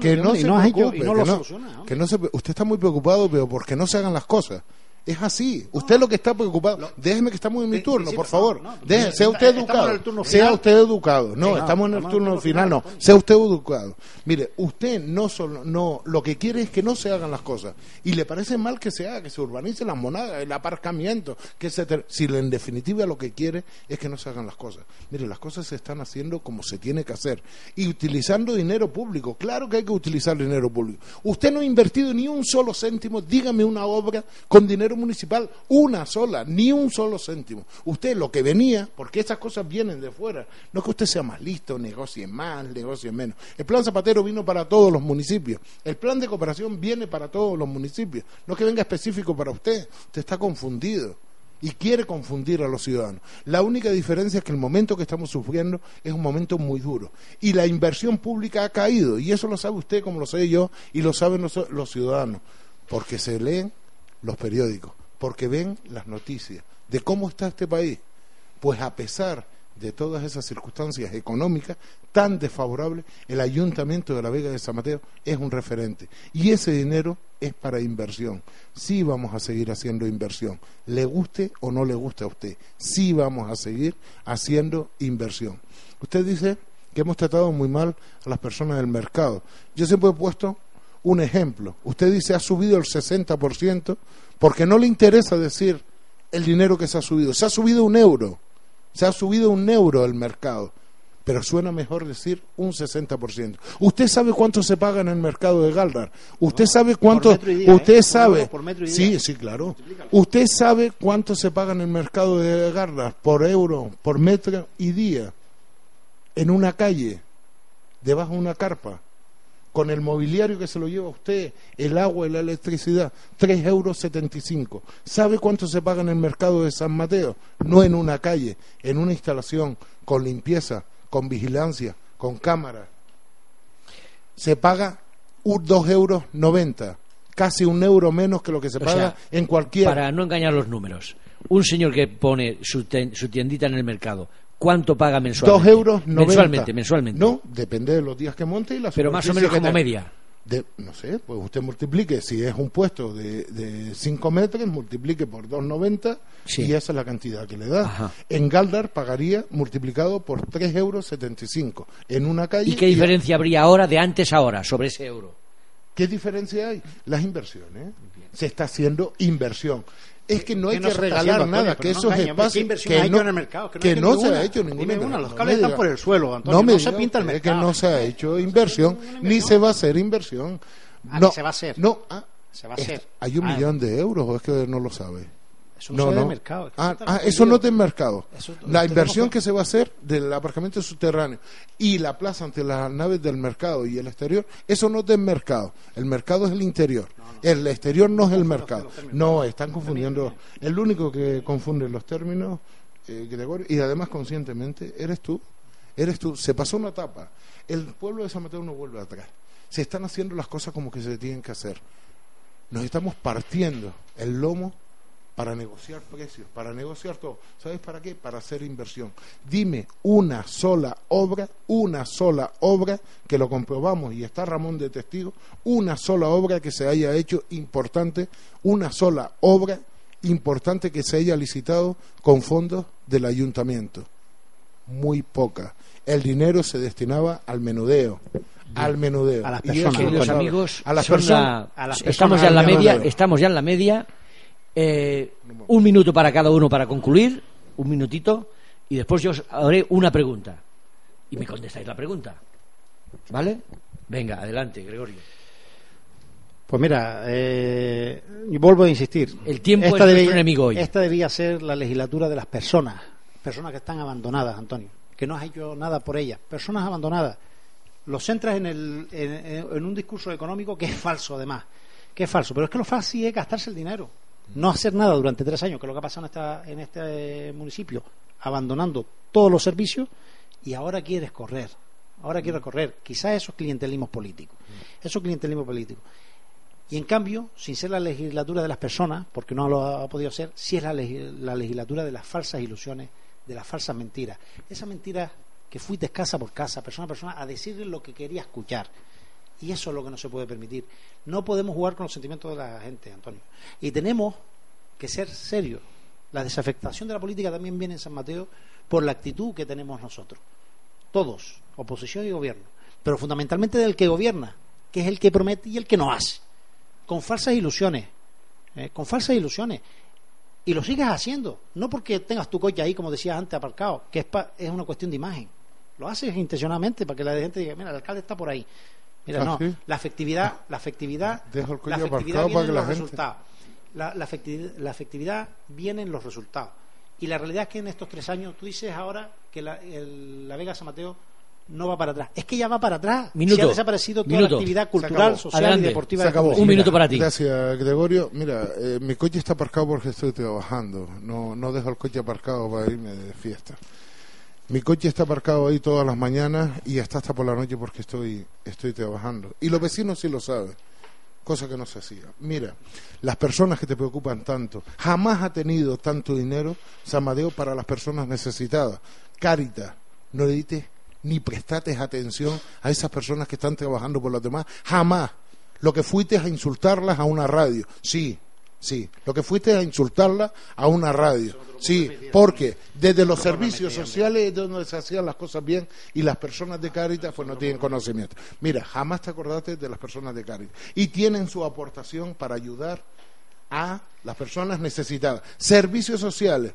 Que no no- se no preocupe. no que ¿no? que no usted está muy preocupado, pero porque no se hagan las cosas. Es así. Usted lo que está preocupado. Déjeme que estamos en mi turno, por favor. no, Deje- mira, sea usted educado. Sea usted educado. No, estamos en el turno final. No, sea usted educado. Mire, usted no solo, no, lo que quiere es que no se hagan las cosas. Y le parece mal que se haga, que se urbanice las monadas, el aparcamiento, que se ter- si en definitiva lo que quiere es que no se hagan las cosas. Mire, las cosas se están haciendo como se tiene que hacer. Y utilizando dinero público. Claro que hay que utilizar dinero público. Usted no ha invertido ni un solo céntimo, dígame una obra con dinero municipal, una sola, ni un solo céntimo. Usted lo que venía, porque estas cosas vienen de fuera, no es que usted sea más listo, negocie más, negocie menos. El plan Zapatero vino para todos los municipios. El plan de cooperación viene para todos los municipios. No es que venga específico para usted. Usted está confundido y quiere confundir a los ciudadanos. La única diferencia es que el momento que estamos sufriendo es un momento muy duro y la inversión pública ha caído y eso lo sabe usted como lo sé yo y lo saben los, los ciudadanos porque se leen los periódicos, porque ven las noticias de cómo está este país. Pues a pesar de todas esas circunstancias económicas tan desfavorables, el ayuntamiento de la Vega de San Mateo es un referente. Y ese dinero es para inversión. Sí vamos a seguir haciendo inversión. Le guste o no le guste a usted. Sí vamos a seguir haciendo inversión. Usted dice que hemos tratado muy mal a las personas del mercado. Yo siempre he puesto un ejemplo. Usted dice ha subido el 60% porque no le interesa decir el dinero que se ha subido. Se ha subido un euro. Se ha subido un euro el mercado. Pero suena mejor decir un 60%. ¿Usted sabe cuánto se paga en el mercado de Galdar? ¿Usted sabe cuánto? metro y día, ¿Usted ¿eh? Sabe? por metro y sí, día. sí, claro. ¿Usted sabe cuánto se paga en el mercado de Galdar por euro, por metro y día? En una calle, debajo de una carpa con el mobiliario que se lo lleva usted, el agua y la electricidad, tres euros. setenta y cinco. ¿Sabe cuánto se paga en el mercado de San Mateo? No en una calle, en una instalación, con limpieza, con vigilancia, con cámara. Se paga un dos euros, noventa. casi un euro menos que lo que se O paga sea, en cualquier... Para no engañar los números, un señor que pone su, ten- su tiendita en el mercado, ¿cuánto paga mensualmente? Dos euros noventa. Mensualmente, mensualmente. No, depende de los días que monte y la Pero más o menos como media. De- no sé, pues usted multiplique, si es un puesto de 5 metros, multiplique por 2,90 Sí. y esa es la cantidad que le da. Ajá. En Galdar pagaría multiplicado por 3,75 euros en una calle. ¿Y qué diferencia habría ahora de antes a ahora sobre ese euro? ¿Qué diferencia hay? Las inversiones. Se está haciendo inversión. Es que no hay Que que, no se regalar nada, que no esos hombre, espacios ¿qué inversión que hecho no, en el mercado? Que no que no se ha hecho ninguna. una, los No cables me están diga. por el suelo, Antonio, me no se diga pinta el usted que mercado. no se ha hecho inversión, ni se va a hacer inversión. Ah, no, que se va a hacer. No, ah, Se va a hacer. Hay un Ah, millón de euros, o es que no lo sabe. Eso no, ve de mercado. es Ah, ah, eso confundido. no está en mercado. Eso- la inversión no- que se va a hacer del aparcamiento subterráneo y la plaza ante las naves del mercado y el exterior, eso no está en mercado. El mercado es el interior. El exterior no es el mercado. No, están confundiendo. El único que confunde los términos, eh, Gregorio, y además conscientemente, eres tú. Eres tú. Se pasó una etapa. El pueblo de San Mateo no vuelve atrás. Se están haciendo las cosas como que se tienen que hacer. Nos estamos partiendo el lomo para negociar precios, para negociar todo. ¿Sabes para qué? Para hacer inversión. Dime una sola obra, una sola obra, que lo comprobamos y está Ramón de testigo, una sola obra que se haya hecho importante, una sola obra importante que se haya licitado con fondos del ayuntamiento. Muy poca. El dinero se destinaba al menudeo. Al menudeo. A las Y personas, eso lo Queridos sabe. amigos, a las son personas. la- a las estamos ya en la media, menudeo. estamos ya en la media. Eh, un minuto para cada uno para concluir, un minutito, y después yo os haré una pregunta. Y me contestáis la pregunta. ¿Vale? Venga, adelante, Gregorio. Pues mira, eh, vuelvo a insistir. El tiempo es nuestro enemigo hoy. Esta debía ser la legislatura de las personas, personas que están abandonadas, Antonio, que no has hecho nada por ellas, personas abandonadas. Los centras en, el, en, en un discurso económico que es falso, además, que es falso, pero es que lo fácil es gastarse el dinero, no hacer nada durante tres años, que es lo que ha pasado en, esta, en este municipio, abandonando todos los servicios y ahora quieres correr, ahora quieres correr. Quizás eso es clientelismo político, eso es clientelismo político. Y en cambio, sin ser la legislatura de las personas, porque no lo ha podido ser, sí es la legislatura de las falsas ilusiones de las falsas mentiras. Esa mentira que fuiste casa por casa, persona a persona, a decirle lo que quería escuchar. Y eso es lo que no se puede permitir. No podemos jugar con los sentimientos de la gente, Antonio. Y tenemos que ser serios. La desafectación de la política también viene en San Mateo por la actitud que tenemos nosotros. Todos, oposición y gobierno. Pero fundamentalmente del que gobierna, que es el que promete y el que no hace. Con falsas ilusiones. ¿eh? Con falsas ilusiones. Y lo sigues haciendo. No porque tengas tu coche ahí, como decías antes, aparcado, que es, es una cuestión de imagen. Lo haces intencionalmente para que la gente diga, mira, el alcalde está por ahí. Mira, no, la efectividad, la efectividad, la efectividad viene en los resultados. La, la, efectividad, viene en los resultados. Y la realidad es que en estos tres años, tú dices ahora que la, la Vega San Mateo no va para atrás. Es que ya va para atrás. Minuto. ha desaparecido toda la actividad cultural, social y deportiva. Se acabó. Un minuto para ti. Gracias, Gregorio. Mira, eh, mi coche está aparcado porque estoy trabajando. No, no dejo el coche aparcado para irme de fiesta. Mi coche está aparcado ahí todas las mañanas y está hasta por la noche porque estoy, estoy trabajando. Y los vecinos sí lo saben, cosa que no se hacía. Mira, las personas que te preocupan tanto, jamás ha tenido tanto dinero San Madeo para las personas necesitadas. Caritas, no le dices ni prestates atención a esas personas que están trabajando por los demás. Jamás. Lo que fuiste es a insultarlas a una radio. Sí, Sí, lo que fuiste a insultarla a una radio. Sí, porque desde los servicios sociales es donde se hacían las cosas bien y las personas de Caritas pues no tienen conocimiento. Mira, jamás te acordaste de las personas de Caritas y tienen su aportación para ayudar a las personas necesitadas. Servicios sociales.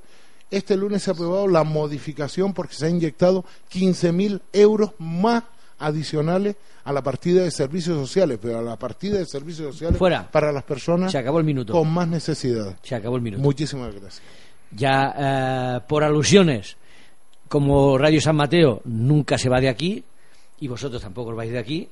Este lunes se ha aprobado la modificación porque se ha inyectado 15.000 euros más adicionales a la partida de servicios sociales, pero a la partida de servicios sociales para las personas Se acabó el minuto. con más necesidad. Se acabó el minuto. Muchísimas gracias. Ya eh, por alusiones, como Radio San Mateo nunca se va de aquí y vosotros tampoco os vais de aquí,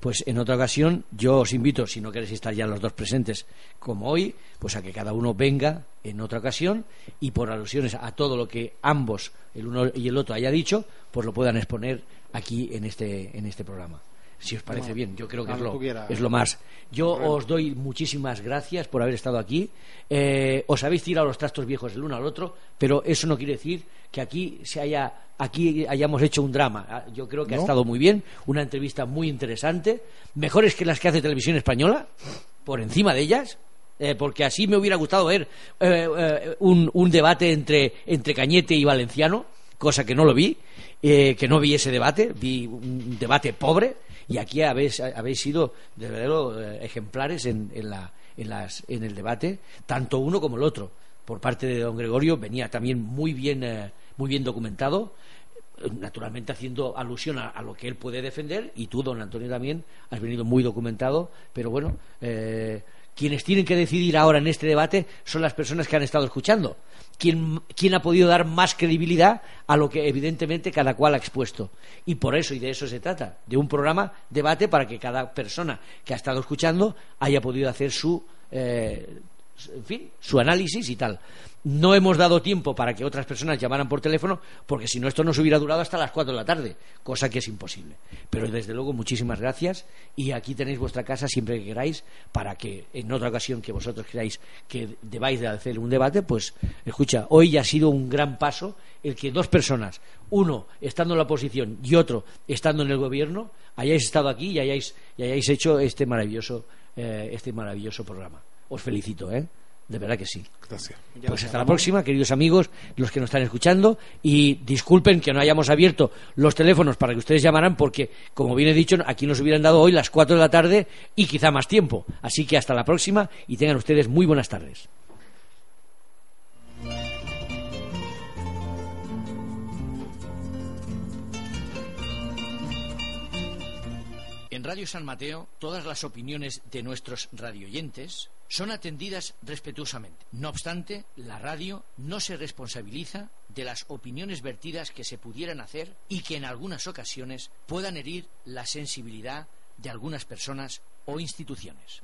pues en otra ocasión yo os invito, si no queréis estar ya los dos presentes como hoy, pues a que cada uno venga en otra ocasión y por alusiones a todo lo que ambos, el uno y el otro, haya dicho, pues lo puedan exponer aquí en este, en este programa. Si os parece bien, yo creo que es lo, es lo, más. Yo os doy muchísimas gracias por haber estado aquí. Eh, os habéis tirado los trastos viejos el uno al otro, pero eso no quiere decir que aquí se haya aquí hayamos hecho un drama. Ah, yo creo que ha estado muy bien, una entrevista muy interesante, mejores que las que hace Televisión Española, por encima de ellas. Eh, porque así me hubiera gustado ver eh, un, un, debate entre, entre Cañete y Valenciano, cosa que no lo vi, que no vi ese debate, vi un debate pobre y aquí habéis, habéis sido de verdad eh, ejemplares en, en, la, en, las, en el debate, tanto uno como el otro. Por parte de don Gregorio venía también muy bien, eh, muy bien documentado, naturalmente haciendo alusión a, lo que él puede defender, y tú, don Antonio, también has venido muy documentado, pero bueno, eh, quienes tienen que decidir ahora en este debate son las personas que han estado escuchando. ¿Quién, ha podido dar más credibilidad a lo que evidentemente cada cual ha expuesto? Y por eso, y de eso se trata, de un programa debate para que cada persona que ha estado escuchando haya podido hacer su, eh, en fin, su análisis y tal. No hemos dado tiempo para que otras personas llamaran por teléfono, porque si no, esto nos hubiera durado hasta las 4 de la tarde, cosa que es imposible. Pero desde luego, muchísimas gracias y aquí tenéis vuestra casa siempre que queráis para que en otra ocasión que vosotros queráis que debáis de hacer un debate, pues escucha, hoy ya ha sido un gran paso el que dos personas, uno estando en la oposición y otro estando en el gobierno, hayáis estado aquí y hayáis, y hayáis hecho este maravilloso, eh, este maravilloso programa. Os felicito, ¿eh? De verdad que sí. Gracias. Pues hasta la próxima, queridos amigos, los que nos están escuchando. Y disculpen que no hayamos abierto los teléfonos para que ustedes llamaran, porque, como bien he dicho, aquí nos hubieran dado hoy las 4 de la tarde y quizá más tiempo. Así que hasta la próxima y tengan ustedes muy buenas tardes. En Radio San Mateo, todas las opiniones de nuestros radioyentes son atendidas respetuosamente. No obstante, la radio no se responsabiliza de las opiniones vertidas que se pudieran hacer y que en algunas ocasiones puedan herir la sensibilidad de algunas personas o instituciones.